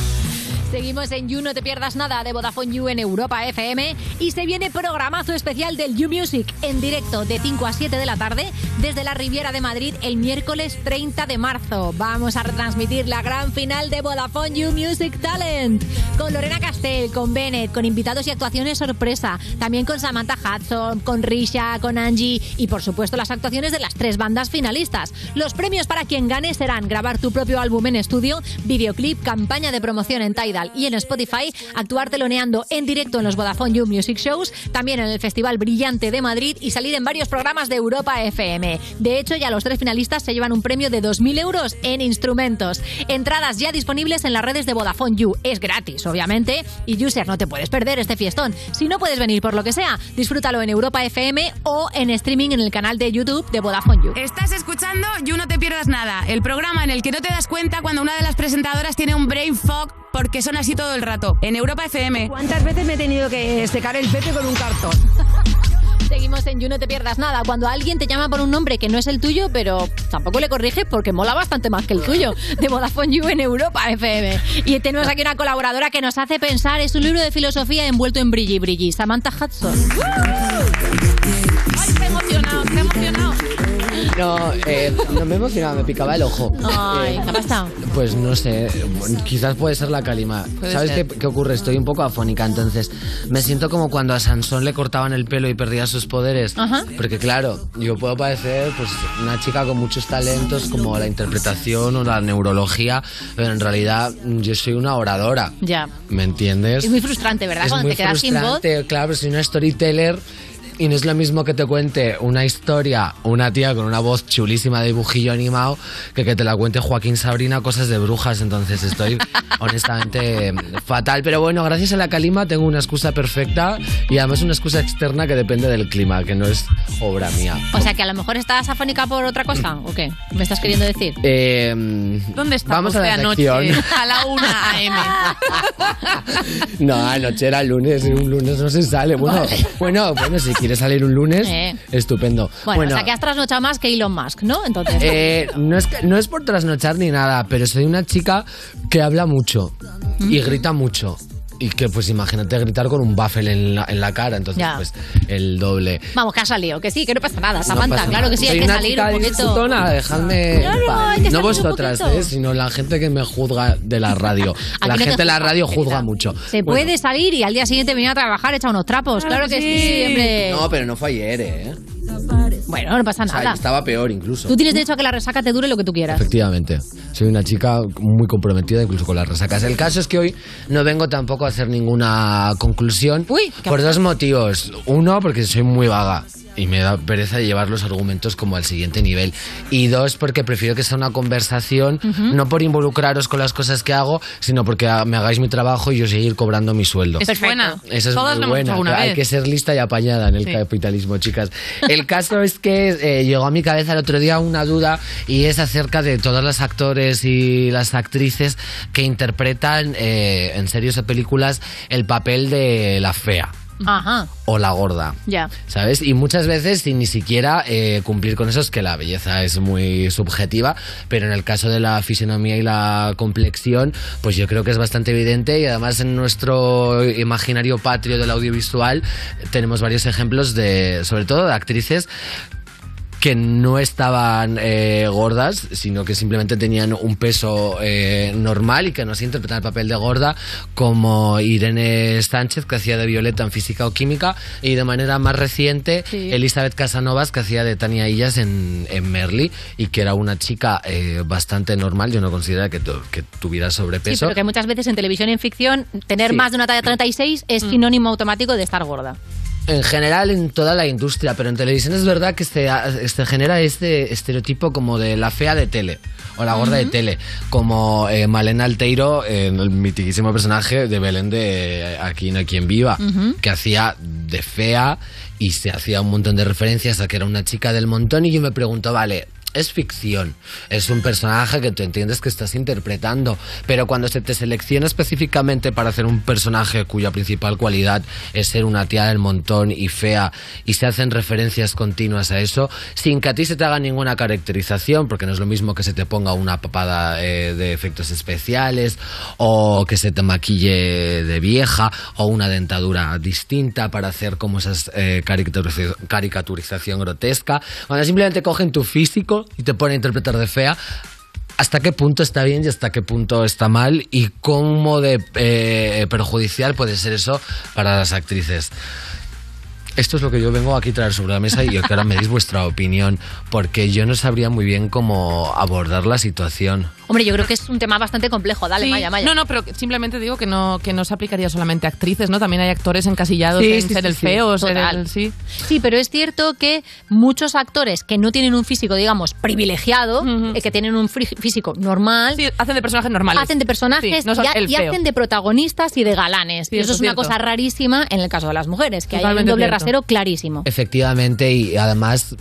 Seguimos en You, no te pierdas nada de Vodafone You en Europa FM y se viene programazo especial del You Music en directo de 5 a 7 de la tarde desde la Riviera de Madrid el miércoles 30 de marzo. Vamos a retransmitir la gran final de Vodafone You Music Talent con Lorena Castell, con Bennett, con invitados y actuaciones sorpresa, también con Samantha Hudson, con Risha, con Angie y por supuesto las actuaciones de las tres bandas finalistas. Los premios para quien gane serán grabar tu propio álbum en estudio, videoclip, campaña de promoción en Tidal Y en Spotify, actuar teloneando en directo en los Vodafone You Music Shows, también en el Festival Brillante de Madrid y salir en varios programas de Europa FM. De hecho, ya los tres finalistas se llevan un premio de 2.000 euros en instrumentos. Entradas ya disponibles en las redes de Vodafone You. Es gratis, obviamente, y user, no te puedes perder este fiestón. Si no puedes venir por lo que sea, disfrútalo en Europa FM o en streaming en el canal de YouTube de Vodafone You. Estás escuchando You No Te Pierdas Nada, el programa en el que no te das cuenta cuando una de las presentadoras tiene un brain fog porque son así todo el rato. En Europa FM. ¿Cuántas veces me he tenido que secar el pepe con un cartón? Seguimos en You No Te Pierdas Nada. Cuando alguien te llama por un nombre que no es el tuyo, pero tampoco le corriges porque mola bastante más que el tuyo. De Vodafone You en Europa FM. Y tenemos aquí una colaboradora que nos hace pensar. Es un libro de filosofía envuelto en brilli brilli. Samantha Hudson. ¡Ay, emocionado! No, eh, no me he emocionado, me picaba el ojo. Ay, ¿qué ha pasado? Pues no sé, bueno, quizás puede ser la calima. Puede ¿Sabes ser. qué, qué ocurre? Estoy un poco afónica, entonces me siento como cuando a Sansón le cortaban el pelo y perdía sus poderes. Ajá. Porque claro, yo puedo parecer pues una chica con muchos talentos como la interpretación o la neurología, pero en realidad yo soy una oradora. Ya. ¿Me entiendes? Es muy frustrante, ¿verdad? Es Cuando muy te quedas sin voz. frustrante, claro, soy una storyteller y no es lo mismo que te cuente una historia una tía con una voz chulísima de dibujillo animado que que te la cuente Joaquín Sabrina cosas de brujas. Entonces estoy honestamente fatal. Pero bueno, gracias a la calima tengo una excusa perfecta y además una excusa externa que depende del clima, que no es obra mía. O sea, que a lo mejor estás afónica por otra cosa, ¿o qué? ¿Me estás queriendo decir? Eh, ¿Dónde Vamos estamos a de la anoche? sección. A la 1 AM. No, anoche era lunes y un lunes no se sale. Bueno, bueno, bueno, si quieres salir un lunes, Eh. estupendo. Bueno, o sea, que has trasnochado más que Elon Musk, ¿no? Entonces. Eh, no, es que- no es por trasnochar ni nada, pero soy una chica que habla mucho y grita mucho. Y que, pues imagínate gritar con un baffle en la, en la cara, entonces, Ya. pues el doble. Vamos, que ha salido, que sí, que no pasa nada, No Samantha, pasa claro nada. que sí, Soy hay que salir un poquito. disfrutona, dejadme. en Claro, paz. hay que no salir un vosotras, eh, sino la gente que me juzga de la radio. La no te gente de la juzga, radio querida. juzga mucho. Se Bueno, puede salir y al día siguiente venir a trabajar, echar unos trapos, claro, que sí, hombre. No, pero no fue ayer, ¿eh? Bueno, no pasa O sea, nada. estaba peor incluso. Tú tienes derecho a que la resaca te dure lo que tú quieras. Efectivamente. Soy una chica muy comprometida incluso con las resacas. El caso es que hoy no vengo tampoco a hacer ninguna conclusión por dos motivos. Uno, porque soy muy vaga. Y me da pereza llevar los argumentos como al siguiente nivel. Y dos, porque prefiero que sea una conversación, no por involucraros con las cosas que hago, sino porque me hagáis mi trabajo y yo seguir cobrando mi sueldo. Es buena. Esa es Todas muy buena. Hay vez. que ser lista y apañada en el Sí. capitalismo, chicas. El caso es que eh, llegó a mi cabeza el otro día una duda y es acerca de todos los actores y las actrices que interpretan eh, en series o películas el papel de la fea Ajá, o la gorda. ya. ¿Sabes? Y muchas veces sin ni siquiera eh, cumplir con eso es que la belleza es muy subjetiva, pero en el caso de la fisionomía y la complexión, pues yo creo que es bastante evidente y además en nuestro imaginario patrio del audiovisual tenemos varios ejemplos de, sobre todo de actrices que no estaban eh, gordas, sino que simplemente tenían un peso eh, normal y que no se interpretan el papel de gorda, como Irene Sánchez, que hacía de Violeta en Física o Química, y de manera más reciente, Sí. Elizabeth Casanovas, que hacía de Tania Illas en, en Merly, y que era una chica eh, bastante normal, yo no considero que, tu- que tuviera Sí, sobrepeso. pero que muchas veces en televisión y en ficción tener Sí. más de una talla 36 es sinónimo automático de estar gorda. En general, en toda la industria, pero en televisión es verdad que se, se genera este estereotipo como de la fea de tele o la gorda de tele, como eh, Malena Alteiro, en el mitiquísimo personaje de Belén de eh, Aquí no hay quien viva, que hacía de fea y se hacía un montón de referencias a que era una chica del montón y yo me pregunto, vale, es ficción, es un personaje que tú entiendes que estás interpretando, pero cuando se te selecciona específicamente para hacer un personaje cuya principal cualidad es ser una tía del montón y fea y se hacen referencias continuas a eso, sin que a ti se te haga ninguna caracterización, porque no es lo mismo que se te ponga una papada eh, de efectos especiales o que se te maquille de vieja o una dentadura distinta para hacer como esa caricaturización grotesca, cuando simplemente cogen tu físico y te ponen a interpretar de fea, hasta qué punto está bien y hasta qué punto está mal y cómo de eh, perjudicial puede ser eso para las actrices. Esto es lo que yo vengo aquí a traer sobre la mesa y ahora me deis vuestra opinión, porque yo no sabría muy bien cómo abordar la situación. Hombre, yo creo que es un tema bastante complejo. Dale, Sí. Maya, Maya. No, no, pero simplemente digo que no, que no se aplicaría solamente a actrices, ¿no? También hay actores encasillados Sí, en sí, ser sí, el sí. feo, ser Total. el... Sí. Sí, pero es cierto que muchos actores que no tienen un físico, digamos, privilegiado, eh, que tienen un físico normal, hacen de personajes normales. Hacen de personajes Sí, no y, hacen de protagonistas y de galanes. y eso es una cosa rarísima en el caso de las mujeres, que hay un doble cierto. rasero clarísimo. Efectivamente, y además,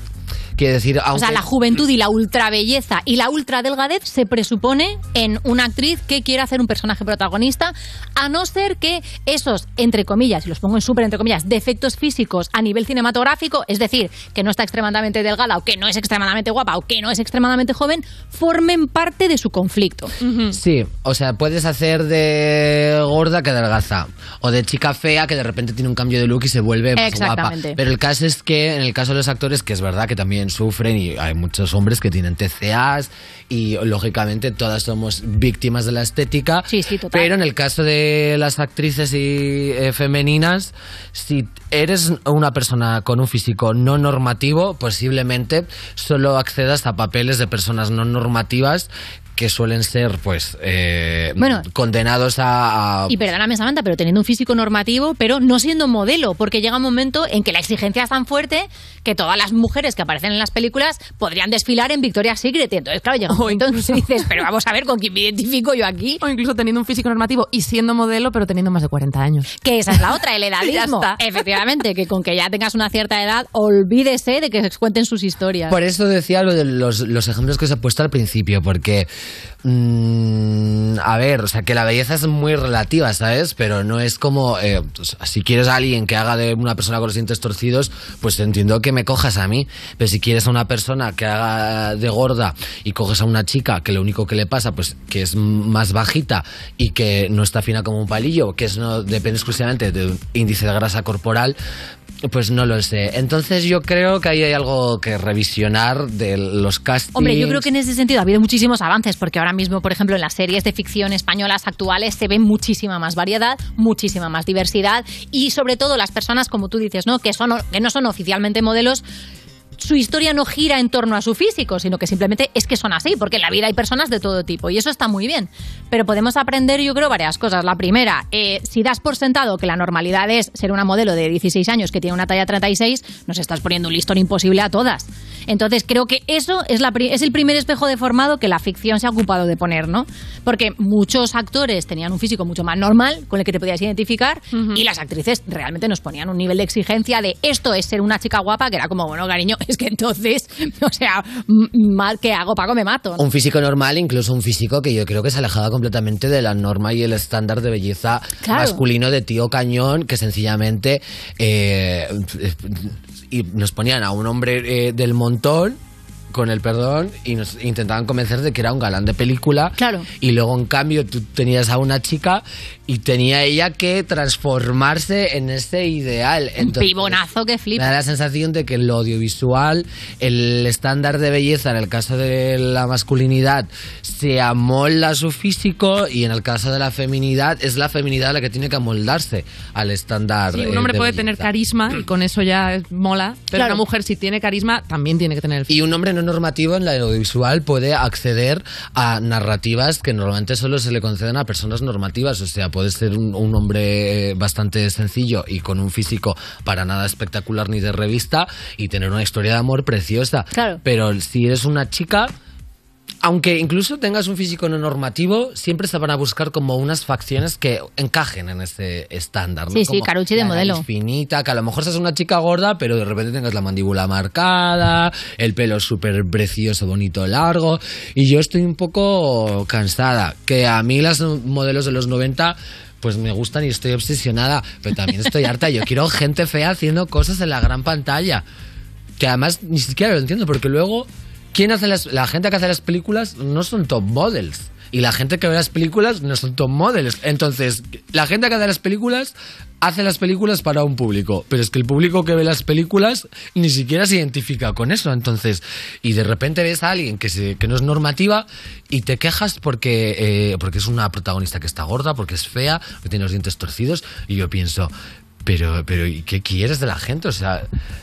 quiero decir, O sea, la juventud y la ultra belleza y la ultra delgadez se presupone en una actriz que quiera hacer un personaje protagonista, a no ser que esos, entre comillas, y los pongo en súper entre comillas, defectos físicos a nivel cinematográfico, es decir, que no está extremadamente delgada o que no es extremadamente guapa o que no es extremadamente joven, formen parte de su conflicto. Sí, o sea, puedes hacer de gorda que adelgaza. O de chica fea que de repente tiene un cambio de look y se vuelve más guapa. Exactamente. Pero el caso es que, en el caso de los actores, que es verdad que también sufren y hay muchos hombres que tienen TCAs y lógicamente todas somos víctimas de la estética. Sí, sí, total. Pero en el caso de las actrices y eh, femeninas, si eres una persona con un físico no normativo, posiblemente solo accedas a papeles de personas no normativas que suelen ser, pues, eh, Bueno. condenados a, a- Y perdóname, Samantha, pero teniendo un físico normativo, pero no siendo modelo, porque llega un momento en que la exigencia es tan fuerte que todas las mujeres que aparecen en las películas podrían desfilar en Victoria's Secret. Y entonces, claro, llega un momento en que dices, pero vamos a ver con quién me identifico yo aquí. O incluso teniendo un físico normativo y siendo modelo, pero teniendo más de 40 años. Que esa es la otra, el Ya edadismo. está. Efectivamente, que con que ya tengas una cierta edad, olvídese de que se cuenten sus historias. Por eso decía lo de los, los ejemplos que os he puesto al principio, porque, mm, a ver, o sea, que la belleza es muy relativa, ¿sabes? Pero no es como, eh, pues, si quieres a alguien que haga de una persona con los dientes torcidos, pues entiendo que me cojas a mí. Pero si quieres a una persona que haga de gorda y coges a una chica que lo único que le pasa, pues que es más bajita y que no está fina como un palillo, que eso no depende exclusivamente de un índice de grasa corporal, pues no lo sé. Entonces yo creo que ahí hay algo que revisionar de los castings. Hombre, yo creo que en ese sentido ha habido muchísimos avances, porque ahora mismo, por ejemplo, en las series de ficción españolas actuales se ve muchísima más variedad, muchísima más diversidad y sobre todo las personas, como tú dices, ¿no? Que, son, que no son oficialmente modelos. Su historia no gira en torno a su físico, sino que simplemente es que son así, porque en la vida hay personas de todo tipo y eso está muy bien. Pero podemos aprender, yo creo, varias cosas. La primera, eh, si das por sentado que la normalidad es ser una modelo de 16 años que tiene una talla 36, nos estás poniendo un listón imposible a todas. Entonces creo que eso es, la, es el primer espejo deformado que la ficción se ha ocupado de poner, ¿no? Porque muchos actores tenían un físico mucho más normal, con el que te podías identificar, y las actrices realmente nos ponían un nivel de exigencia de esto es ser una chica guapa, que era como, bueno, cariño, es que entonces, o sea, mal que hago, pago, me mato. ¿no? Un físico normal, incluso un físico que yo creo que se alejaba completamente de la norma y el estándar de belleza Claro. masculino de tío cañón, que sencillamente eh, y nos ponían a un hombre eh, del montón con el perdón y nos intentaban convencer de que era un galán de película Claro. y luego en cambio tú tenías a una chica y tenía ella que transformarse en ese ideal Un Entonces, pibonazo que me flipa. da la sensación de que en lo audiovisual, el estándar de belleza en el caso de la masculinidad se amolda a su físico y en el caso de la feminidad es la feminidad la que tiene que amoldarse al estándar. Sí, eh, un hombre de puede belleza. tener carisma y con eso ya es- mola, pero Claro. una mujer si tiene carisma también tiene que tener Y un hombre no normativo en la audiovisual puede acceder a narrativas que normalmente solo se le conceden a personas normativas. O sea, puede ser un, un hombre eh, bastante sencillo y con un físico para nada espectacular ni de revista y tener una historia de amor preciosa. Claro. Pero si eres una chica, aunque incluso tengas un físico no normativo, siempre se van a buscar como unas facciones que encajen en ese estándar. ¿no? Sí, sí, Carucci de modelo. finita, que a lo mejor seas una chica gorda, pero de repente tengas la mandíbula marcada, el pelo súper precioso, bonito, largo. Y yo estoy un poco cansada. Que a mí las modelos de los 90 pues me gustan y estoy obsesionada, pero también estoy harta. Yo quiero gente fea haciendo cosas en la gran pantalla. Que además ni siquiera lo entiendo, porque luego, ¿quién hace las, la gente que hace las películas no son top models. Y la gente que ve las películas no son top models. Entonces, la gente que hace las películas hace las películas para un público. Pero es que el público que ve las películas ni siquiera se identifica con eso. Entonces, y de repente ves a alguien que, se, que no es normativa y te quejas porque, eh, porque es una protagonista que está gorda, porque es fea, que tiene los dientes torcidos. Y yo pienso, Pero, pero, ¿y qué quieres de la gente? O sea,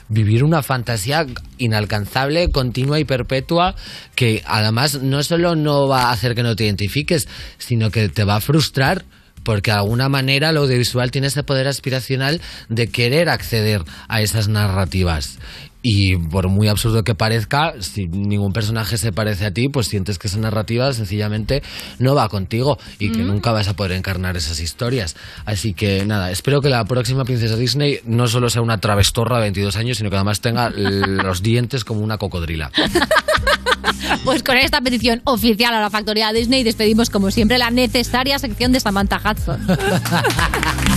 vivir una fantasía inalcanzable, continua y perpetua, que además no solo no va a hacer que no te identifiques, sino que te va a frustrar. Porque de alguna manera lo audiovisual tiene ese poder aspiracional de querer acceder a esas narrativas. Y por muy absurdo que parezca, si ningún personaje se parece a ti, pues sientes que esa narrativa sencillamente no va contigo y que Mm. nunca vas a poder encarnar esas historias. Así que nada, espero que la próxima princesa Disney no solo sea una travestorra de 22 años, sino que además tenga los dientes como una cocodrila. Pues con esta petición oficial a la factoría Disney despedimos como siempre la necesaria sección de Samantha Hudson.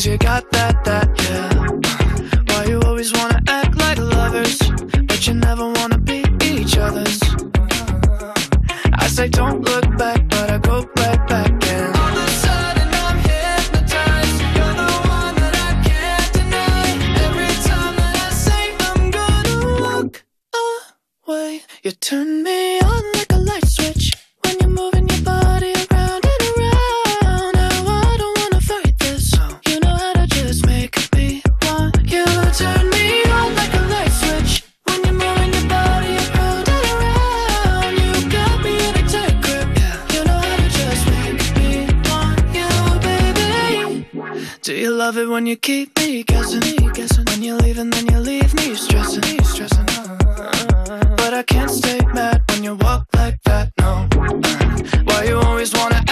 'Cause you got that that yeah. Why you always wanna act like lovers but you never wanna be each other's? I say don't look back, but I go right back and all of a sudden I'm hypnotized. You're the one that I can't deny. Every time that I say I'm gonna walk away. You turn me on like a light switch when you're moving Do you love it when you keep me guessing? guessing? When you leave and then you leave me stressing, me stressing. But I can't stay mad when you walk like that, no. Why you always wanna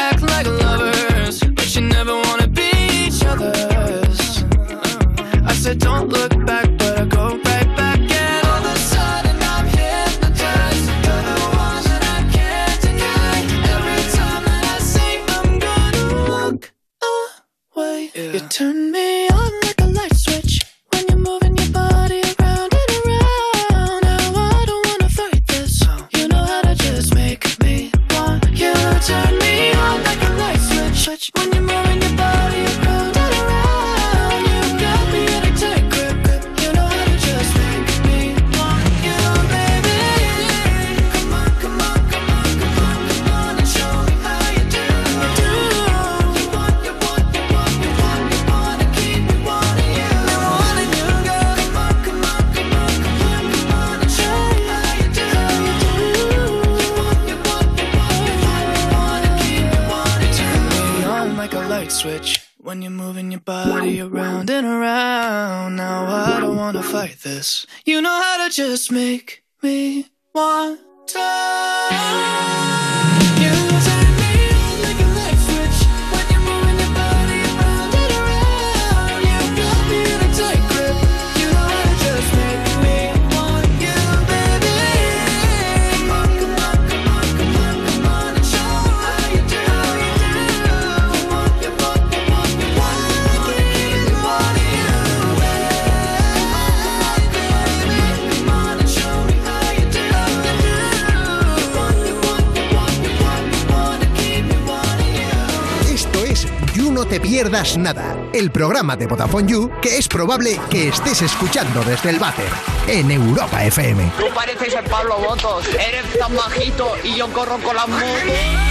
Pierdas Nada, el programa de Vodafone You que es probable que estés escuchando desde el váter en Europa FM. Tú pareces el Pablo Botos, eres tan bajito y yo corro con las motos.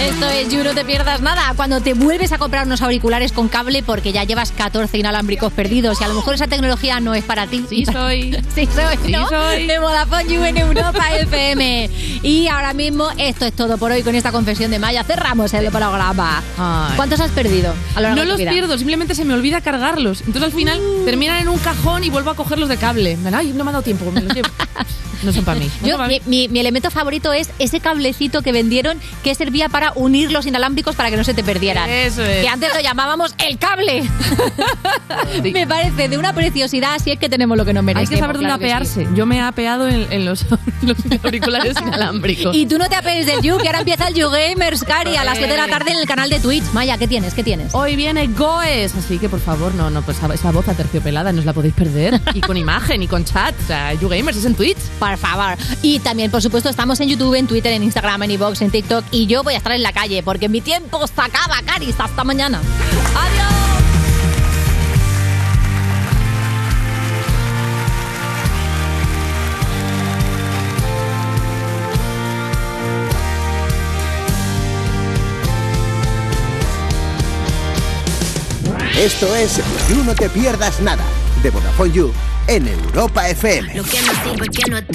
Esto es You, no te pierdas nada. Cuando te vuelves a comprar unos auriculares con cable porque ya llevas 14 inalámbricos perdidos y a lo mejor esa tecnología no es para ti. Sí soy. sí soy, Sí ¿no? soy. De Vodafone You en Europa FM. Y ahora mismo esto es todo por hoy con esta confesión de Maya. Cerramos el programa. ¿Cuántos has perdido a lo largo No de tu los vida? pierdo, simplemente se me olvida cargarlos. Entonces al final terminan en un cajón y vuelvo a cogerlos de cable. Ay, no me ha dado tiempo, me los llevo. no son para mí. Yo, mi, mi- mi elemento favorito es ese cablecito que vendieron que servía para unir los inalámbricos para que no se te perdieran. Eso es. Que antes lo llamábamos el cable. Me parece de una preciosidad, si es que tenemos lo que nos Hay merecemos. que saber dónde claro sí. apearse. Yo me he apeado en, en los, los auriculares inalámbricos. Y tú no te apees del You, que ahora empieza el You Gamers, Cari, a las 7 de la tarde en el canal de Twitch. Maya, ¿qué tienes? ¿Qué tienes? Hoy viene Goes, así que por favor, no, no, pues esa, esa voz aterciopelada no os la podéis perder. Y con imagen y con chat. O sea, YouGamers es en Twitch. Por favor. Y también, por supuesto, estamos en YouTube, en Twitter, en Instagram, en iVoox, en TikTok. Y yo voy a estar en la calle porque mi tiempo se acaba, Caris. Hasta mañana. ¡Adiós! Esto es You No Te Pierdas Nada, de Vodafone You, en Europa FM. Lo que no sirve que no es